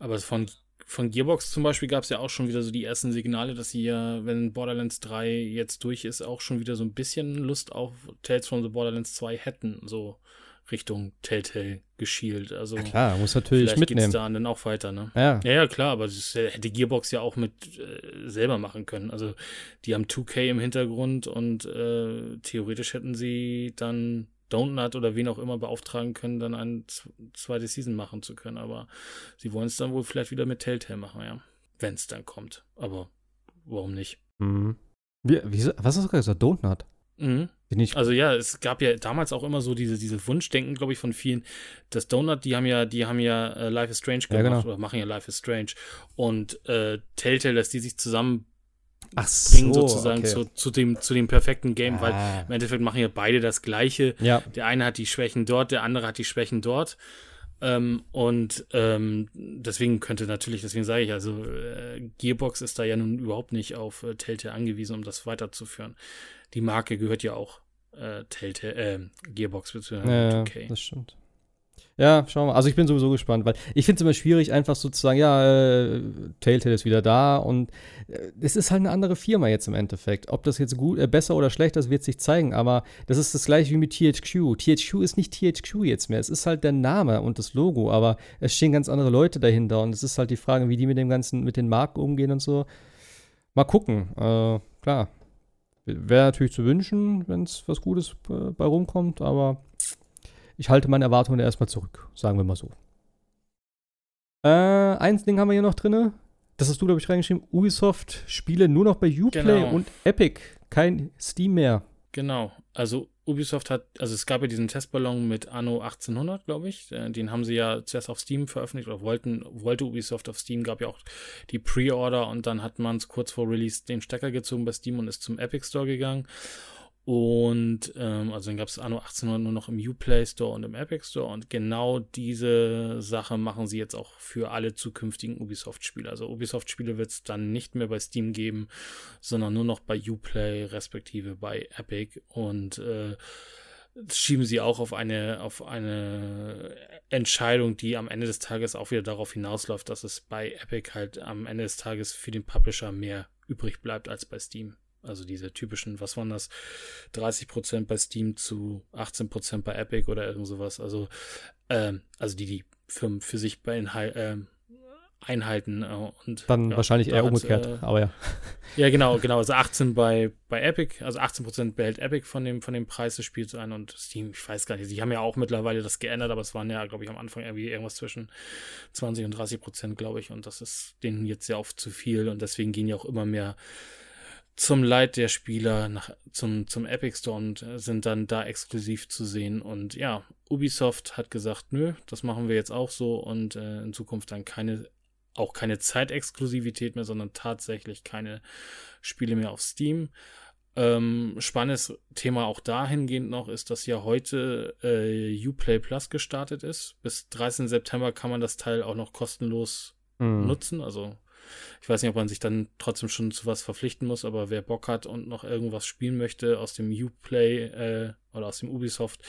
Aber von, von Gearbox zum Beispiel gab es ja auch schon wieder so die ersten Signale, dass sie ja, wenn Borderlands 3 jetzt durch ist, auch schon wieder so ein bisschen Lust auf Tales from the Borderlands 2 hätten. So Richtung Telltale geschielt. Also ja, klar, muss natürlich vielleicht mitnehmen. Geht's da dann auch weiter, ne? Ja. ja, ja, klar, aber das hätte Gearbox ja auch mit äh, selber machen können. Also die haben 2K im Hintergrund und äh, theoretisch hätten sie dann Donut oder wen auch immer beauftragen können, dann eine zweite Season machen zu können. Aber sie wollen es dann wohl vielleicht wieder mit Telltale machen, ja. Wenn es dann kommt. Aber warum nicht? Mhm. Wie, wie, was hast du gerade gesagt? Donut? Mhm. Also ja, es gab ja damals auch immer so diese, diese Wunschdenken, glaube ich, von vielen. Das Donut, die haben ja, die haben ja äh, Life is Strange gemacht ja, genau. oder machen ja Life is Strange. Und äh, Telltale, dass die sich zusammen Ach bringen so, sozusagen okay. zu, zu, dem, zu dem perfekten Game, ah. weil im Endeffekt machen ja beide das Gleiche. Ja. Der eine hat die Schwächen dort, der andere hat die Schwächen dort. Ähm, und ähm, deswegen könnte natürlich, deswegen sage ich, also äh, Gearbox ist da ja nun überhaupt nicht auf äh, Telltale angewiesen, um das weiterzuführen. Die Marke gehört ja auch äh, Telltale, äh, Gearbox bzw. Ja, 2K. das stimmt. Ja, schauen wir mal. Also ich bin sowieso gespannt, weil ich finde es immer schwierig, einfach so zu sagen, ja, äh, Telltale ist wieder da und äh, es ist halt eine andere Firma jetzt im Endeffekt. Ob das jetzt gut, äh, besser oder schlechter ist, wird sich zeigen, aber das ist das gleiche wie mit THQ. THQ ist nicht THQ jetzt mehr. Es ist halt der Name und das Logo, aber es stehen ganz andere Leute dahinter und es ist halt die Frage, wie die mit dem ganzen, mit den Marken umgehen und so. Mal gucken. Äh, klar. Wäre natürlich zu wünschen, wenn es was Gutes äh, bei rumkommt, aber ich halte meine Erwartungen erstmal zurück, sagen wir mal so. Äh, eins Ding haben wir hier noch drin. Das hast du, glaube ich, reingeschrieben. Ubisoft Spiele nur noch bei Uplay genau. und Epic. Kein Steam mehr. Genau. Also Ubisoft hat, also es gab ja diesen Testballon mit Anno 1800, glaube ich. Äh, den haben sie ja zuerst auf Steam veröffentlicht oder wollten, wollte Ubisoft auf Steam, gab ja auch die Pre-Order und dann hat man es kurz vor Release den Stecker gezogen bei Steam und ist zum Epic Store gegangen. Und ähm, also dann gab es Anno 1800 nur noch im Uplay Store und im Epic Store. Und genau diese Sache machen sie jetzt auch für alle zukünftigen Ubisoft-Spiele. Also Ubisoft-Spiele wird es dann nicht mehr bei Steam geben, sondern nur noch bei Uplay, respektive bei Epic. Und äh, schieben sie auch auf eine, auf eine Entscheidung, die am Ende des Tages auch wieder darauf hinausläuft, dass es bei Epic halt am Ende des Tages für den Publisher mehr übrig bleibt als bei Steam. Also diese typischen, was waren das? 30% bei Steam zu 18% bei Epic oder irgend sowas. Also, ähm, also die die Firmen für sich beinhal ähm, einhalten. Äh, und, Dann ja, wahrscheinlich eher umgekehrt, äh, aber ja. Ja, genau, <laughs> genau. Also 18 bei, bei Epic, also 18% behält Epic von dem, von dem Preis des Spiels ein und Steam, ich weiß gar nicht, sie haben ja auch mittlerweile das geändert, aber es waren ja, glaube ich, am Anfang irgendwie irgendwas zwischen 20 und 30 Prozent, glaube ich, und das ist denen jetzt sehr oft zu viel und deswegen gehen ja auch immer mehr zum Leid der Spieler nach, zum, zum Epic Store und äh, sind dann da exklusiv zu sehen. Und ja, Ubisoft hat gesagt, nö, das machen wir jetzt auch so und äh, in Zukunft dann keine, auch keine Zeitexklusivität mehr, sondern tatsächlich keine Spiele mehr auf Steam. Ähm, spannendes Thema auch dahingehend noch ist, dass ja heute äh, Uplay Plus gestartet ist. Bis 13. September kann man das Teil auch noch kostenlos mhm. nutzen. Also ich weiß nicht, ob man sich dann trotzdem schon zu was verpflichten muss, aber wer Bock hat und noch irgendwas spielen möchte aus dem Uplay äh, oder aus dem Ubisoft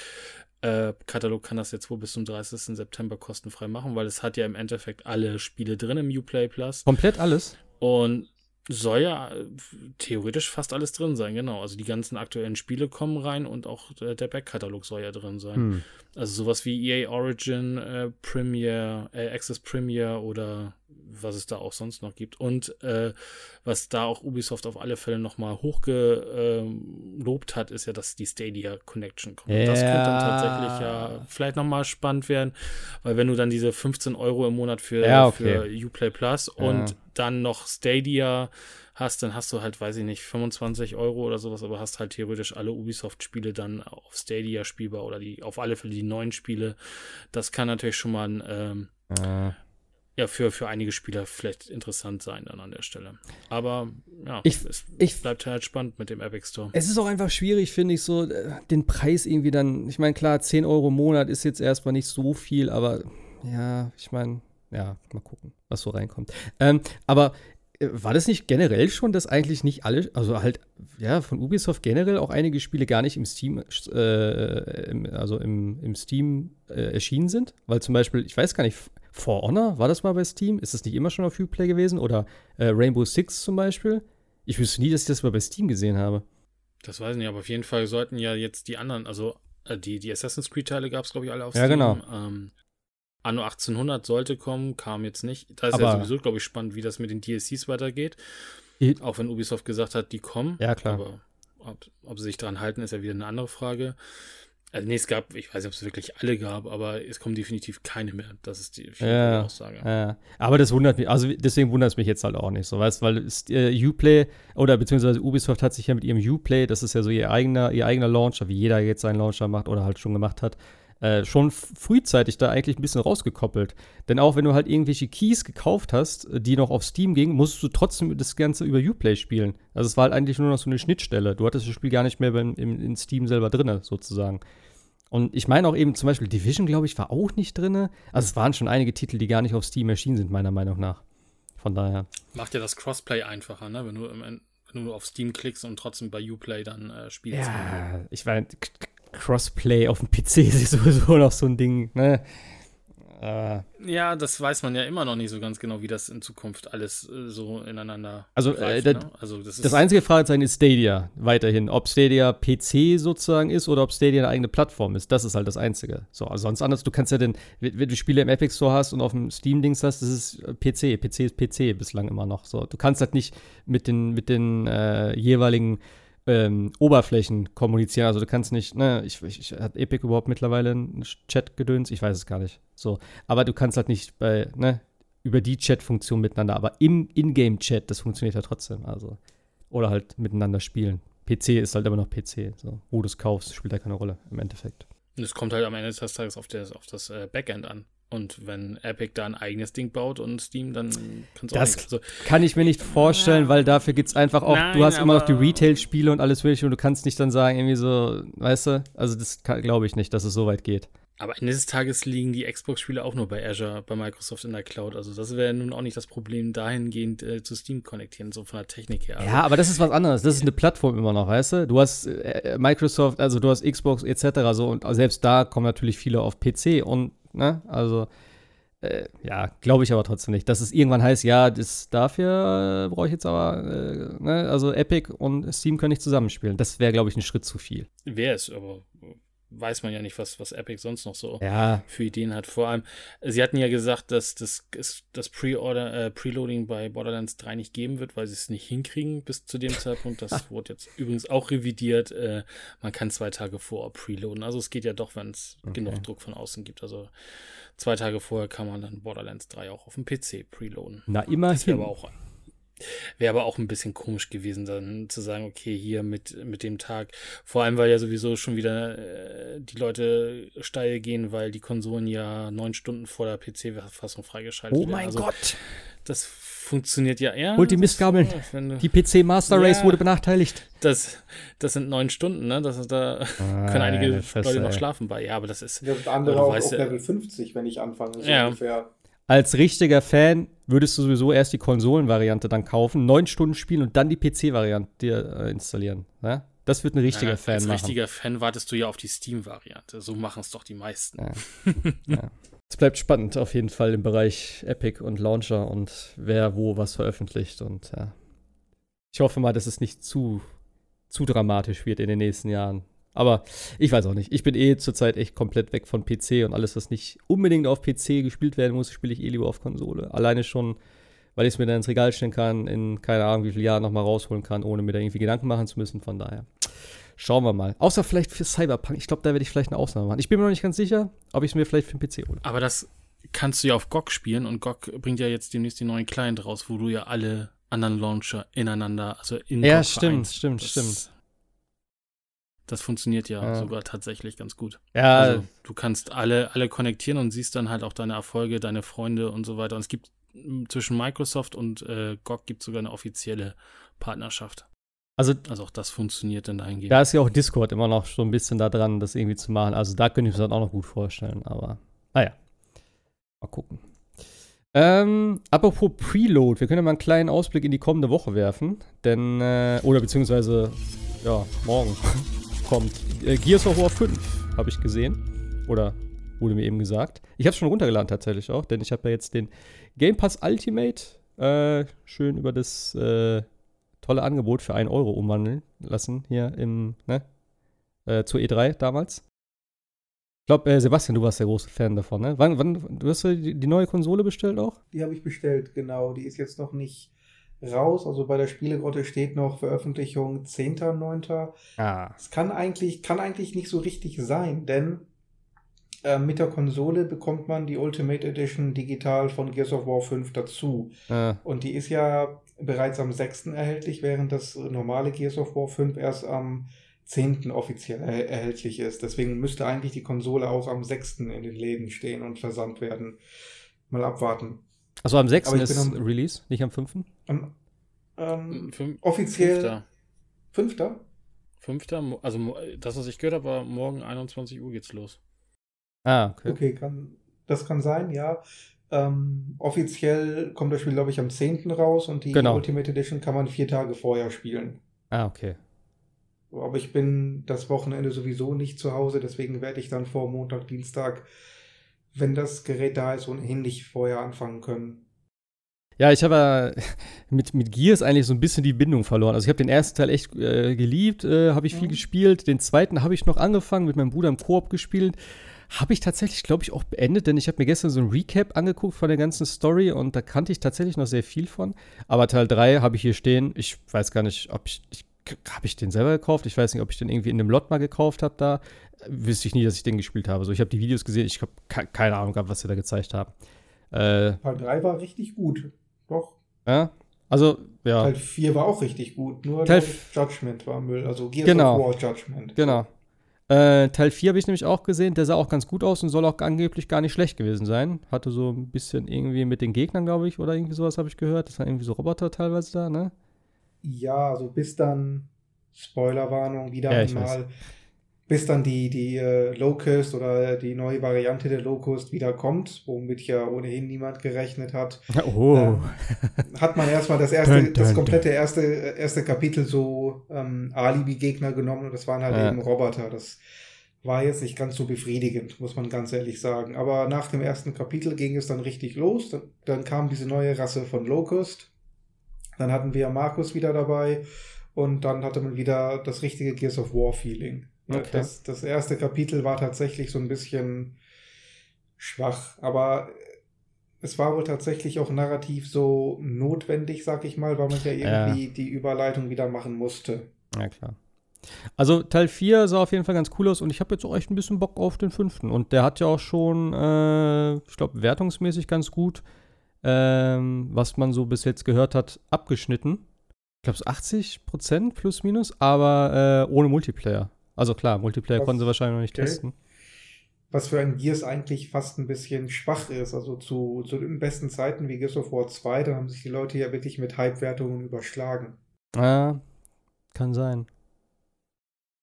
äh, Katalog kann das jetzt wohl bis zum 30. September kostenfrei machen, weil es hat ja im Endeffekt alle Spiele drin im Uplay Plus. Komplett alles? Und soll ja äh, theoretisch fast alles drin sein, genau. Also die ganzen aktuellen Spiele kommen rein und auch äh, der Backkatalog soll ja drin sein. Hm. Also sowas wie EA Origin, äh, Premiere, äh, Access Premiere oder was es da auch sonst noch gibt. Und äh, was da auch Ubisoft auf alle Fälle nochmal hochgelobt ähm, hat, ist ja, dass die Stadia Connection kommt. Ja. Das könnte dann tatsächlich ja vielleicht nochmal spannend werden, weil wenn du dann diese 15 Euro im Monat für, ja, okay. für Uplay Plus ja. und dann noch Stadia hast, dann hast du halt, weiß ich nicht, 25 Euro oder sowas, aber hast halt theoretisch alle Ubisoft-Spiele dann auf Stadia spielbar oder die auf alle Fälle die neuen Spiele. Das kann natürlich schon mal ein ähm, äh ja, für, für einige Spieler vielleicht interessant sein dann an der Stelle. Aber ja, ich, es ich, bleibt halt spannend mit dem Epic Store. Es ist auch einfach schwierig, finde ich, so äh, den Preis irgendwie dann, ich meine, klar, 10 Euro im Monat ist jetzt erstmal nicht so viel, aber ja, ich meine, ja, mal gucken, was so reinkommt. Ähm, aber war das nicht generell schon, dass eigentlich nicht alle, also halt, ja, von Ubisoft generell auch einige Spiele gar nicht im Steam, äh, im, also im, im Steam äh, erschienen sind? Weil zum Beispiel, ich weiß gar nicht, For Honor, war das mal bei Steam? Ist das nicht immer schon auf Uplay gewesen? Oder äh, Rainbow Six zum Beispiel? Ich wüsste nie, dass ich das mal bei Steam gesehen habe. Das weiß ich nicht, aber auf jeden Fall sollten ja jetzt die anderen, also äh, die, die Assassin's Creed-Teile gab es, glaube ich, alle auf ja, Steam. Ja, genau. Ähm, Anno 1800 sollte kommen, kam jetzt nicht. Da ist aber ja sowieso, glaube ich, spannend, wie das mit den DLCs weitergeht. Auch wenn Ubisoft gesagt hat, die kommen. Ja, klar. Aber ob, ob sie sich daran halten, ist ja wieder eine andere Frage. Also nee, es gab, ich weiß nicht, ob es wirklich alle gab, aber es kommen definitiv keine mehr. Das ist die ja, Aussage. Ja. Aber das wundert mich, also deswegen wundert es mich jetzt halt auch nicht so, weißt weil äh, Uplay oder beziehungsweise Ubisoft hat sich ja mit ihrem Uplay, das ist ja so ihr eigener, ihr eigener Launcher, wie jeder jetzt seinen Launcher macht oder halt schon gemacht hat, äh, schon frühzeitig da eigentlich ein bisschen rausgekoppelt. Denn auch wenn du halt irgendwelche Keys gekauft hast, die noch auf Steam gingen, musstest du trotzdem das Ganze über Uplay spielen. Also es war halt eigentlich nur noch so eine Schnittstelle. Du hattest das Spiel gar nicht mehr in, in Steam selber drin, sozusagen. Und ich meine auch eben zum Beispiel Division, glaube ich, war auch nicht drin. Also es waren schon einige Titel, die gar nicht auf Steam erschienen sind, meiner Meinung nach. Von daher. Macht ja das Crossplay einfacher, ne? Wenn du, wenn du auf Steam klickst und trotzdem bei Uplay dann äh, spielst. Ja, ich meine, Crossplay auf dem PC <laughs> ist sowieso noch so ein Ding, ne? Äh, ja, das weiß man ja immer noch nicht so ganz genau, wie das in Zukunft alles äh, so ineinander. Also, greift, äh, ne? also das, das einzige Fragezeichen ist Stadia weiterhin. Ob Stadia PC sozusagen ist oder ob Stadia eine eigene Plattform ist. Das ist halt das Einzige. So, also sonst anders, du kannst ja denn, wenn du Spiele im Epic Store hast und auf dem Steam-Dings hast, das ist äh, PC. PC ist PC bislang immer noch. So, du kannst halt nicht mit den, mit den äh, jeweiligen ähm, Oberflächen kommunizieren. Also du kannst nicht, ne, ich, ich, hat Epic überhaupt mittlerweile einen Chat-Gedöns? Ich weiß es gar nicht. So. Aber du kannst halt nicht bei, ne, über die Chat-Funktion miteinander, aber im Ingame-Chat, das funktioniert ja trotzdem. Also. Oder halt miteinander spielen. PC ist halt immer noch PC. So. Wo du es kaufst, spielt da keine Rolle im Endeffekt. Und es kommt halt am Ende des Tages auf das, auf das äh, Backend an. Und wenn Epic da ein eigenes Ding baut und Steam, dann kann es auch Das also, kann ich mir nicht vorstellen, ja. weil dafür gibt es einfach auch, Nein, du hast immer noch die Retail-Spiele und alles mögliche und du kannst nicht dann sagen, irgendwie so, weißt du, also das glaube ich nicht, dass es so weit geht. Aber Ende des Tages liegen die Xbox-Spiele auch nur bei Azure, bei Microsoft in der Cloud. Also das wäre nun auch nicht das Problem, dahingehend äh, zu Steam konnektieren, so von der Technik her. Also, ja, aber das ist was anderes. Das ist eine Plattform immer noch, weißt du? Du hast äh, Microsoft, also du hast Xbox etc. so und selbst da kommen natürlich viele auf PC und, ne, also äh, ja, glaube ich aber trotzdem nicht. Dass es irgendwann heißt, ja, das dafür äh, brauche ich jetzt aber, äh, ne, also Epic und Steam können nicht zusammenspielen. Das wäre, glaube ich, ein Schritt zu viel. Wäre es, aber weiß man ja nicht, was, was Epic sonst noch so ja. für Ideen hat. Vor allem, sie hatten ja gesagt, dass das, das Pre-Order, äh, Preloading bei Borderlands 3 nicht geben wird, weil sie es nicht hinkriegen bis zu dem Zeitpunkt. Das <laughs> wurde jetzt übrigens auch revidiert. Äh, man kann zwei Tage vor preloaden. Also es geht ja doch, wenn es okay. genug Druck von außen gibt. Also zwei Tage vorher kann man dann Borderlands 3 auch auf dem PC preloaden. Na, immerhin. Das wäre aber auch Wäre aber auch ein bisschen komisch gewesen, dann zu sagen, okay, hier mit, mit dem Tag. Vor allem, weil ja sowieso schon wieder äh, die Leute steil gehen, weil die Konsolen ja neun Stunden vor der PC-Fassung freigeschaltet werden. Oh mein also, Gott! Das funktioniert ja eher. Holt die Mistgabeln. Die PC Master Race ja, wurde benachteiligt. Das, das sind neun Stunden, ne? Das, da ah, können einige Leute noch schlafen bei. Ja, aber das ist. Das andere auch auf Level 50, wenn ich anfange. So ja. ungefähr. Als richtiger Fan würdest du sowieso erst die Konsolenvariante dann kaufen, neun Stunden spielen und dann die PC-Variante äh, installieren. Ja? Das wird ein richtiger ja, Fan als machen. Als richtiger Fan wartest du ja auf die Steam-Variante. So machen es doch die meisten. Ja. <laughs> ja. Es bleibt spannend auf jeden Fall im Bereich Epic und Launcher und wer wo was veröffentlicht. Und ja. ich hoffe mal, dass es nicht zu, zu dramatisch wird in den nächsten Jahren. Aber ich weiß auch nicht. Ich bin eh zurzeit echt komplett weg von PC und alles, was nicht unbedingt auf PC gespielt werden muss, spiele ich eh lieber auf Konsole. Alleine schon, weil ich es mir dann ins Regal stellen kann, in keine Ahnung wie viele Jahren nochmal rausholen kann, ohne mir da irgendwie Gedanken machen zu müssen. Von daher schauen wir mal. Außer vielleicht für Cyberpunk. Ich glaube, da werde ich vielleicht eine Ausnahme machen. Ich bin mir noch nicht ganz sicher, ob ich es mir vielleicht für den PC hole. Aber das kannst du ja auf GOG spielen und GOG bringt ja jetzt demnächst die neuen Client raus, wo du ja alle anderen Launcher ineinander, also in Ja, GOG stimmt, stimmt, das stimmt. Das funktioniert ja, ja, sogar tatsächlich ganz gut. Ja. Also, du kannst alle, alle konnektieren und siehst dann halt auch deine Erfolge, deine Freunde und so weiter. Und es gibt zwischen Microsoft und äh, GOG gibt sogar eine offizielle Partnerschaft. Also, also auch das funktioniert dann dahingehend. Da ist ja auch Discord immer noch so ein bisschen da dran, das irgendwie zu machen. Also da könnte ich mir das auch noch gut vorstellen. Aber naja, mal gucken. Ähm, apropos Preload, wir können ja mal einen kleinen Ausblick in die kommende Woche werfen. Denn, äh, oder beziehungsweise, ja, morgen. <laughs> kommt. Äh, Gears of War 5 habe ich gesehen. Oder wurde mir eben gesagt. Ich habe es schon runtergeladen tatsächlich auch, denn ich habe ja jetzt den Game Pass Ultimate äh, schön über das äh, tolle Angebot für 1 Euro umwandeln lassen hier im, ne? Äh, zur E3 damals. Ich glaube, äh, Sebastian, du warst der große Fan davon, ne? Wann, wann, du hast die, die neue Konsole bestellt auch? Die habe ich bestellt, genau. Die ist jetzt noch nicht raus. Also bei der Spielegrotte steht noch Veröffentlichung 10.9. Ah. Es kann eigentlich, kann eigentlich nicht so richtig sein, denn äh, mit der Konsole bekommt man die Ultimate Edition digital von Gears of War 5 dazu. Ah. Und die ist ja bereits am 6. erhältlich, während das normale Gears of War 5 erst am 10. offiziell er erhältlich ist. Deswegen müsste eigentlich die Konsole auch am 6. in den Läden stehen und versandt werden. Mal abwarten. Also am 6. ist am, Release, nicht am 5. Am, ähm, Fünf, offiziell. 5. 5. Also das, was ich gehört habe, war morgen 21 Uhr geht's los. Ah, okay. Okay, kann, das kann sein, ja. Ähm, offiziell kommt das Spiel, glaube ich, am 10. raus und die genau. Ultimate Edition kann man vier Tage vorher spielen. Ah, okay. Aber ich bin das Wochenende sowieso nicht zu Hause, deswegen werde ich dann vor Montag, Dienstag, wenn das Gerät da ist, ohnehin nicht vorher anfangen können. Ja, ich habe <laughs> mit, mit Gears eigentlich so ein bisschen die Bindung verloren. Also ich habe den ersten Teil echt äh, geliebt, äh, habe ich viel mhm. gespielt. Den zweiten habe ich noch angefangen, mit meinem Bruder im Koop gespielt. Habe ich tatsächlich, glaube ich, auch beendet, denn ich habe mir gestern so ein Recap angeguckt von der ganzen Story und da kannte ich tatsächlich noch sehr viel von. Aber Teil 3 habe ich hier stehen. Ich weiß gar nicht, ob ich, ich habe ich den selber gekauft? Ich weiß nicht, ob ich den irgendwie in einem Lot mal gekauft habe da. Wüsste ich nie, dass ich den gespielt habe. So, ich habe die Videos gesehen, ich habe keine Ahnung gehabt, was sie da gezeigt haben. Äh, Teil 3 war richtig gut. Doch. Ja. Also, ja. Teil 4 war auch richtig gut. Nur Teil Judgment war Müll. Also Gears genau. of War Judgment. Genau. Äh, Teil 4 habe ich nämlich auch gesehen, der sah auch ganz gut aus und soll auch angeblich gar nicht schlecht gewesen sein. Hatte so ein bisschen irgendwie mit den Gegnern, glaube ich, oder irgendwie sowas habe ich gehört. Das waren irgendwie so Roboter teilweise da, ne? Ja, also bis dann, Spoilerwarnung, wieder ja, einmal, bis dann die, die äh, Locust oder die neue Variante der Locust wieder kommt, womit ja ohnehin niemand gerechnet hat. <laughs> Oh. Ähm, hat man erstmal das erste, dun, dun, das komplette erste, erste Kapitel so ähm, Alibi-Gegner genommen und das waren halt ja. eben Roboter. Das war jetzt nicht ganz so befriedigend, muss man ganz ehrlich sagen. Aber nach dem ersten Kapitel ging es dann richtig los. Dann, dann kam diese neue Rasse von Locust dann hatten wir Markus wieder dabei und dann hatte man wieder das richtige Gears of War Feeling. Okay. Das, das erste Kapitel war tatsächlich so ein bisschen schwach, aber es war wohl tatsächlich auch narrativ so notwendig, sag ich mal, weil man ja irgendwie ja. die Überleitung wieder machen musste. Ja, klar. Also Teil 4 sah auf jeden Fall ganz cool aus und ich habe jetzt auch echt ein bisschen Bock auf den fünften. Und der hat ja auch schon, äh, ich glaube, wertungsmäßig ganz gut ähm, was man so bis jetzt gehört hat, abgeschnitten. Ich glaube, es 80 Prozent plus minus, aber äh, ohne Multiplayer. Also klar, Multiplayer was, konnten sie wahrscheinlich noch nicht okay. testen. Was für ein Gears eigentlich fast ein bisschen schwach ist. Also zu, zu den besten Zeiten wie Gears of War 2, da haben sich die Leute ja wirklich mit Hype-Wertungen überschlagen. Ja, kann sein.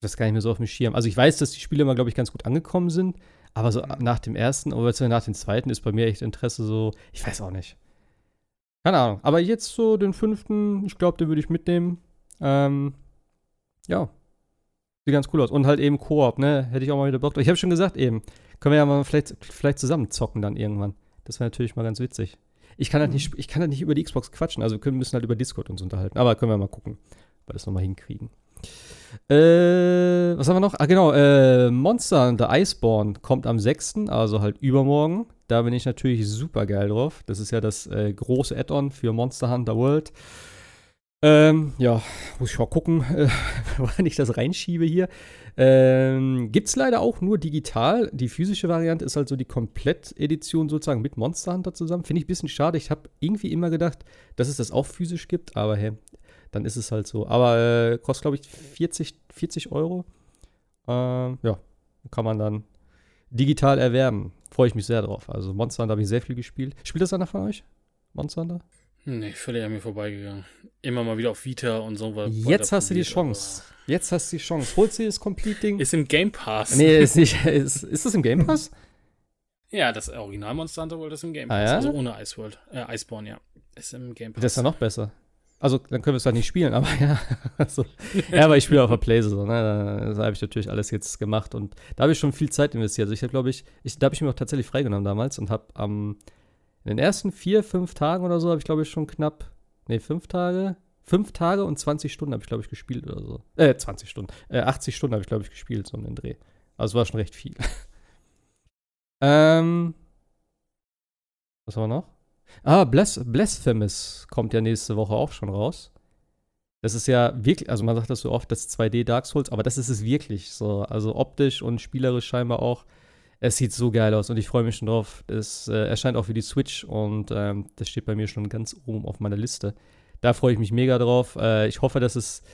Das kann ich mir so auf dem Schirm. Also ich weiß, dass die Spiele immer, glaube ich, ganz gut angekommen sind. Aber so mhm. nach dem ersten oder nach dem zweiten ist bei mir echt Interesse so, ich weiß auch nicht. Keine Ahnung. Aber jetzt so den fünften, ich glaube, den würde ich mitnehmen. Ähm, ja. Sieht ganz cool aus. Und halt eben Koop, ne? Hätte ich auch mal wieder Bock. Ich habe schon gesagt eben, können wir ja mal vielleicht, vielleicht zusammen zocken dann irgendwann. Das wäre natürlich mal ganz witzig. Ich kann, halt mhm. nicht, ich kann halt nicht über die Xbox quatschen, also wir müssen halt über Discord uns unterhalten. Aber können wir mal gucken, ob wir das nochmal hinkriegen. Äh, was haben wir noch? Ah, genau. Äh, Monster The Iceborne kommt am 6., also halt übermorgen. Da bin ich natürlich super geil drauf. Das ist ja das äh, große Add-on für Monster Hunter World. Ähm, ja, muss ich mal gucken, äh, <laughs> wann ich das reinschiebe hier. Ähm, Gibt es leider auch nur digital. Die physische Variante ist halt so die Komplett-Edition sozusagen mit Monster Hunter zusammen. Finde ich ein bisschen schade. Ich habe irgendwie immer gedacht, dass es das auch physisch gibt, aber hey, dann ist es halt so. Aber äh, kostet, glaube ich, 40, 40 Euro. Äh, ja, kann man dann digital erwerben. Freue ich mich sehr drauf. Also Monster Hunter habe ich sehr viel gespielt. Spielt das einer von euch? Monster Hunter? Nee, völlig an mir vorbeigegangen. Immer mal wieder auf Vita und so was. Jetzt hast du die Chance. Jetzt hast du die Chance. Holst du das Complete-Ding? Ist im Game Pass. Nee, ist nicht. Ist, ist das im Game Pass? ja, das Original Monster Hunter World ist im Game ah, Pass. Ah, ja? Also ohne Iceworld. Äh, Iceborne, ja. Ist im Game Pass. Das ist ja noch besser. Also, dann können wir es halt nicht spielen, <laughs> aber ja. Also, ja, aber ich spiele auf der Playsaison, ne? Da habe ich natürlich alles jetzt gemacht und da habe ich schon viel Zeit investiert. Also, ich habe, glaube ich, ich, da habe ich mir auch tatsächlich freigenommen damals und habe am, in den ersten vier, fünf Tagen oder so, habe ich, glaube ich, schon knapp, nee, fünf Tage, fünf Tage und 20 Stunden habe ich, glaube ich, gespielt oder so. Äh, 20 Stunden. Äh, 80 Stunden habe ich, glaube ich, gespielt, so um den Dreh. Also, war schon recht viel. <laughs> ähm, was haben wir noch? Ah, Blas Blasphemous kommt ja nächste Woche auch schon raus. Das ist ja wirklich, also man sagt das so oft, das 2D Dark Souls, aber das ist es wirklich so. Also optisch und spielerisch scheinbar auch. Es sieht so geil aus und ich freue mich schon drauf. Es äh, erscheint auch für die Switch und ähm, das steht bei mir schon ganz oben auf meiner Liste. Da freue ich mich mega drauf. Äh, ich hoffe, dass es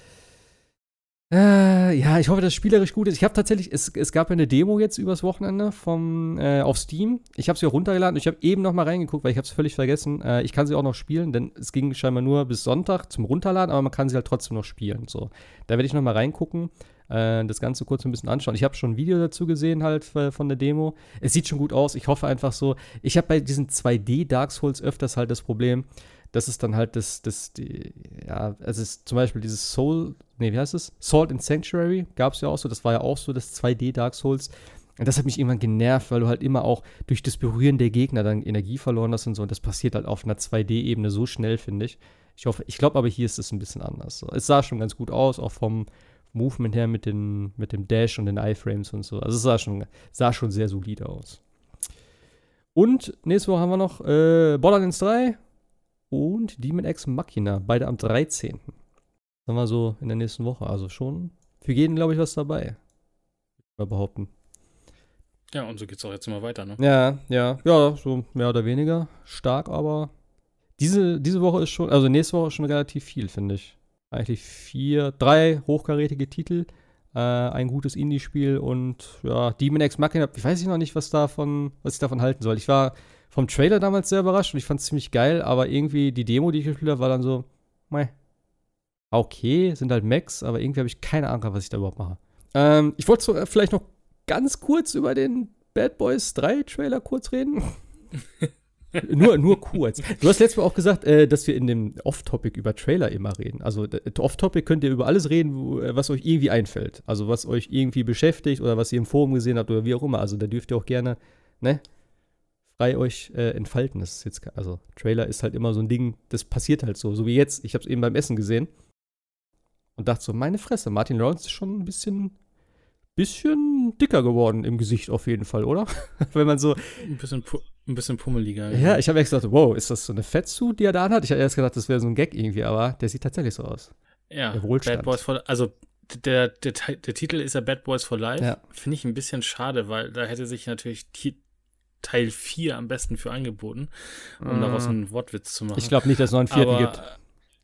äh, ja, ich hoffe, dass es spielerisch gut ist. Ich habe tatsächlich, es, es gab ja eine Demo jetzt übers Wochenende vom, äh, auf Steam. Ich habe sie auch runtergeladen und ich habe eben noch mal reingeguckt, weil ich habe es völlig vergessen. Äh, ich kann sie auch noch spielen, denn es ging scheinbar nur bis Sonntag zum Runterladen, aber man kann sie halt trotzdem noch spielen. So, da werde ich noch mal reingucken, äh, das Ganze kurz ein bisschen anschauen. Ich habe schon ein Video dazu gesehen halt äh, von der Demo. Es sieht schon gut aus. Ich hoffe einfach so. Ich habe bei diesen 2D Dark Souls öfters halt das Problem, das ist dann halt das, das, die, ja, es ist zum Beispiel dieses Soul, nee, wie heißt es? Salt and Sanctuary gab es ja auch so, das war ja auch so das 2D Dark Souls. Und das hat mich irgendwann genervt, weil du halt immer auch durch das Berühren der Gegner dann Energie verloren hast und so. Und das passiert halt auf einer 2D-Ebene so schnell, finde ich. Ich hoffe, ich glaube aber hier ist es ein bisschen anders. So. Es sah schon ganz gut aus, auch vom Movement her mit, den, mit dem Dash und den Iframes und so. Also es sah schon, sah schon sehr solide aus. Und nächste Woche haben wir noch äh, Borderlands 3, und Demon X Machina, beide am 13. Sagen wir so in der nächsten Woche. Also schon für jeden, glaube ich, was dabei. Mal behaupten. Ja, und so geht es auch jetzt immer weiter, ne? Ja, ja, ja, so mehr oder weniger stark, aber diese, diese Woche ist schon, also nächste Woche ist schon relativ viel, finde ich. Eigentlich vier, drei hochkarätige Titel, äh, ein gutes Indie-Spiel und ja, Demon X Machina, ich weiß ich noch nicht, was davon, was ich davon halten soll. Ich war vom Trailer damals sehr überrascht und ich fand es ziemlich geil, aber irgendwie die Demo, die ich gespielt habe, war dann so, meh. Okay, sind halt Max, aber irgendwie habe ich keine Ahnung, was ich da überhaupt mache. Ähm, ich wollte so, äh, vielleicht noch ganz kurz über den Bad Boys 3 Trailer kurz reden. <laughs> nur, nur kurz. Du hast letztes Mal auch gesagt, äh, dass wir in dem Off-Topic über Trailer immer reden. Also Off-Topic könnt ihr über alles reden, wo, äh, was euch irgendwie einfällt. Also was euch irgendwie beschäftigt oder was ihr im Forum gesehen habt oder wie auch immer. Also da dürft ihr auch gerne, ne, frei euch äh, entfalten. Das ist jetzt, also Trailer ist halt immer so ein Ding, das passiert halt so, so wie jetzt. Ich habe es eben beim Essen gesehen und dachte so, meine Fresse, Martin Lawrence ist schon ein bisschen, bisschen dicker geworden im Gesicht auf jeden Fall, oder? <laughs> Wenn man so ein bisschen, ein bisschen pummeliger. Ja, ja ich habe erst gedacht, wow, ist das so eine Fettsuit, die er da hat? Ich habe erst gedacht, das wäre so ein Gag irgendwie, aber der sieht tatsächlich so aus. Ja, Bad Boys for, also der, der, der Titel ist ja Bad Boys for Life. Ja. Finde ich ein bisschen schade, weil da hätte sich natürlich Teil 4 am besten für angeboten, um mm. daraus einen Wortwitz zu machen. Ich glaube nicht, dass es noch einen vierten Aber, gibt.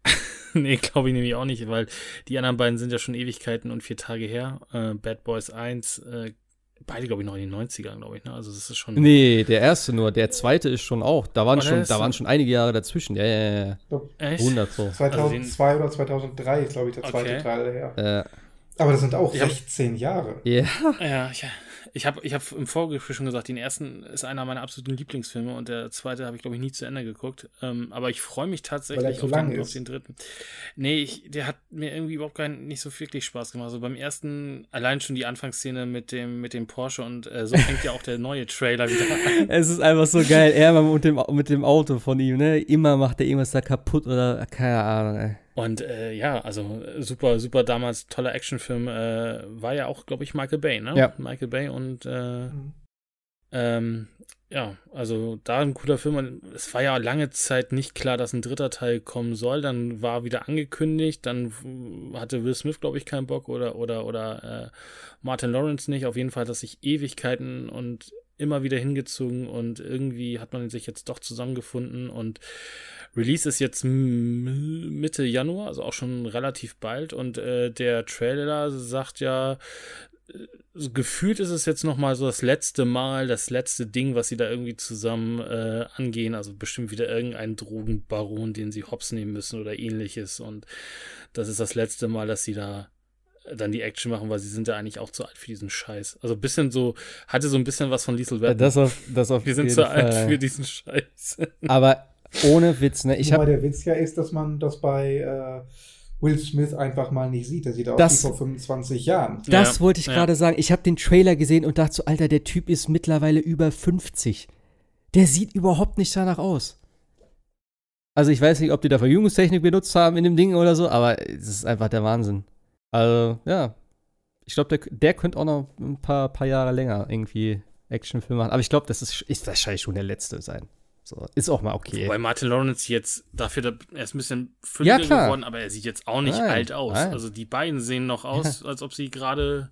<laughs> nee, glaube ich nämlich auch nicht, weil die anderen beiden sind ja schon Ewigkeiten und vier Tage her. Äh, Bad Boys 1, äh, beide, glaube ich, noch in den 90ern, glaube ich. Ne? Also das ist schon. Nee, der erste nur. Der zweite ist schon auch. Da waren, schon, da waren schon einige Jahre dazwischen. Ja, ja, ja. Echt? 100 so. 2002 also oder 2003 ist, glaube ich, der zweite okay. Teil her. Äh. Aber das sind auch ich 16 hab, Jahre. Yeah. Ja, ich, ich habe ich hab im Vorgespräch schon gesagt, den ersten ist einer meiner absoluten Lieblingsfilme und der zweite habe ich, glaube ich, nie zu Ende geguckt. Ähm, aber ich freue mich tatsächlich auf den, auf den, dritten. Nee, ich, der hat mir irgendwie überhaupt keinen, nicht so wirklich Spaß gemacht. Also beim ersten, allein schon die Anfangsszene mit dem, mit dem Porsche und äh, so fängt ja auch der neue Trailer wieder an. <laughs> Es ist einfach so geil. Er mit dem, mit dem Auto von ihm, ne? Immer macht er irgendwas da kaputt oder keine Ahnung, ey. Und äh, ja, also super, super damals toller Actionfilm. Äh, war ja auch, glaube ich, Michael Bay, ne? Ja. Michael Bay und äh, mhm. ähm, ja, also da ein cooler Film. Und es war ja lange Zeit nicht klar, dass ein dritter Teil kommen soll. Dann war wieder angekündigt. Dann hatte Will Smith, glaube ich, keinen Bock oder oder oder äh, Martin Lawrence nicht. Auf jeden Fall hat das sich Ewigkeiten und immer wieder hingezogen und irgendwie hat man sich jetzt doch zusammengefunden und Release ist jetzt Mitte Januar, also auch schon relativ bald. Und äh, der Trailer sagt ja, äh, so gefühlt ist es jetzt noch mal so das letzte Mal, das letzte Ding, was sie da irgendwie zusammen äh, angehen. Also bestimmt wieder irgendein Drogenbaron, den sie hops nehmen müssen oder ähnliches. Und das ist das letzte Mal, dass sie da dann die Action machen, weil sie sind ja eigentlich auch zu alt für diesen Scheiß. Also ein bisschen so, hatte so ein bisschen was von Liesel Weapon. Das auf, das auf Wir sind zu Fall. alt für diesen Scheiß. <laughs> Aber ohne Witz, ne? Ich hab, der Witz ja ist, dass man das bei äh, Will Smith einfach mal nicht sieht. Der sieht aus das, wie vor 25 Jahren. Das ja, wollte ich ja. gerade sagen. Ich habe den Trailer gesehen und dachte so, Alter, der Typ ist mittlerweile über 50. Der sieht überhaupt nicht danach aus. Also ich weiß nicht, ob die da Verjüngungstechnik benutzt haben in dem Ding oder so, aber es ist einfach der Wahnsinn. Also, ja. Ich glaube, der, der könnte auch noch ein paar, paar Jahre länger irgendwie Actionfilme machen. Aber ich glaube, das ist, ist wahrscheinlich schon der letzte sein. So, ist auch mal okay. Wobei Martin Lawrence jetzt dafür, er ist ein bisschen fülliger ja, geworden, aber er sieht jetzt auch nicht nein, alt aus. Nein. Also die beiden sehen noch aus, ja. als ob sie gerade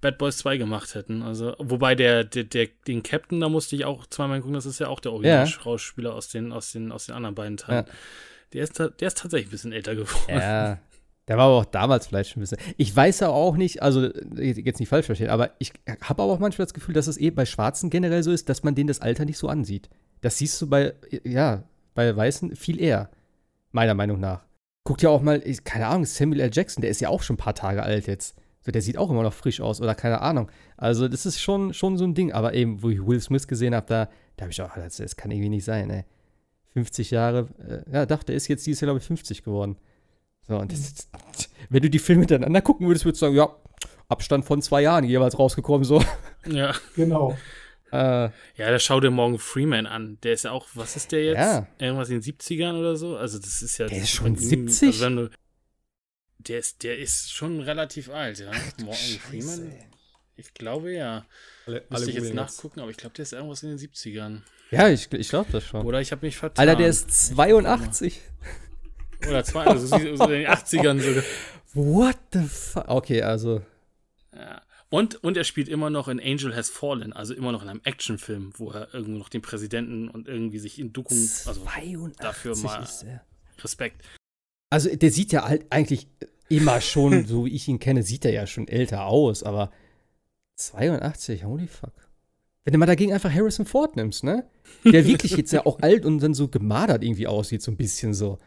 Bad Boys 2 gemacht hätten. Also, wobei der, der, der, den Captain, da musste ich auch zweimal gucken, das ist ja auch der Original-Schauspieler ja. aus, den, aus, den, aus den anderen beiden Teilen. Der, ist, der ist tatsächlich ein bisschen älter geworden. Ja. Der war aber auch damals vielleicht schon ein bisschen. Ich weiß ja auch nicht, also jetzt nicht falsch verstehen, aber ich habe aber auch manchmal das Gefühl, dass es eh bei Schwarzen generell so ist, dass man denen das Alter nicht so ansieht. Das siehst du bei, ja, bei Weißen viel eher. Meiner Meinung nach. Guckt ja auch mal, keine Ahnung, Samuel L. Jackson, der ist ja auch schon ein paar Tage alt jetzt. So, der sieht auch immer noch frisch aus oder keine Ahnung. Also, das ist schon, schon so ein Ding. Aber eben, wo ich Will Smith gesehen habe, da, da habe ich auch, das, das, kann irgendwie nicht sein, ey. 50 Jahre, äh, ja, dachte, der ist jetzt dieses Jahr, glaube ich, 50 geworden. So, und das, wenn du die Filme miteinander gucken würdest, würdest du sagen, ja, Abstand von zwei Jahren jeweils rausgekommen, so. Ja, genau. Äh, ja, da schau dir morgen Freeman an. Der ist ja auch, was ist der jetzt? Ja. Irgendwas in den 70ern oder so? Also, das ist ja. Der ist schon 70? Also du, der, ist, der ist schon relativ alt, ja. Morgan Freeman? Ich glaube ja. Alle, Müsste ich jetzt nachgucken, jetzt. aber ich glaube, der ist irgendwas in den 70ern. Ja, ich, ich glaube das schon. Oder ich habe mich vertan. Alter, der ist 82. Oder zwei, also in den <laughs> 80ern sogar. What the fuck? Okay, also. Ja. Und, und er spielt immer noch in Angel Has Fallen, also immer noch in einem Actionfilm, wo er irgendwo noch den Präsidenten und irgendwie sich in Duckung, also dafür mal Respekt. Also der sieht ja halt eigentlich immer schon, so wie ich ihn kenne, sieht er ja schon älter aus, aber 82, holy fuck. Wenn du mal dagegen einfach Harrison Ford nimmst, ne? Der wirklich jetzt ja auch alt und dann so gemadert irgendwie aussieht, so ein bisschen so.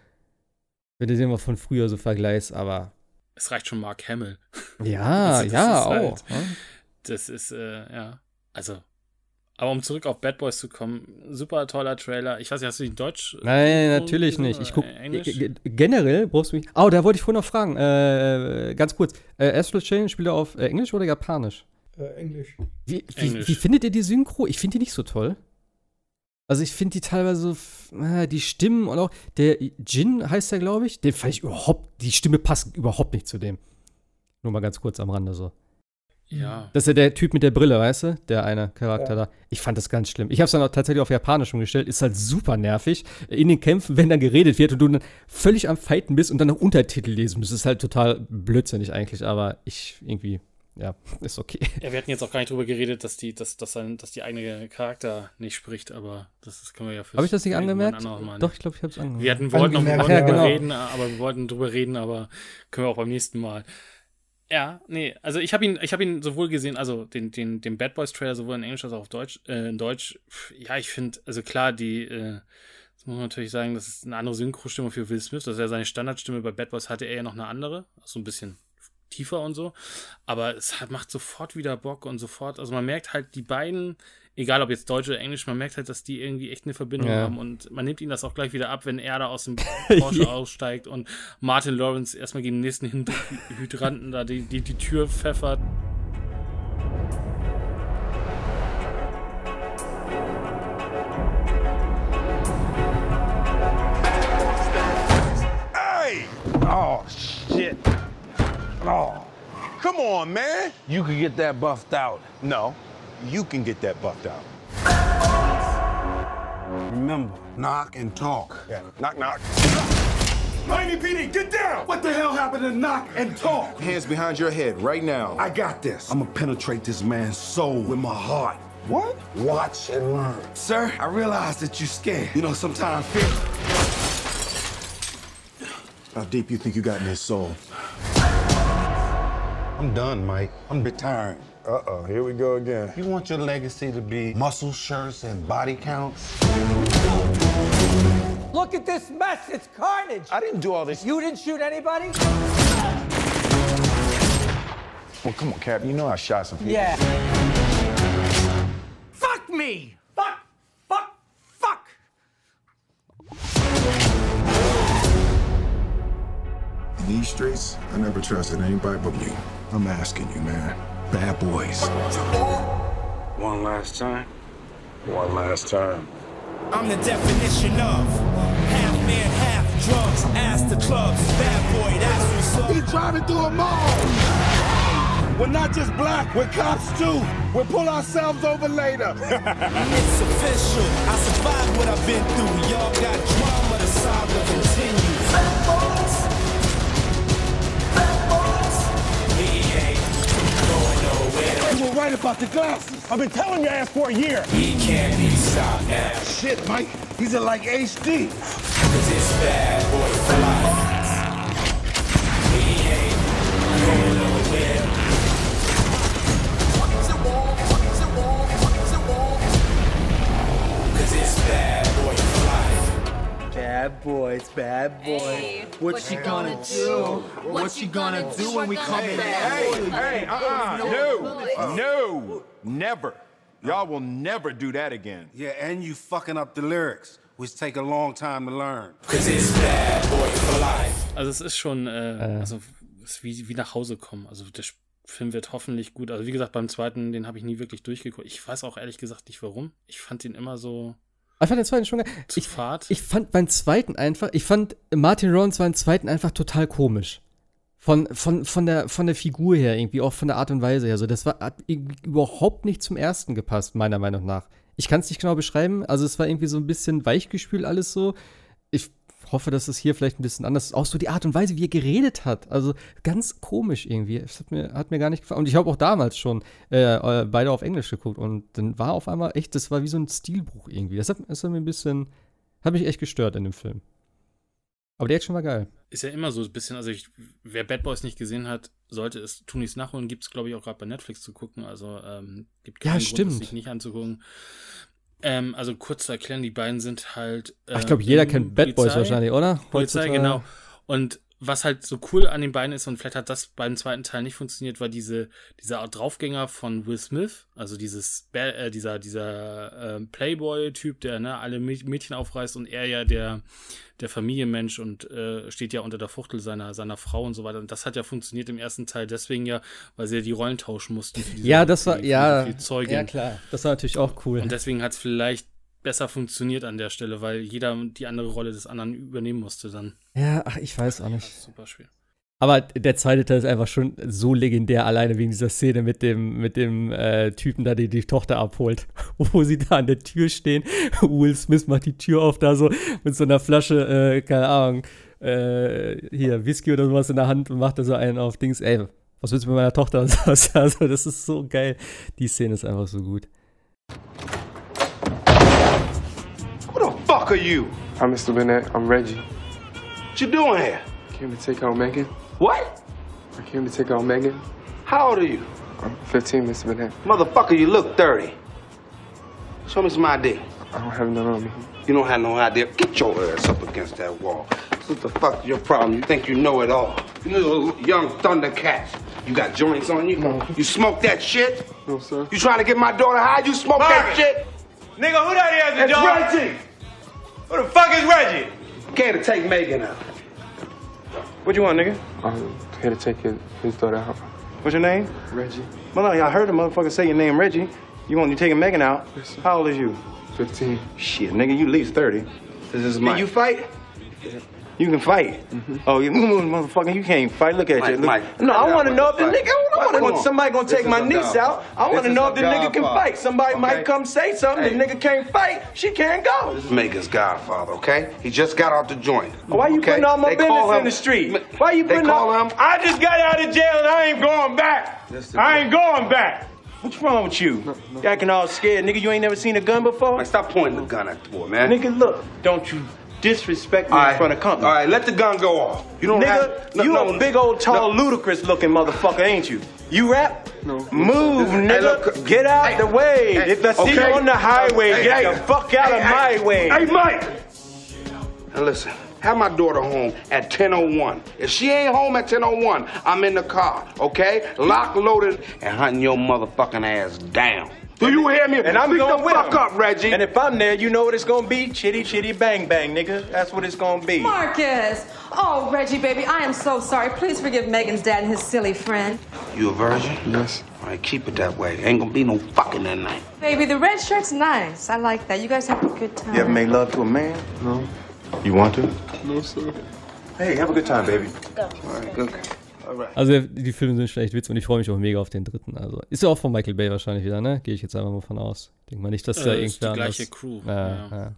Wenn du den mal von früher so vergleichst, aber es reicht schon Mark Hamill. <laughs> Ja, <laughs> also, ja, halt, auch. das ist, äh, ja, also. Aber um zurück auf Bad Boys zu kommen, super toller Trailer. Ich weiß nicht, hast du ihn Deutsch? Nein, natürlich nicht. Ich guck generell brauchst du mich. Oh, da wollte ich vorhin noch fragen. Äh, ganz kurz. Äh, Astral Chain spielt er auf äh, Englisch oder Japanisch? Äh, Englisch. Wie, wie, Englisch. wie findet ihr die Synchro? Ich finde die nicht so toll. Also ich finde die teilweise, äh, die Stimmen und auch der Jin heißt der, glaube ich, den fand ich überhaupt, die Stimme passt überhaupt nicht zu dem. Nur mal ganz kurz am Rande so. Ja. Das ist ja der Typ mit der Brille, weißt du? Der eine Charakter ja. da. Ich fand das ganz schlimm. Ich habe es dann auch tatsächlich auf Japanisch umgestellt. Ist halt super nervig. In den Kämpfen, wenn dann geredet wird und du dann völlig am Fighten bist und dann noch Untertitel lesen musst. Das ist halt total blödsinnig eigentlich, aber ich irgendwie ja, <laughs> ist okay. Ja, wir hatten jetzt auch gar nicht drüber geredet, dass die, dass, dass, dass die eigene Charakter nicht spricht, aber das, das können wir ja für. Habe ich das nicht angemerkt? Doch, ich glaube, ich habe es angemerkt. Wir hatten, wollten noch wollten ja, genau. reden, aber wir wollten drüber reden, aber können wir auch beim nächsten Mal. Ja, nee, also ich habe ihn, ich habe ihn sowohl gesehen, also den, den, den Bad Boys Trailer sowohl in Englisch als auch auf Deutsch. Äh, in Deutsch, ja, ich finde, also klar, die, äh, das muss man natürlich sagen, das ist eine andere Synchrostimme für Will Smith. Das ist ja seine Standardstimme. Bei Bad Boys hatte er ja noch eine andere, so ein bisschen tiefer und so. Aber es hat, macht sofort wieder Bock und sofort, also man merkt halt, die beiden, egal ob jetzt Deutsch oder Englisch, man merkt halt, dass die irgendwie echt eine Verbindung ja. haben und man nimmt ihnen das auch gleich wieder ab, wenn er da aus dem <laughs> Porsche aussteigt und Martin Lawrence erstmal gegen den nächsten Hydranten da die, die, die Tür pfeffert. Oh, shit. Oh, come on, man. You can get that buffed out. No, you can get that buffed out. Remember, knock and talk. Yeah, knock, knock. Miami PD, get down! What the hell happened to knock and talk? Hands behind your head right now. I got this. I'm gonna penetrate this man's soul with my heart. What? Watch and learn. Sir, I realize that you're scared. You know, sometimes fear. How deep you think you got in his soul? I'm done, Mike. I'm retiring. Uh-oh, here we go again. You want your legacy to be muscle shirts and body counts? Look at this mess. It's carnage. I didn't do all this. You didn't shoot anybody? Well, come on, Cap. You know I shot some people. Yeah. Fuck me! Fuck! Fuck! Fuck! In these streets, I never trusted anybody but you. I'm asking you, man. Bad boys. One last time. One last time. I'm the definition of half man, half drugs. Ask the clubs, bad boy, that's what's up. He driving through a mall. We're not just black, we're cops too. We'll pull ourselves over later. <laughs> it's official. I survived what I've been through. Y'all got drama, the saga continue. You were right about the glasses. I've been telling your ass for a year. He can't be stopped now. Shit, Mike. These are like HD. Cause it's bad boy for life. Bad boys, bad boys. Hey, what, what you gonna, gonna do? do? What, you gonna, do when we come in? Hey, hey, uh-uh. No, no, never. Y'all will never do that again. Yeah, and you fucking up the lyrics, which take a long time to learn. Cause it's bad boy for life. Also es ist schon, äh, also es ist wie, wie nach Hause kommen. Also der Film wird hoffentlich gut. Also wie gesagt, beim zweiten, den habe ich nie wirklich durchgeguckt. Ich weiß auch ehrlich gesagt nicht warum. Ich fand den immer so. Ich fand den zweiten schon geil. Ich, ich fand beim zweiten einfach, ich fand Martin Rollins beim zweiten einfach total komisch. Von, von, von, der, von der Figur her, irgendwie, auch von der Art und Weise her. So, das war, hat überhaupt nicht zum ersten gepasst, meiner Meinung nach. Ich kann es nicht genau beschreiben. Also, es war irgendwie so ein bisschen weichgespült alles so. Ich hoffe, dass es hier vielleicht ein bisschen anders ist. Auch so die Art und Weise, wie er geredet hat. Also, ganz komisch irgendwie. Das hat mir, hat mir gar nicht gefallen. Und ich habe auch damals schon äh, beide auf Englisch geguckt. Und dann war auf einmal echt, das war wie so ein Stilbuch irgendwie. Das hat, das hat mir ein bisschen, hat mich echt gestört in dem Film. Aber der Action war geil. Ist ja immer so ein bisschen, also ich, wer Bad Boys nicht gesehen hat, sollte es tun nichts nachholen. Gibt es, glaube ich, auch gerade bei Netflix zu gucken. Also ähm, gibt keinen Ja, Grund, stimmt. es sich nicht anzugucken. Ähm, also kurz zu erklären, die beiden sind halt. Ach, ich glaube, jeder kennt Bad Boys wahrscheinlich, oder? Polizei, Heutzutage. genau. Und was halt so cool an den beiden ist, und vielleicht hat das beim zweiten Teil nicht funktioniert, war diese, dieser Art Draufgänger von Will Smith, also dieses, äh, dieser, dieser ähm, Playboy-Typ, der ne, alle Mä- Mädchen aufreißt und er ja der, der Familienmensch und äh, steht ja unter der Fuchtel seiner, seiner Frau und so weiter. Und das hat ja funktioniert im ersten Teil deswegen ja, weil sie ja die Rollen tauschen mussten. Für diese, Ja, das war, die- ja, die ja klar. Das war natürlich auch cool. Und deswegen hat es vielleicht besser funktioniert an der Stelle, weil jeder die andere Rolle des anderen übernehmen musste dann. Ja, ach, ich weiß auch nicht. Super schwer. Aber der zweite Teil ist einfach schon so legendär, alleine wegen dieser Szene mit dem, mit dem äh, Typen da, der die Tochter abholt. <laughs> Wo sie da an der Tür stehen. <laughs> Will Smith macht die Tür auf, da so mit so einer Flasche, äh, keine Ahnung, äh, hier, Whisky oder sowas in der Hand und macht da so einen auf Dings, ey, was willst du mit meiner Tochter? Und sowas. <laughs> Also, das ist so geil. Die Szene ist einfach so gut. Fuck are you? I'm Mr. Bennett. I'm Reggie. What you doing here? Came to take out Megan. What? I came to take out Megan. How old are you? I'm 15, Mr. Bennett. Motherfucker, you look 30. Show me some ID. I don't have none on me. You don't have no idea. Get your ass up against that wall. What the fuck is your problem? You think you know it all. You little young Thundercats. You got joints on you? No. You smoke that shit? No, sir. You trying to get my daughter high? You smoke that shit? Nigga, who that is, It's dog? Reggie! Who the fuck is Reggie? Came to take Megan out. What you want, nigga? I'm here to take his, his daughter out. What's your name? Reggie, Well, I heard the motherfucker say your name, Reggie. You want you taking Megan out? Yes, sir. How old is you? 15. Shit, nigga, you at least 30. This is Can Mike. you fight? You can fight. Mm-hmm. Oh, you <laughs> motherfucker, you can't fight. Look at Mike, you. Look. Mike, no, I want to know if the nigga. I want somebody gonna This take my niece out. I want to know if the nigga can fight. Somebody might come say something. Hey. The nigga can't fight. She can't go. This is Megan's godfather, okay? He just got out the joint. Why you okay? putting all my They business in him- the street? Why you putting all? him- I just got out of jail and I ain't going back. I ain't going back. What's wrong with you? You acting all scared, nigga. You ain't never seen a gun before. Man, stop pointing the gun at the boy, man. Nigga, look. Don't you disrespect me All in front of company. All right, let the gun go off. You don't Nigga, have. no, you no, a big old tall, no. ludicrous looking motherfucker, ain't you? You rap? No. Move, Hey, nigga. look, get out hey, the way. hey, if I see okay. you on the highway, Hey, get hey, the fuck out hey, of hey, my way. Hey, Mike. Now listen, have my daughter home at 10:01. If she ain't home at 10:01, I'm in the car, okay? Lock, loaded, and hunting your motherfucking ass down. Do you hear me? And I'm Speak going the with fuck him. up, Reggie. And if I'm there, you know what it's gonna be? Chitty chitty bang bang, nigga. That's what it's gonna be. Marcus! Oh, Reggie, baby, I am so sorry. Please forgive Megan's dad and his silly friend. you a virgin? Yes. All right, keep it that way. Ain't gonna be no fucking that night. Baby, the red shirt's nice. I like that. You guys have a good time. You ever made love to a man? No. You want to? No, sir. Hey, have a good time, baby. Go. All right, good. Also die Filme sind schon echt witzig und ich freue mich auch mega auf den dritten. Also ist ja auch von Michael Bay wahrscheinlich wieder, ne? Gehe ich jetzt einfach mal von aus. Denk mal nicht, dass Äh, da ist die irgendwer gleiche Crew, Ja, ja. ja.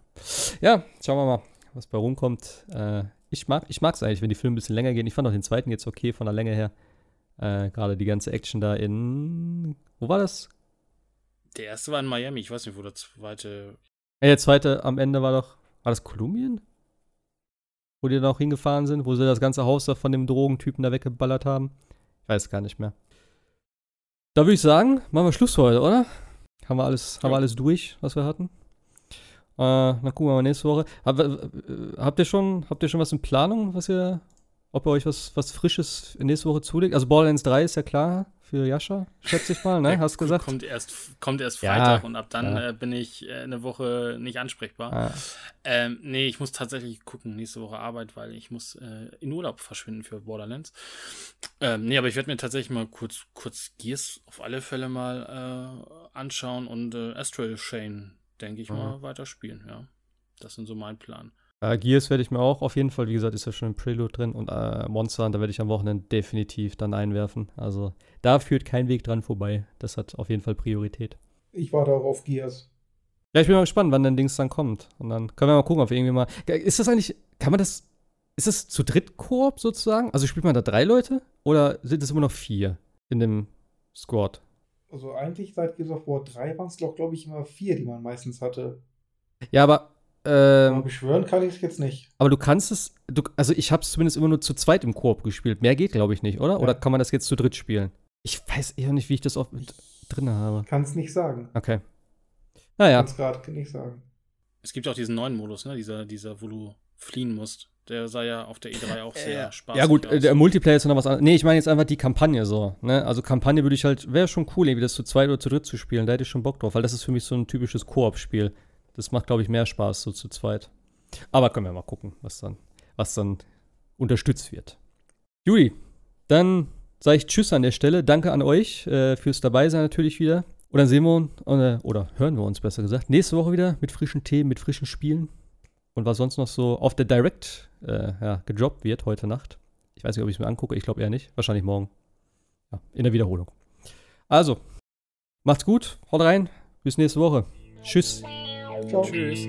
ja, schauen wir mal, was bei rumkommt. Äh, ich mag ich mag's eigentlich, wenn die Filme ein bisschen länger gehen. Ich fand auch den zweiten jetzt okay von der Länge her. Äh, Gerade die ganze Action da in wo war das? Der erste war in Miami, ich weiß nicht, wo der zweite. Ja, der zweite am Ende war doch war das Kolumbien? Wo die dann auch hingefahren sind, wo sie das ganze Haus da von dem Drogentypen da weggeballert haben. Ich weiß gar nicht mehr. Da würde ich sagen, machen wir Schluss für heute, oder? Haben wir alles, haben wir alles durch, was wir hatten? Äh, dann gucken wir mal nächste Woche. Hab, äh, habt ihr schon, habt ihr schon was in Planung, was ihr, ob ihr euch was, was Frisches nächste Woche zulegt? Also Borderlands 3 ist ja klar für Jascha, schätze ich mal, ne? <laughs> Hast du gesagt? Kommt erst, kommt erst Ja, Freitag und ab dann ja. äh, bin ich äh, eine Woche nicht ansprechbar. Ah. Ähm, nee, ich muss tatsächlich gucken, nächste Woche Arbeit, weil ich muss äh, in Urlaub verschwinden für Borderlands. Ähm, nee, aber ich werde mir tatsächlich mal kurz, kurz Gears auf alle Fälle mal äh, anschauen und äh, Astral Chain, denke ich Mhm. mal, weiterspielen, ja. Das sind so mein Plan. Äh, Gears werde ich mir auch auf jeden Fall, wie gesagt, ist ja schon im Prelude drin und äh, Monster, da werde ich am Wochenende definitiv dann einwerfen. Also da führt kein Weg dran vorbei. Das hat auf jeden Fall Priorität. Ich warte auch auf Gears. Ja, ich bin mal gespannt, wann dein Dings dann kommt. Und dann können wir mal gucken, ob wir irgendwie mal. Ist das eigentlich, kann man das, ist das zu dritt Koop sozusagen? Also spielt man da drei Leute? Oder sind es immer noch vier in dem Squad? Also eigentlich seit Gears of War 3 waren es doch, glaube ich, immer vier, die man meistens hatte. Ja, aber. Ähm, beschwören kann ich es jetzt nicht. Aber du kannst es, du, also ich habe es zumindest immer nur zu zweit im Koop gespielt. Mehr geht, glaube ich, nicht, oder? Oder kann man das jetzt zu dritt spielen? Ich weiß eher nicht, wie ich das auch mit drin habe. Kann es nicht sagen. Okay. Naja. Kann es gerade nicht sagen. Es gibt auch diesen neuen Modus, ne? Dieser, dieser, wo du fliehen musst. Der sah ja auf der E3 auch sehr spaßig Ja gut, aus. der Multiplayer ist noch was anderes. Nee, ich meine jetzt einfach die Kampagne so. Ne? Also Kampagne würde ich halt, wäre schon cool, irgendwie das zu zweit oder zu dritt zu spielen. Da hätte ich schon Bock drauf, weil das ist für mich so ein typisches Koop-Spiel. Das macht, glaube ich, mehr Spaß so zu zweit. Aber können wir mal gucken, was dann, was dann unterstützt wird. Juli, dann sage ich Tschüss an der Stelle. Danke an euch äh, fürs Dabeisein natürlich wieder. Und dann sehen wir uns, äh, oder hören wir uns besser gesagt, nächste Woche wieder mit frischen Themen, mit frischen Spielen. Und was sonst noch so auf der Direct äh, ja, gedroppt wird heute Nacht. Ich weiß nicht, ob ich es mir angucke. Ich glaube eher nicht. Wahrscheinlich morgen. Ja, in der Wiederholung. Also, macht's gut. Haut rein. Bis nächste Woche. Tschüss. Ciao. Tschüss.